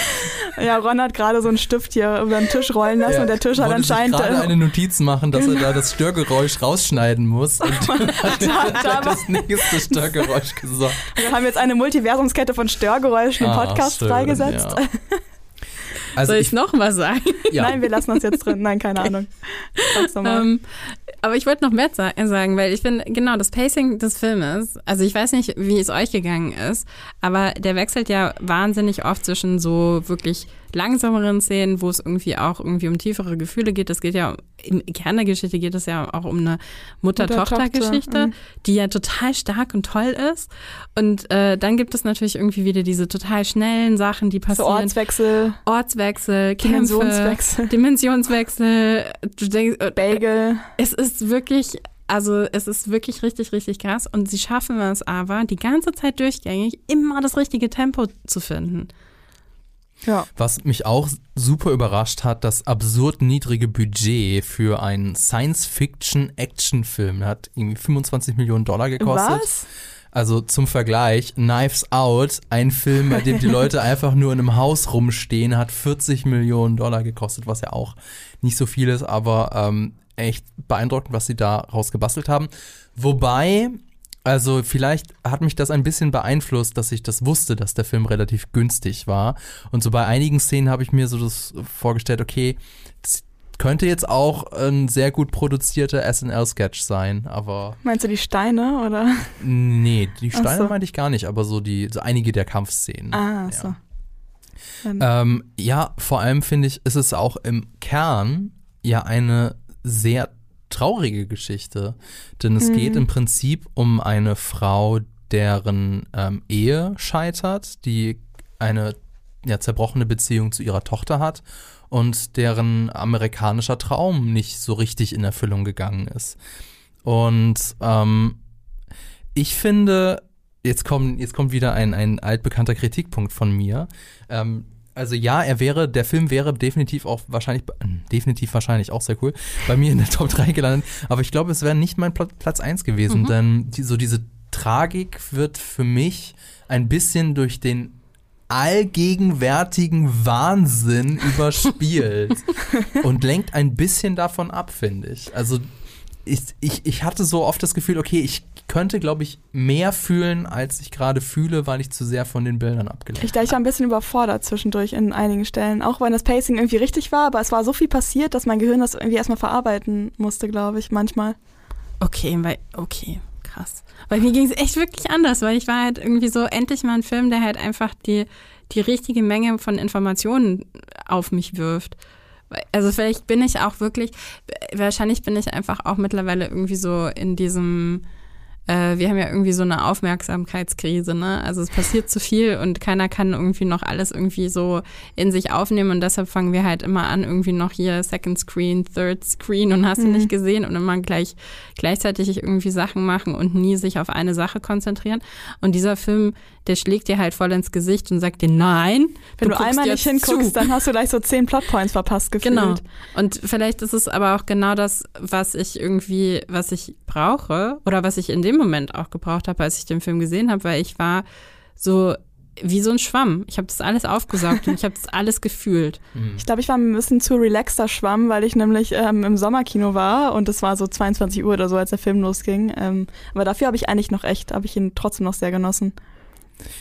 Ja, Ron hat gerade so einen Stift hier über den Tisch rollen lassen Ja. und der Tisch hat anscheinend. gerade äh, eine Notiz machen, dass er da das Störgeräusch rausschneiden muss. Und hat da- das nächste Störgeräusch gesagt. wir haben jetzt eine Multiversumskette von Störgeräuschen im Ah, Podcast schön, freigesetzt. ja. Also Soll ich, ich noch mal sagen? ja, Nein, wir lassen das jetzt drin. Nein, keine Ahnung. Sag's nochmal. Ähm, aber ich wollte noch mehr sa- sagen, weil ich finde, genau, das Pacing des Filmes, also ich weiß nicht, wie es euch gegangen ist, aber der wechselt ja wahnsinnig oft zwischen so wirklich langsameren Szenen, wo es irgendwie auch irgendwie um tiefere Gefühle geht. Das geht ja, im Kern der Geschichte geht es ja auch um eine Mutter-Tochter-Geschichte, mhm. die ja total stark und toll ist. Und äh, dann gibt es natürlich irgendwie wieder diese total schnellen Sachen, die So passieren. Ortswechsel, Ortswechsel, Kämpfe, Dimensionswechsel. Dimensionswechsel. Denkst, äh, Bagel. es ist wirklich, also es ist wirklich richtig, richtig krass. Und sie schaffen es aber, die ganze Zeit durchgängig immer das richtige Tempo zu finden. Ja. Was mich auch super überrascht hat, das absurd niedrige Budget für einen Science-Fiction-Action-Film hat irgendwie 25 Millionen Dollar gekostet. Was? Also zum Vergleich, Knives Out, ein Film, bei dem die Leute einfach nur in einem Haus rumstehen, hat 40 Millionen Dollar gekostet, was ja auch nicht so viel ist, aber ähm, echt beeindruckend, was sie da rausgebastelt haben. Wobei, also vielleicht hat mich das ein bisschen beeinflusst, dass ich das wusste, dass der Film relativ günstig war. Und so bei einigen Szenen habe ich mir so das vorgestellt, okay, könnte jetzt auch ein sehr gut produzierter SNL-Sketch sein, aber Meinst du die Steine oder? nee, die Steine so. meinte ich gar nicht, aber so die, so einige der Kampfszenen. Ah, ja. so. Ähm, ja, vor allem finde ich, ist es auch im Kern ja eine sehr traurige Geschichte. Denn es Mhm. geht im Prinzip um eine Frau, deren ähm, Ehe scheitert, die eine ja, zerbrochene Beziehung zu ihrer Tochter hat und deren amerikanischer Traum nicht so richtig in Erfüllung gegangen ist. Und ähm, ich finde, jetzt kommt, jetzt kommt wieder ein, ein altbekannter Kritikpunkt von mir. Ähm, also ja, er wäre, der Film wäre definitiv auch wahrscheinlich, äh, definitiv wahrscheinlich auch sehr cool, bei mir in der Top 3 gelandet. Aber ich glaube, es wäre nicht mein Pla- Platz 1 gewesen, Mhm. denn die, so diese Tragik wird für mich ein bisschen durch den allgegenwärtigen Wahnsinn überspielt und lenkt ein bisschen davon ab, finde ich. Also ich, ich, ich hatte so oft das Gefühl, okay, ich könnte, glaube ich, mehr fühlen, als ich gerade fühle, weil ich zu sehr von den Bildern abgelenkt Ich, ich war ein bisschen überfordert zwischendurch in einigen Stellen, auch wenn das Pacing irgendwie richtig war, aber es war so viel passiert, dass mein Gehirn das irgendwie erstmal verarbeiten musste, glaube ich, manchmal. Okay, weil, okay, krass. Weil mir ging es echt wirklich anders, weil ich war halt irgendwie so endlich mal ein Film, der halt einfach die, die richtige Menge von Informationen auf mich wirft. Also vielleicht bin ich auch wirklich, wahrscheinlich bin ich einfach auch mittlerweile irgendwie so in diesem, äh, wir haben ja irgendwie so eine Aufmerksamkeitskrise, ne? Also es passiert zu viel und keiner kann irgendwie noch alles irgendwie so in sich aufnehmen und deshalb fangen wir halt immer an, irgendwie noch hier Second Screen, Third Screen und hast du Mhm. nicht gesehen und immer gleich gleichzeitig irgendwie Sachen machen und nie sich auf eine Sache konzentrieren. Und dieser Film, der schlägt dir halt voll ins Gesicht und sagt dir, nein, Wenn du, guckst einmal nicht hinguckst, zu. dann hast du gleich so zehn Plotpoints verpasst gefühlt. Genau. Und vielleicht ist es aber auch genau das, was ich irgendwie, was ich brauche oder was ich in dem Moment auch gebraucht habe, als ich den Film gesehen habe, weil ich war so wie so ein Schwamm. Ich habe das alles aufgesaugt und ich habe das alles gefühlt. Ich glaube, ich war ein bisschen zu relaxter Schwamm, weil ich nämlich ähm, im Sommerkino war und es war so 22 Uhr oder so, als der Film losging. Ähm, aber dafür habe ich eigentlich noch echt, habe ich ihn trotzdem noch sehr genossen.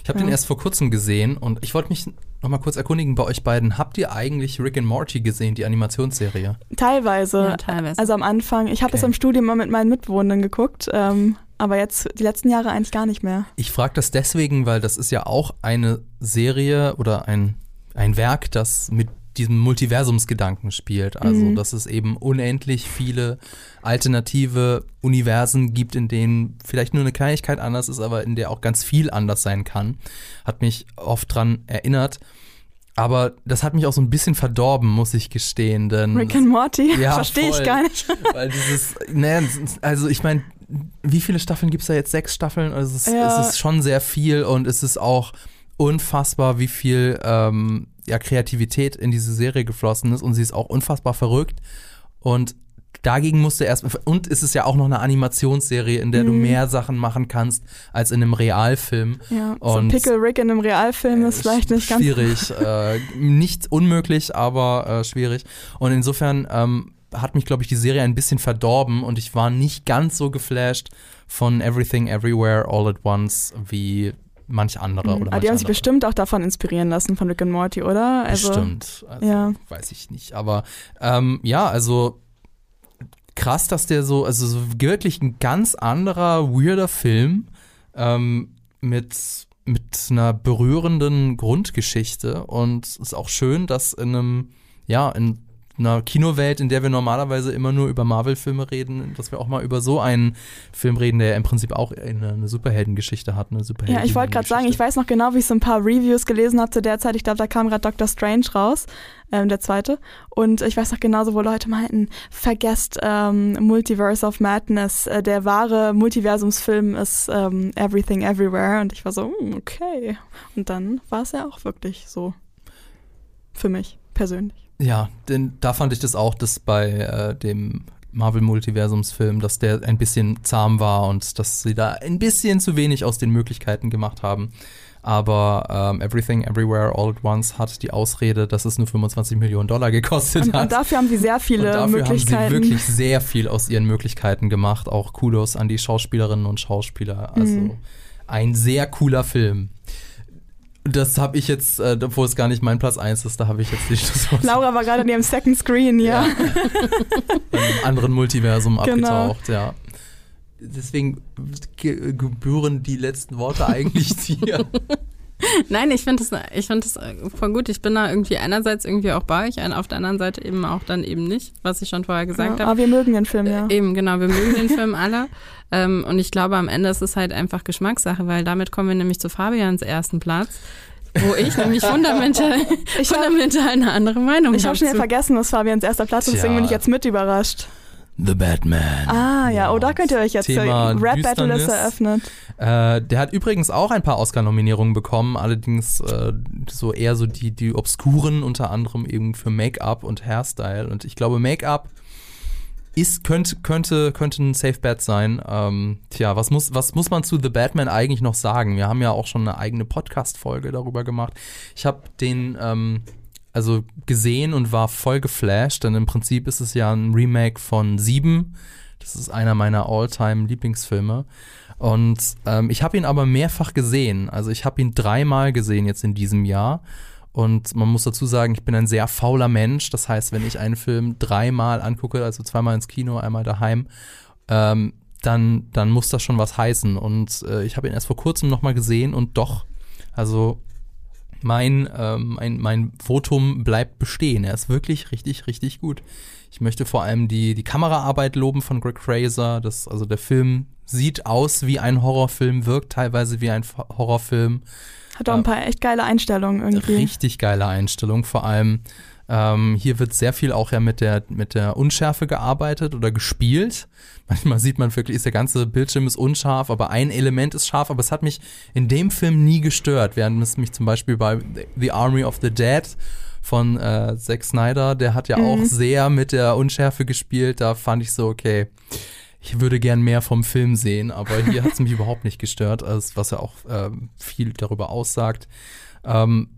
Ich habe den Ja. erst vor kurzem gesehen und ich wollte mich noch mal kurz erkundigen bei euch beiden. Habt ihr eigentlich Rick and Morty gesehen, die Animationsserie? Teilweise. Ja, teilweise. Also am Anfang, ich habe Okay. es im Studium mal mit meinen Mitwohnenden geguckt, ähm, aber jetzt die letzten Jahre eigentlich gar nicht mehr. Ich frage das deswegen, weil das ist ja auch eine Serie oder ein, ein Werk, das mit diesem Multiversumsgedanken spielt. Also, Mhm. dass es eben unendlich viele alternative Universen gibt, in denen vielleicht nur eine Kleinigkeit anders ist, aber in der auch ganz viel anders sein kann. Hat mich oft dran erinnert. Aber das hat mich auch so ein bisschen verdorben, muss ich gestehen. Denn Rick and Morty, Ja, verstehe ich gar nicht. Weil dieses, ne, also ich meine, wie viele Staffeln gibt es da jetzt? Sechs Staffeln? Also es, ist, Ja. es ist schon sehr viel und es ist auch unfassbar, wie viel ähm, ja, Kreativität in diese Serie geflossen ist und sie ist auch unfassbar verrückt. Und dagegen musste erst und es ist ja auch noch eine Animationsserie, in der du Mhm. mehr Sachen machen kannst als in einem Realfilm. Ja, so Und- Pickle Rick in einem Realfilm ist vielleicht nicht ganz. schwierig, äh, nicht unmöglich, aber äh, schwierig. Und insofern ähm, hat mich, glaube ich, die Serie ein bisschen verdorben und ich war nicht ganz so geflasht von Everything Everywhere All at Once wie manch andere Mhm. oder Aber manch die haben sich bestimmt auch davon inspirieren lassen, von Rick and Morty, oder? Also, Bestimmt. Also, ja. Weiß ich nicht. Aber ähm, ja, also krass, dass der so, also so wirklich ein ganz anderer, weirder Film ähm, mit mit einer berührenden Grundgeschichte und es ist auch schön, dass in einem, ja, in einer Kinowelt, in der wir normalerweise immer nur über Marvel-Filme reden, dass wir auch mal über so einen Film reden, der im Prinzip auch eine, eine Superheldengeschichte hat. Eine ja, ich wollte gerade sagen, ich weiß noch genau, wie ich so ein paar Reviews gelesen habe zu der Zeit. Ich glaube, da kam gerade Doctor Strange raus, ähm, der zweite. Und ich weiß noch genauso, wo Leute meinten, vergesst ähm, Multiverse of Madness. Äh, der wahre Multiversumsfilm ist ähm, Everything Everywhere. Und ich war so, mm, okay. Und dann war es ja auch wirklich so. Für mich persönlich. Ja, denn da fand ich das auch, dass bei äh, dem Marvel-Multiversumsfilm, dass der ein bisschen zahm war und dass sie da ein bisschen zu wenig aus den Möglichkeiten gemacht haben. Aber ähm, Everything Everywhere All at Once hat die Ausrede, dass es nur 25 Millionen Dollar gekostet und, hat. Und dafür haben sie sehr viele und dafür Möglichkeiten. haben sie wirklich sehr viel aus ihren Möglichkeiten gemacht. Auch Kudos an die Schauspielerinnen und Schauspieler. Also mhm. ein sehr cooler Film. Das habe ich jetzt, äh, obwohl es gar nicht mein Platz 1 ist, da habe ich jetzt die Schlusswort. Laura war gerade in ihrem Second Screen, ja. ja. in einem anderen Multiversum genau. abgetaucht, ja. Deswegen gebühren die letzten Worte eigentlich dir. Nein, ich finde das, ich finde das äh, voll gut. Ich bin da irgendwie einerseits irgendwie auch bei euch, auf der anderen Seite eben auch dann eben nicht, was ich schon vorher gesagt ja, habe. Aber wir mögen den Film, ja. Äh, eben, genau, wir mögen den Film alle. Ähm, und ich glaube, am Ende ist es halt einfach Geschmackssache, weil damit kommen wir nämlich zu Fabians ersten Platz wo ich nämlich fundamental, ich fundamental eine andere Meinung habe. Ich habe schon wieder vergessen, was Fabians erster Platz ist, deswegen bin ich jetzt mit überrascht. The Batman. Ah, ja, oh, da könnt ihr euch jetzt Thema Rap Battle ist eröffnet. Äh, der hat übrigens auch ein paar Oscar-Nominierungen bekommen, allerdings äh, so eher so die, die obskuren, unter anderem eben für Make-up und Hairstyle. Und ich glaube, Make-up ist, könnte, könnte, könnte ein Safe Bet sein. Ähm, tja, was muss, was muss man zu The Batman eigentlich noch sagen? Wir haben ja auch schon eine eigene Podcast-Folge darüber gemacht. Ich habe den ähm, also gesehen und war voll geflasht, denn im Prinzip ist es ja ein Remake von Sieben. Das ist einer meiner All-Time-Lieblingsfilme. Und ähm, ich habe ihn aber mehrfach gesehen. Also ich habe ihn dreimal gesehen jetzt in diesem Jahr. Und man muss dazu sagen, ich bin ein sehr fauler Mensch. Das heißt, wenn ich einen Film dreimal angucke, also zweimal ins Kino, einmal daheim, ähm, dann, dann muss das schon was heißen. Und äh, ich habe ihn erst vor kurzem nochmal gesehen und doch, also mein, ähm, mein, mein Votum bleibt bestehen. Er ist wirklich richtig, richtig gut. Ich möchte vor allem die, die Kameraarbeit loben von Greg Fraser. Das, also der Film sieht aus wie ein Horrorfilm, wirkt teilweise wie ein Horrorfilm. Hat auch ein paar echt geile Einstellungen irgendwie. Richtig geile Einstellungen, vor allem. Ähm, hier wird sehr viel auch ja mit der, mit der Unschärfe gearbeitet oder gespielt. Manchmal sieht man wirklich, ist der ganze Bildschirm ist unscharf, aber ein Element ist scharf, aber es hat mich in dem Film nie gestört, während es mich zum Beispiel bei The Army of the Dead von äh, Zack Snyder, der hat ja mhm. auch sehr mit der Unschärfe gespielt, da fand ich so, okay, ich würde gern mehr vom Film sehen, aber hier hat es mich überhaupt nicht gestört, was ja auch äh, viel darüber aussagt. Ähm,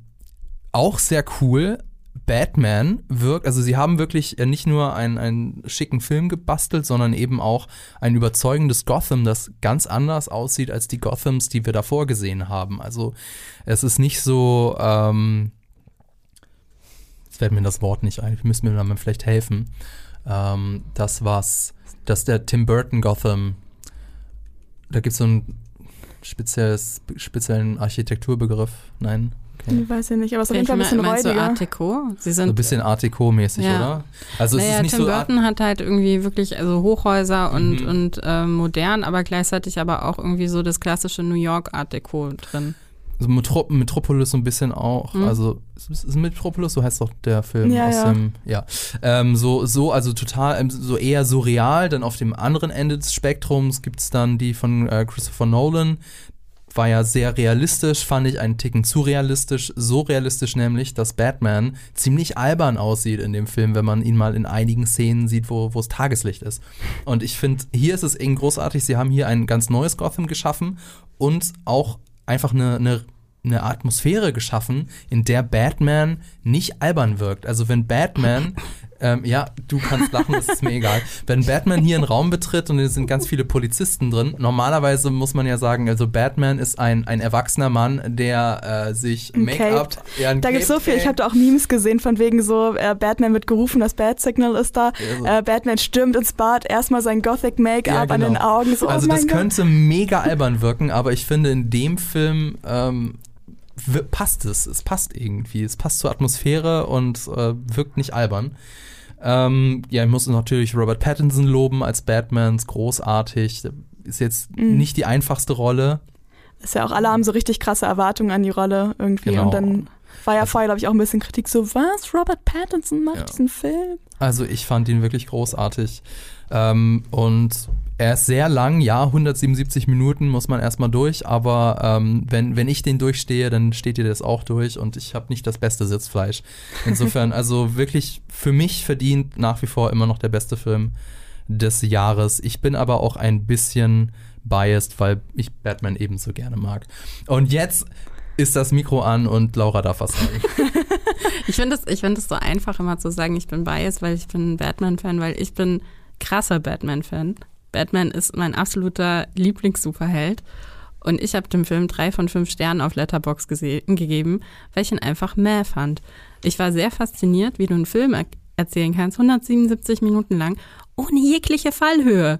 auch sehr cool. Batman wirkt, also sie haben wirklich nicht nur einen, einen schicken Film gebastelt, sondern eben auch ein überzeugendes Gotham, das ganz anders aussieht als die Gothams, die wir davor gesehen haben. Also es ist nicht so, ähm, jetzt fällt mir das Wort nicht ein, ich müsste mir dann vielleicht helfen. Ähm, das was dass der Tim Burton Gotham, da gibt es so einen spezielles, speziellen Architekturbegriff. Nein? Okay. Ich weiß ja nicht, aber es ist auf jeden Fall ein bisschen räudiger. So Art Deco? Sie sind so ein bisschen Art Deco-mäßig, ja. oder? Also naja, es ist nicht Tim so Burton hat halt irgendwie wirklich also Hochhäuser und, mhm. und äh, modern, aber gleichzeitig aber auch irgendwie so das klassische New York Art Deco drin. Also Metrop Metropolis so ein bisschen auch. Mhm. Also ist, ist Metropolis, so heißt doch der Film ja, aus ja. dem, ja. Ähm, so, so, also total, ähm, so eher surreal. Dann auf dem anderen Ende des Spektrums gibt es dann die von äh, Christopher Nolan. War ja sehr realistisch, fand ich einen Ticken zu realistisch. So realistisch nämlich, dass Batman ziemlich albern aussieht in dem Film, wenn man ihn mal in einigen Szenen sieht, wo es Tageslicht ist. Und ich finde, hier ist es eben großartig. Sie haben hier ein ganz neues Gotham geschaffen und auch einfach eine, eine, eine Atmosphäre geschaffen, in der Batman nicht albern wirkt. Also wenn Batman Ähm, ja, du kannst lachen, das ist mir egal. Wenn Batman hier einen Raum betritt und es sind ganz viele Polizisten drin, normalerweise muss man ja sagen, also Batman ist ein, ein erwachsener Mann, der äh, sich Make-up. Ja, Da gibt's so Cape viel. Ich habe da auch Memes gesehen von wegen so, äh, Batman wird gerufen, das Bat Signal ist da. Ja, so. Äh, Batman stürmt ins Bad, erstmal sein Gothic Make-up Ja, an den genau. Augen. So, Also oh das Gott. könnte mega albern wirken, aber ich finde in dem Film ähm, passt es. Es passt irgendwie. Es passt zur Atmosphäre und äh, wirkt nicht albern. Ähm, ja, ich muss natürlich Robert Pattinson loben als Batman, ist großartig. Ist jetzt Mhm. nicht die einfachste Rolle. Ist ja auch, alle haben so richtig krasse Erwartungen an die Rolle irgendwie. Genau. Und dann war ja vorher, glaube ich, auch ein bisschen Kritik so, was, Robert Pattinson macht Ja. diesen Film? Also ich fand ihn wirklich großartig. Ähm, und er ist sehr lang, ja, 177 Minuten muss man erstmal durch, aber ähm, wenn, wenn ich den durchstehe, dann steht ihr das auch durch und ich habe nicht das beste Sitzfleisch. Insofern, also wirklich für mich verdient nach wie vor immer noch der beste Film des Jahres. Ich bin aber auch ein bisschen biased, weil ich Batman ebenso gerne mag. Und jetzt ist das Mikro an und Laura darf was sagen. Ich finde es ich find es so einfach immer zu sagen, ich bin biased, weil ich bin ein Batman-Fan, weil ich bin krasser Batman-Fan. Batman ist mein absoluter Lieblings-Superheld. Und ich habe dem Film drei von fünf Sternen auf Letterbox gegeben, weil ich ihn einfach mäh fand. Ich war sehr fasziniert, wie du einen Film er erzählen kannst, 177 Minuten lang, ohne jegliche Fallhöhe.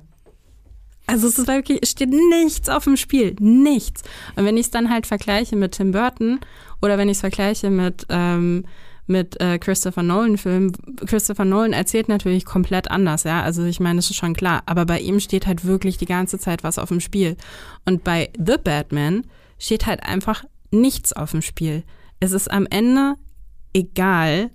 Also es ist wirklich, steht nichts auf dem Spiel, nichts. Und wenn ich es dann halt vergleiche mit Tim Burton oder wenn ich es vergleiche mit ähm, mit äh, Christopher Nolan Filmen, Christopher Nolan erzählt natürlich komplett anders, ja. Also ich meine, das ist schon klar. Aber bei ihm steht halt wirklich die ganze Zeit was auf dem Spiel. Und bei The Batman steht halt einfach nichts auf dem Spiel. Es ist am Ende egal,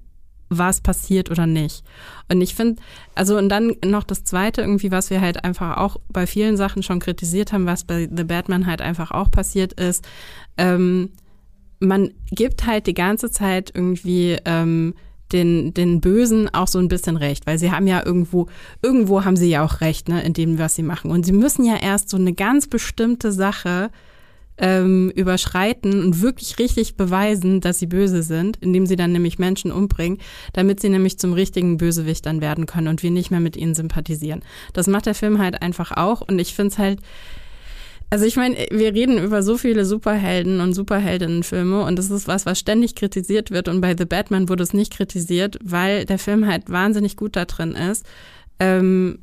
was passiert oder nicht. Und ich finde, also und dann noch das Zweite irgendwie, was wir halt einfach auch bei vielen Sachen schon kritisiert haben, was bei The Batman halt einfach auch passiert ist, ähm, man gibt halt die ganze Zeit irgendwie ähm, den, den Bösen auch so ein bisschen recht, weil sie haben ja irgendwo, irgendwo haben sie ja auch recht, ne, in dem, was sie machen. Und sie müssen ja erst so eine ganz bestimmte Sache ähm, überschreiten und wirklich richtig beweisen, dass sie böse sind, indem sie dann nämlich Menschen umbringen, damit sie nämlich zum richtigen Bösewicht dann werden können und wir nicht mehr mit ihnen sympathisieren. Das macht der Film halt einfach auch und ich finde es halt, also ich meine, wir reden über so viele Superhelden und Superheldinnenfilme und das ist was, was ständig kritisiert wird und bei The Batman wurde es nicht kritisiert, weil der Film halt wahnsinnig gut da drin ist, ähm,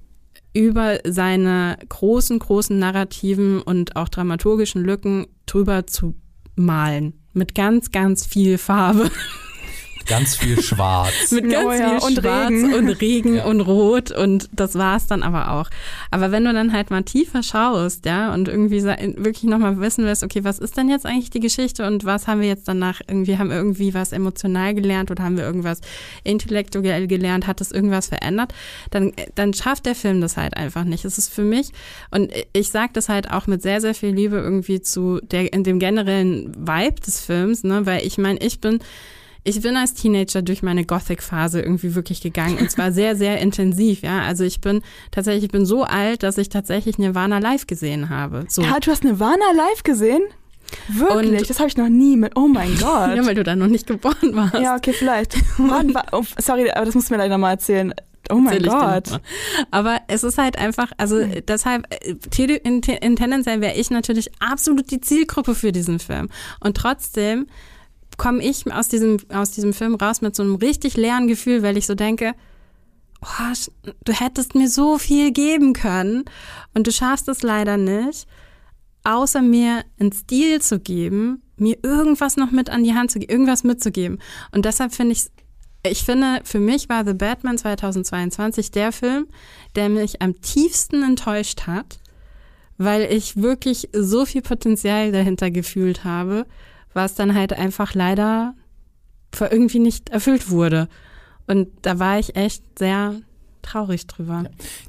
über seine großen, großen narrativen und auch dramaturgischen Lücken drüber zu malen. Mit ganz, ganz viel Farbe. Ganz viel Schwarz. mit ganz Oh ja, viel und Schwarz Regen. und Regen Ja. und Rot und das war's dann aber auch. Aber wenn du dann halt mal tiefer schaust, ja, und irgendwie wirklich nochmal wissen willst, okay, was ist denn jetzt eigentlich die Geschichte und was haben wir jetzt danach irgendwie, haben wir irgendwie was emotional gelernt oder haben wir irgendwas intellektuell gelernt, hat das irgendwas verändert, dann, dann schafft der Film das halt einfach nicht. Es ist für mich, und ich sage das halt auch mit sehr, sehr viel Liebe irgendwie zu der, in dem generellen Vibe des Films, ne, weil ich meine, ich bin, ich bin als Teenager durch meine Gothic-Phase irgendwie wirklich gegangen und zwar sehr, sehr intensiv, ja. Also ich bin tatsächlich, ich bin so alt, dass ich tatsächlich Nirvana live gesehen habe. So. Ja, du hast Nirvana live gesehen? Wirklich? Und- das habe ich noch nie mit. Oh mein Gott. Ja, weil du da noch nicht geboren warst. Ja, okay, vielleicht. War, oh, sorry, aber das musst du mir leider mal erzählen. Oh mein Gott. Aber es ist halt einfach, also deshalb, äh, in, in tendenziell wäre ich natürlich absolut die Zielgruppe für diesen Film. Und trotzdem komme ich aus diesem, aus diesem Film raus mit so einem richtig leeren Gefühl, weil ich so denke, oh, du hättest mir so viel geben können und du schaffst es leider nicht, außer mir einen Stil zu geben, mir irgendwas noch mit an die Hand zu geben, irgendwas mitzugeben. Und deshalb finde ich ich finde, für mich war The Batman 2022 der Film, der mich am tiefsten enttäuscht hat, weil ich wirklich so viel Potenzial dahinter gefühlt habe, was dann halt einfach leider irgendwie nicht erfüllt wurde. Und da war ich echt sehr traurig drüber.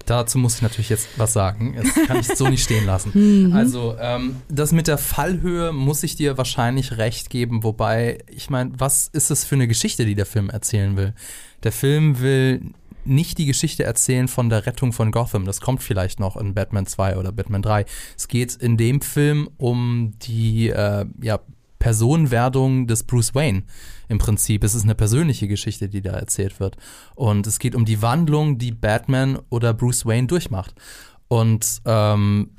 Dazu muss ich natürlich jetzt was sagen. Das kann ich so nicht stehen lassen. Also, ähm, das mit der Fallhöhe muss ich dir wahrscheinlich recht geben. Wobei, ich meine, was ist es für eine Geschichte, die der Film erzählen will? Der Film will nicht die Geschichte erzählen von der Rettung von Gotham. Das kommt vielleicht noch in Batman 2 oder Batman 3. Es geht in dem Film um die, äh, ja, Personenwerdung des Bruce Wayne im Prinzip. Es ist eine persönliche Geschichte, die da erzählt wird. Und es geht um die Wandlung, die Batman oder Bruce Wayne durchmacht. Und ähm,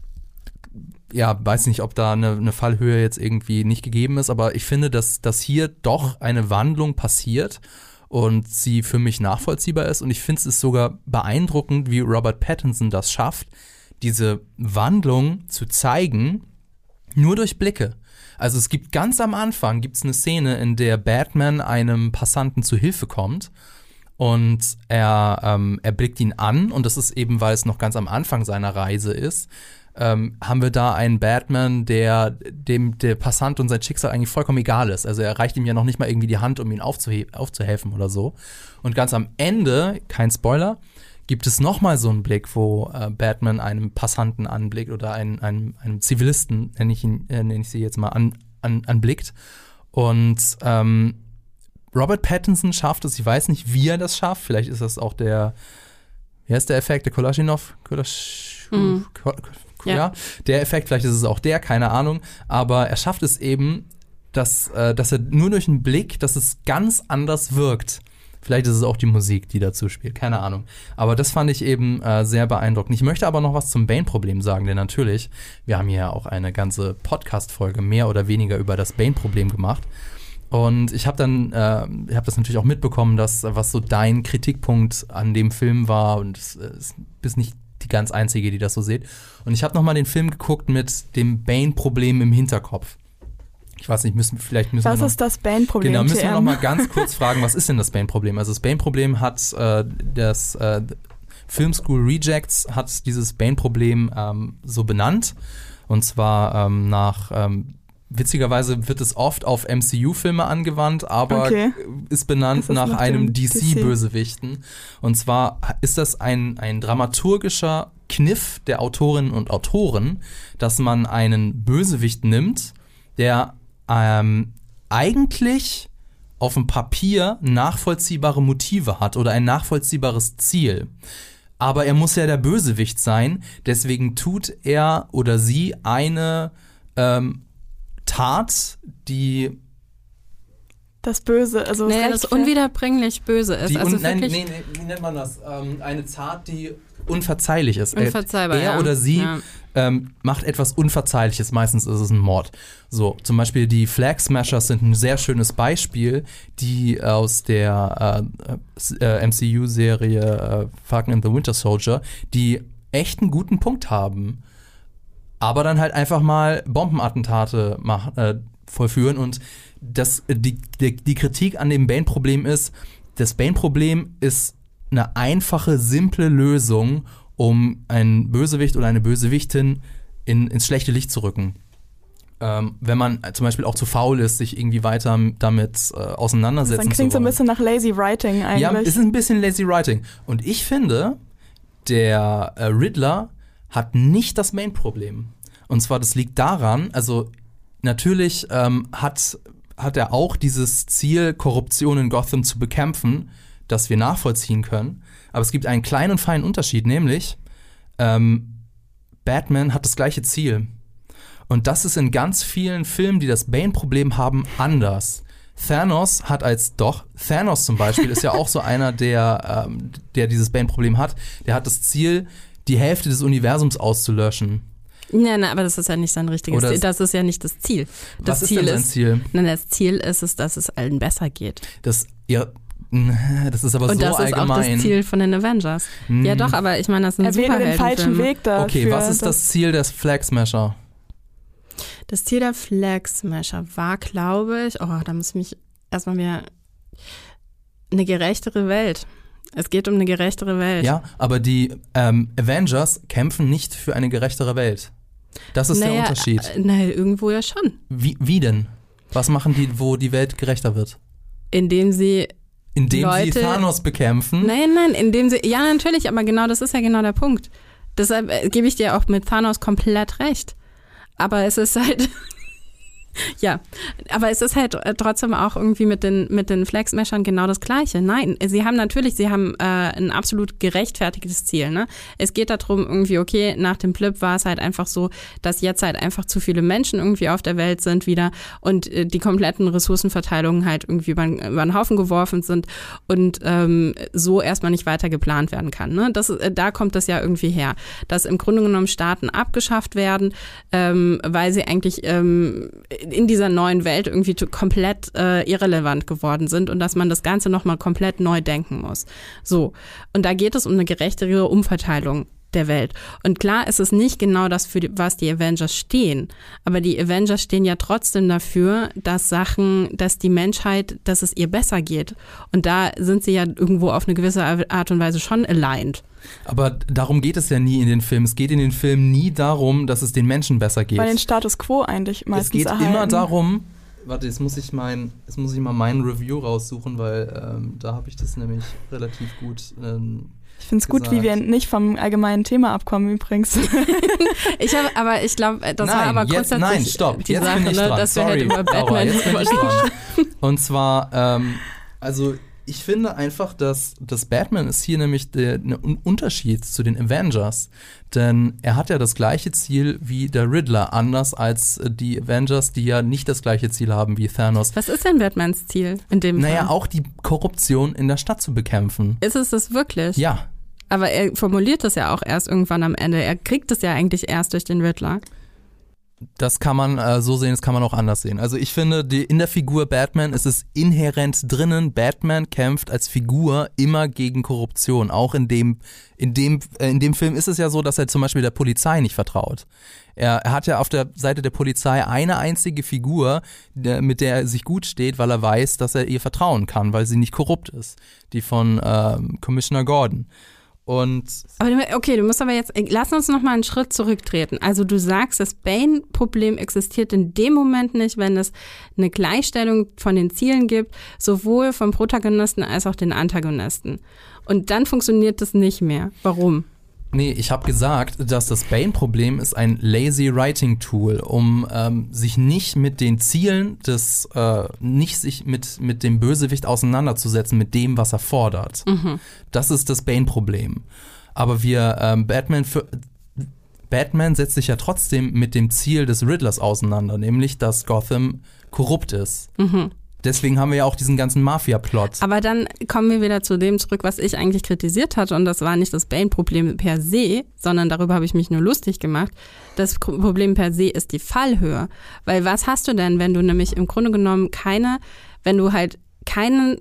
ja, weiß nicht, ob da eine, eine Fallhöhe jetzt irgendwie nicht gegeben ist, aber ich finde, dass, dass hier doch eine Wandlung passiert und sie für mich nachvollziehbar ist. Und ich finde es sogar beeindruckend, wie Robert Pattinson das schafft, diese Wandlung zu zeigen, nur durch Blicke. Also es gibt ganz am Anfang gibt's eine Szene, in der Batman einem Passanten zu Hilfe kommt und er, ähm, er blickt ihn an und das ist eben, weil es noch ganz am Anfang seiner Reise ist, ähm, haben wir da einen Batman, der dem der Passant und sein Schicksal eigentlich vollkommen egal ist. Also er reicht ihm ja noch nicht mal irgendwie die Hand, um ihn aufzuhelfen oder so. Und ganz am Ende, kein Spoiler, gibt es nochmal so einen Blick, wo äh, Batman einem Passanten anblickt oder einen, einem, einem Zivilisten, nenne ich, ihn, äh, nenne ich sie jetzt mal, an, an, anblickt. Und ähm, Robert Pattinson schafft es, ich weiß nicht, wie er das schafft, vielleicht ist das auch der, wie heißt der Effekt, der Kolaschinov? Kolasch mm. ja. ja. Der Effekt, vielleicht ist es auch der, keine Ahnung, aber er schafft es eben, dass, äh, dass er nur durch einen Blick, dass es ganz anders wirkt. Vielleicht ist es auch die Musik, die dazu spielt, keine Ahnung. Aber das fand ich eben äh, sehr beeindruckend. Ich möchte aber noch was zum Bane-Problem sagen, denn natürlich, wir haben hier ja auch eine ganze Podcast-Folge mehr oder weniger über das Bane-Problem gemacht. Und ich habe dann, äh, ich habe das natürlich auch mitbekommen, dass was so dein Kritikpunkt an dem Film war und es bist nicht die ganz einzige, die das so sieht. Und ich habe noch mal den Film geguckt mit dem Bane-Problem im Hinterkopf. Ich weiß nicht, müssen, vielleicht müssen was wir. Was ist das Bane-Problem? Genau, müssen wir noch mal ganz kurz fragen, was ist denn das Bane-Problem? Also das Bane-Problem hat äh, das äh, Film School Rejects hat dieses Bane-Problem ähm, so benannt. Und zwar ähm, nach ähm, witzigerweise wird es oft auf MCU-Filme angewandt, aber okay. ist benannt nach, nach einem DC-Bösewichten. DC. Und zwar ist das ein, ein dramaturgischer Kniff der Autorinnen und Autoren, dass man einen Bösewicht nimmt, der ähm, eigentlich auf dem Papier nachvollziehbare Motive hat oder ein nachvollziehbares Ziel. Aber er muss ja der Bösewicht sein, deswegen tut er oder sie eine ähm, Tat, die das Böse, also nee, das unwiederbringlich Böse ist. Die also un, nein, nee, nee, wie nennt man das? Ähm, eine Tat, die unverzeihlich ist. Unverzeihbar, er ja. oder sie ja. ähm, macht etwas Unverzeihliches. Meistens ist es ein Mord. So, zum Beispiel die Flag Smashers sind ein sehr schönes Beispiel, die aus der äh, äh, MCU-Serie äh, Falcon and the Winter Soldier, die echt einen guten Punkt haben. Aber dann halt einfach mal Bombenattentate mach, äh, vollführen und das, die, die, die Kritik an dem Bane-Problem ist, das Bane-Problem ist eine einfache, simple Lösung, um einen Bösewicht oder eine Bösewichtin in, ins schlechte Licht zu rücken. Ähm, wenn man zum Beispiel auch zu faul ist, sich irgendwie weiter damit äh, auseinandersetzen das klingt so ein bisschen nach Lazy Writing eigentlich. Ja, es ist ein bisschen Lazy Writing. Und ich finde, der äh, Riddler hat nicht das Main-Problem. Und zwar, das liegt daran, also natürlich ähm, hat, hat er auch dieses Ziel, Korruption in Gotham zu bekämpfen, das wir nachvollziehen können. Aber es gibt einen kleinen und feinen Unterschied, nämlich ähm, Batman hat das gleiche Ziel. Und das ist in ganz vielen Filmen, die das Bane-Problem haben, anders. Thanos hat als doch, Thanos zum Beispiel ist ja auch so einer, der, ähm, der dieses Bane-Problem hat. Der hat das Ziel, die Hälfte des Universums auszulöschen. Nein, nein, aber das ist ja nicht sein richtiges Oder Ziel. Das ist ja nicht das Ziel. Das was Ziel ist denn sein Ziel? Nein, das Ziel ist es, dass es allen besser geht. Das, ja, das ist aber Und so das ist allgemein. auch das Ziel von den Avengers. Hm. Ja, doch, aber ich meine, das sind er wählt den falschen. Weg dafür. Okay, was ist das Ziel des Flag Smasher? Das Ziel der Flag Smasher war, glaube ich, oh, da muss ich mich erstmal wieder eine gerechtere Welt. Es geht um eine gerechtere Welt. Ja, aber die ähm, Avengers kämpfen nicht für eine gerechtere Welt. Das ist naja, der Unterschied. Äh, naja, irgendwo ja schon. Wie, wie denn? Was machen die, wo die Welt gerechter wird? Indem sie Indem Leute- sie Thanos bekämpfen? Nein, nein, indem sie. Ja, natürlich, aber genau das ist ja genau der Punkt. Deshalb äh, gebe ich dir auch mit Thanos komplett recht. Aber es ist halt. Ja, aber es ist halt äh, trotzdem auch irgendwie mit den, mit den Flexmeshern genau das Gleiche. Nein, sie haben natürlich, sie haben äh, ein absolut gerechtfertigtes Ziel. Ne? Es geht darum, irgendwie, okay, nach dem Blip war es halt einfach so, dass jetzt halt einfach zu viele Menschen irgendwie auf der Welt sind wieder und äh, die kompletten Ressourcenverteilungen halt irgendwie über, über den Haufen geworfen sind und ähm, so erstmal nicht weiter geplant werden kann. Ne? Das, äh, da kommt das ja irgendwie her, dass im Grunde genommen Staaten abgeschafft werden, ähm, weil sie eigentlich ähm, in dieser neuen Welt irgendwie komplett äh, irrelevant geworden sind und dass man das Ganze nochmal komplett neu denken muss. So. Und da geht es um eine gerechtere Umverteilung der Welt. Und klar ist es nicht genau das, für was die Avengers stehen, aber die Avengers stehen ja trotzdem dafür, dass Sachen, dass die Menschheit, dass es ihr besser geht. Und da sind sie ja irgendwo auf eine gewisse Art und Weise schon aligned. Aber darum geht es ja nie in den Filmen. Es geht in den Filmen nie darum, dass es den Menschen besser geht. Bei den Status Quo eigentlich meistens Es geht erhalten. immer darum, warte, jetzt muss ich mein, jetzt muss ich mal meinen Review raussuchen, weil ähm, da habe ich das nämlich relativ gut. Ähm, ich finde es gut, wie wir nicht vom allgemeinen Thema abkommen übrigens. ich habe, aber ich glaube, das nein, war aber jetzt, grundsätzlich nein, stopp, die jetzt Sache, bin ich ne, dran. dass wir Sorry, halt über Laura, Batman jetzt bin ich dran. Und zwar, ähm, also ich finde einfach, dass das Batman ist hier nämlich der, der Unterschied zu den Avengers. Denn er hat ja das gleiche Ziel wie der Riddler, anders als die Avengers, die ja nicht das gleiche Ziel haben wie Thanos. Was ist denn Batmans Ziel in dem Naja, Fall? auch die Korruption in der Stadt zu bekämpfen. Ist es das wirklich? Ja. Aber er formuliert das ja auch erst irgendwann am Ende. Er kriegt es ja eigentlich erst durch den Riddler. Das kann man äh, so sehen, das kann man auch anders sehen. Also ich finde, die, in der Figur Batman ist es inhärent drinnen, Batman kämpft als Figur immer gegen Korruption. Auch in dem, in dem, äh, in dem Film ist es ja so, dass er zum Beispiel der Polizei nicht vertraut. Er, er hat ja auf der Seite der Polizei eine einzige Figur, der, mit der er sich gut steht, weil er weiß, dass er ihr vertrauen kann, weil sie nicht korrupt ist. Die von äh, Commissioner Gordon. Und aber okay, du musst aber jetzt, lass uns noch mal einen Schritt zurücktreten. Also du sagst, das Bane-Problem existiert in dem Moment nicht, wenn es eine Gleichstellung von den Zielen gibt, sowohl vom Protagonisten als auch den Antagonisten. Und dann funktioniert das nicht mehr. Warum? Nee, ich habe gesagt, dass das Bane-Problem ist ein lazy Writing Tool, um ähm, sich nicht mit den Zielen des, äh, nicht sich mit, mit dem Bösewicht auseinanderzusetzen, mit dem, was er fordert. Mhm. Das ist das Bane-Problem. Aber wir, ähm, Batman, für, Batman setzt sich ja trotzdem mit dem Ziel des Riddlers auseinander, nämlich, dass Gotham korrupt ist. Mhm. Deswegen haben wir ja auch diesen ganzen Mafia-Plot. Aber dann kommen wir wieder zu dem zurück, was ich eigentlich kritisiert hatte. Und das war nicht das Bane-Problem per se, sondern darüber habe ich mich nur lustig gemacht. Das Problem per se ist die Fallhöhe. Weil was hast du denn, wenn du nämlich im Grunde genommen keine, wenn du halt kein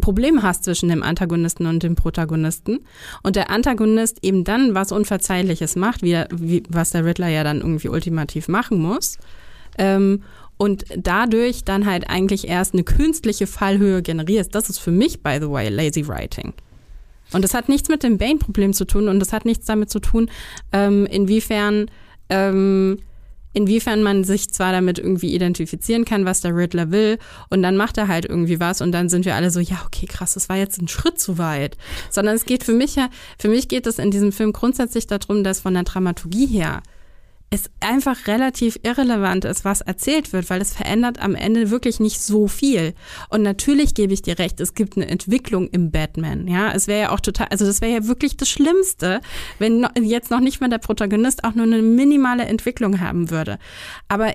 Problem hast zwischen dem Antagonisten und dem Protagonisten und der Antagonist eben dann was Unverzeihliches macht, wie, wie was der Riddler ja dann irgendwie ultimativ machen muss. Ähm, und dadurch dann halt eigentlich erst eine künstliche Fallhöhe generierst. Das ist für mich, by the way, lazy writing. Und das hat nichts mit dem Bane-Problem zu tun und das hat nichts damit zu tun, ähm, inwiefern, ähm, inwiefern man sich zwar damit irgendwie identifizieren kann, was der Riddler will, und dann macht er halt irgendwie was und dann sind wir alle so, ja, okay, krass, das war jetzt ein Schritt zu weit. Sondern es geht für mich ja, für mich geht es in diesem Film grundsätzlich darum, dass von der Dramaturgie her es einfach relativ irrelevant ist, was erzählt wird, weil es verändert am Ende wirklich nicht so viel. Und natürlich gebe ich dir recht, es gibt eine Entwicklung im Batman. Ja, es wäre ja auch total, also das wäre ja wirklich das Schlimmste, wenn jetzt noch nicht mal der Protagonist auch nur eine minimale Entwicklung haben würde. Aber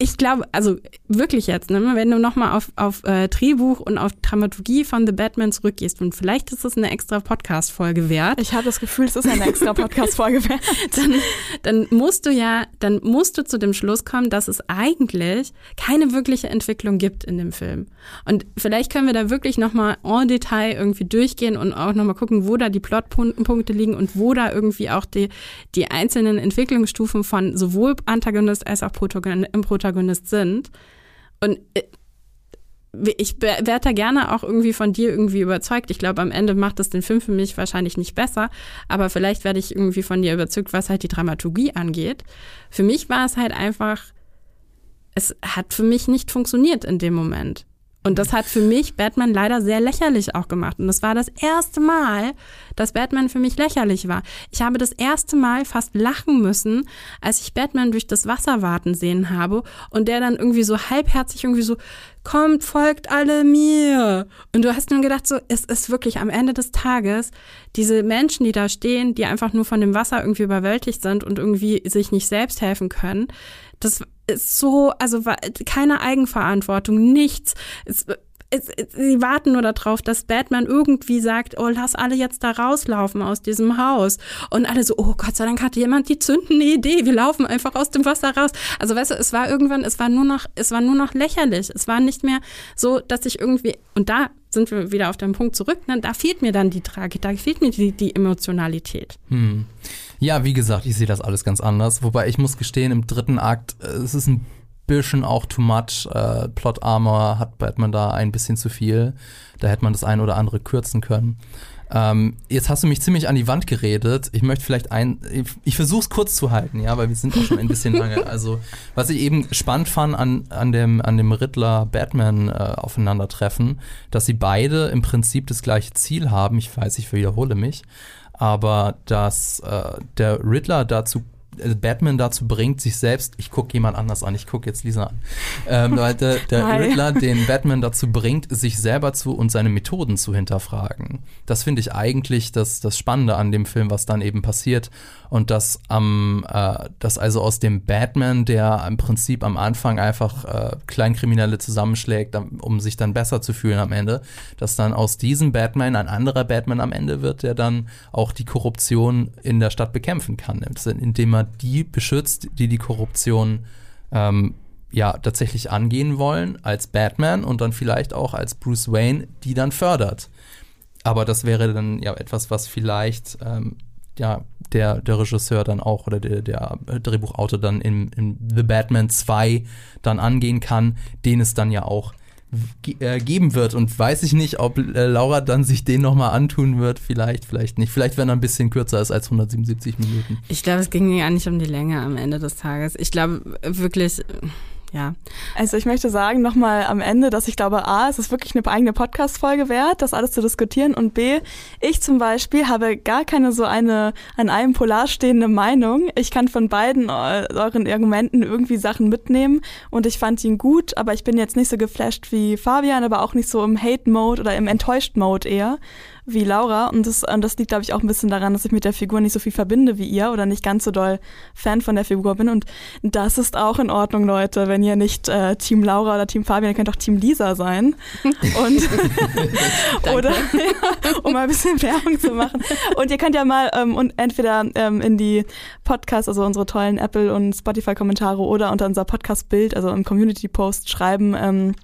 ich glaube, also wirklich jetzt, ne, wenn du nochmal auf, auf äh, Drehbuch und auf Dramaturgie von The Batman zurückgehst und vielleicht ist es eine extra Podcast-Folge wert. Ich habe das Gefühl, es ist eine extra Podcast-Folge wert. dann, dann musst du ja, dann musst du zu dem Schluss kommen, dass es eigentlich keine wirkliche Entwicklung gibt in dem Film. Und vielleicht können wir da wirklich nochmal en Detail irgendwie durchgehen und auch nochmal gucken, wo da die Plotpunkte liegen und wo da irgendwie auch die, die einzelnen Entwicklungsstufen von sowohl Antagonist als auch Protagonist Protagonist sind. Und äh, ich werde da gerne auch irgendwie von dir irgendwie überzeugt. Ich glaube, am Ende macht das den Film für mich wahrscheinlich nicht besser, aber vielleicht werde ich irgendwie von dir überzeugt, was halt die Dramaturgie angeht. Für mich war es halt einfach, es hat für mich nicht funktioniert in dem Moment. Und das hat für mich Batman leider sehr lächerlich auch gemacht. Und das war das erste Mal, dass Batman für mich lächerlich war. Ich habe das erste Mal fast lachen müssen, als ich Batman durch das Wasser warten sehen habe und der dann irgendwie so halbherzig irgendwie so, kommt, folgt alle mir. Und du hast nur gedacht, so, es ist wirklich am Ende des Tages diese Menschen, die da stehen, die einfach nur von dem Wasser irgendwie überwältigt sind und irgendwie sich nicht selbst helfen können. Das so, also keine Eigenverantwortung, nichts. Es, sie warten nur darauf, dass Batman irgendwie sagt, oh, lass alle jetzt da rauslaufen aus diesem Haus. Und alle so, oh Gott sei Dank hat jemand die zündende Idee, wir laufen einfach aus dem Wasser raus. Also weißt du, es war irgendwann, es war nur noch, es war nur noch lächerlich. Es war nicht mehr so, dass ich irgendwie, und da sind wir wieder auf dem Punkt zurück, ne, da fehlt mir dann die Tragik, da fehlt mir die, die Emotionalität. Hm. Ja, wie gesagt, ich sehe das alles ganz anders. Wobei ich muss gestehen, im dritten Akt, äh, es ist ein bisschen auch too much. Äh, Plot Armor hat Batman da ein bisschen zu viel. Da hätte man das ein oder andere kürzen können. Ähm, jetzt hast du mich ziemlich an die Wand geredet. Ich möchte vielleicht ein, ich, ich versuche es kurz zu halten, ja, weil wir sind auch schon ein bisschen lange. Also, was ich eben spannend fand an, an dem, an dem Riddler-Batman äh, aufeinandertreffen, dass sie beide im Prinzip das gleiche Ziel haben. Ich weiß, ich wiederhole mich, aber dass äh, der Riddler dazu Batman dazu bringt, sich selbst, ich gucke jemand anders an, ich gucke jetzt Lisa an, ähm, der, der Riddler den Batman dazu bringt, sich selber zu und seine Methoden zu hinterfragen. Das finde ich eigentlich das, das Spannende an dem Film, was dann eben passiert. Und dass am, äh, dass also aus dem Batman, der im Prinzip am Anfang einfach äh, Kleinkriminelle zusammenschlägt, um sich dann besser zu fühlen am Ende, dass dann aus diesem Batman ein anderer Batman am Ende wird, der dann auch die Korruption in der Stadt bekämpfen kann, indem er die beschützt, die die Korruption ähm, ja tatsächlich angehen wollen als Batman und dann vielleicht auch als Bruce Wayne, die dann fördert. Aber das wäre dann ja etwas, was vielleicht ähm, ja der, der Regisseur dann auch oder der, der Drehbuchautor dann in, in The Batman 2 dann angehen kann, den es dann ja auch äh, geben wird. Und weiß ich nicht, ob äh, Laura dann sich den nochmal antun wird. Vielleicht, vielleicht nicht. Vielleicht, wenn er ein bisschen kürzer ist als 177 Minuten. Ich glaube, es ging ja nicht um die Länge am Ende des Tages. Ich glaube wirklich ja. Also ich möchte sagen nochmal am Ende, dass ich glaube, A, es ist wirklich eine eigene Podcast-Folge wert, das alles zu diskutieren und B, ich zum Beispiel habe gar keine so eine an einem Polar stehende Meinung. Ich kann von beiden euren Argumenten irgendwie Sachen mitnehmen und ich fand ihn gut, aber ich bin jetzt nicht so geflasht wie Fabian, aber auch nicht so im Hate-Mode oder im Enttäuscht-Mode eher wie Laura. Und das, und das liegt, glaube ich, auch ein bisschen daran, dass ich mit der Figur nicht so viel verbinde wie ihr oder nicht ganz so doll Fan von der Figur bin. Und das ist auch in Ordnung, Leute. Wenn ihr nicht äh, Team Laura oder Team Fabian, ihr könnt auch Team Lisa sein. Und oder ja, um mal ein bisschen Werbung zu machen. Und ihr könnt ja mal ähm, und entweder ähm, in die Podcasts, also unsere tollen Apple und Spotify-Kommentare oder unter unser Podcast-Bild, also im Community-Post schreiben, ähm,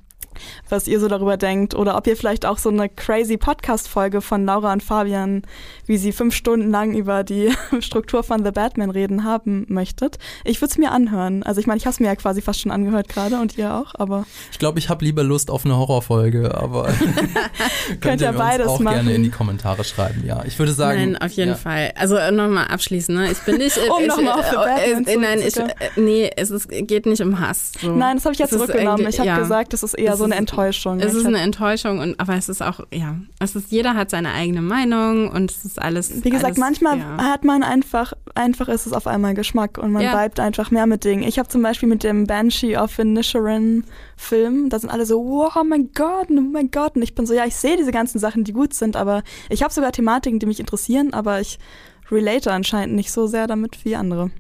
was ihr so darüber denkt oder ob ihr vielleicht auch so eine crazy Podcast-Folge von Laura und Fabian, wie sie fünf Stunden lang über die Struktur von The Batman reden, haben möchtet. Ich würde es mir anhören. Also ich meine, ich habe es mir ja quasi fast schon angehört gerade und ihr auch, aber. Ich glaube, ich habe lieber Lust auf eine Horrorfolge, aber könnt, könnt ihr beides auch machen. gerne in die Kommentare schreiben. Ja, ich würde sagen. Nein, auf jeden ja. Fall. Also äh, nochmal abschließen. Ne? Ich bin nicht. um ich, nochmal auf The äh, Batman äh, Nein, ich, äh, nee, es ist, geht nicht um Hass. So. Nein, das habe ich ja zurückgenommen. Ich habe ja. gesagt, es ist eher es so eine Enttäuschung. Es ist eine Enttäuschung, und, aber es ist auch, ja, es ist, jeder hat seine eigene Meinung und es ist alles. Wie gesagt, alles, manchmal ja. hat man einfach, einfach ist es auf einmal Geschmack und man ja. bleibt einfach mehr mit Dingen. Ich habe zum Beispiel mit dem Banshee of Inisherin Film, da sind alle so, wow, oh mein Gott, oh mein Gott. Und ich bin so, ja, ich sehe diese ganzen Sachen, die gut sind, aber ich habe sogar Thematiken, die mich interessieren, aber ich relate anscheinend nicht so sehr damit wie andere.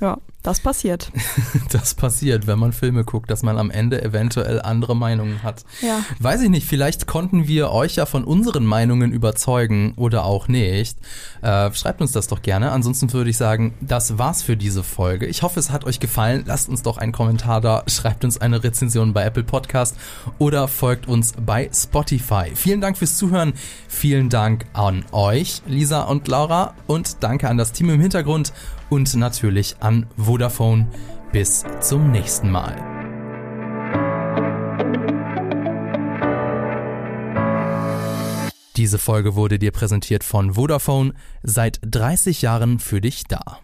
Ja. Das passiert. das passiert, wenn man Filme guckt, dass man am Ende eventuell andere Meinungen hat. Ja. Weiß ich nicht, vielleicht konnten wir euch ja von unseren Meinungen überzeugen oder auch nicht. Äh, schreibt uns das doch gerne. Ansonsten würde ich sagen, das war's für diese Folge. Ich hoffe, es hat euch gefallen. Lasst uns doch einen Kommentar da, schreibt uns eine Rezension bei Apple Podcast oder folgt uns bei Spotify. Vielen Dank fürs Zuhören. Vielen Dank an euch, Lisa und Laura. Und danke an das Team im Hintergrund und natürlich an Vodafone. Bis zum nächsten Mal. Diese Folge wurde dir präsentiert von Vodafone, seit 30 Jahren für dich da.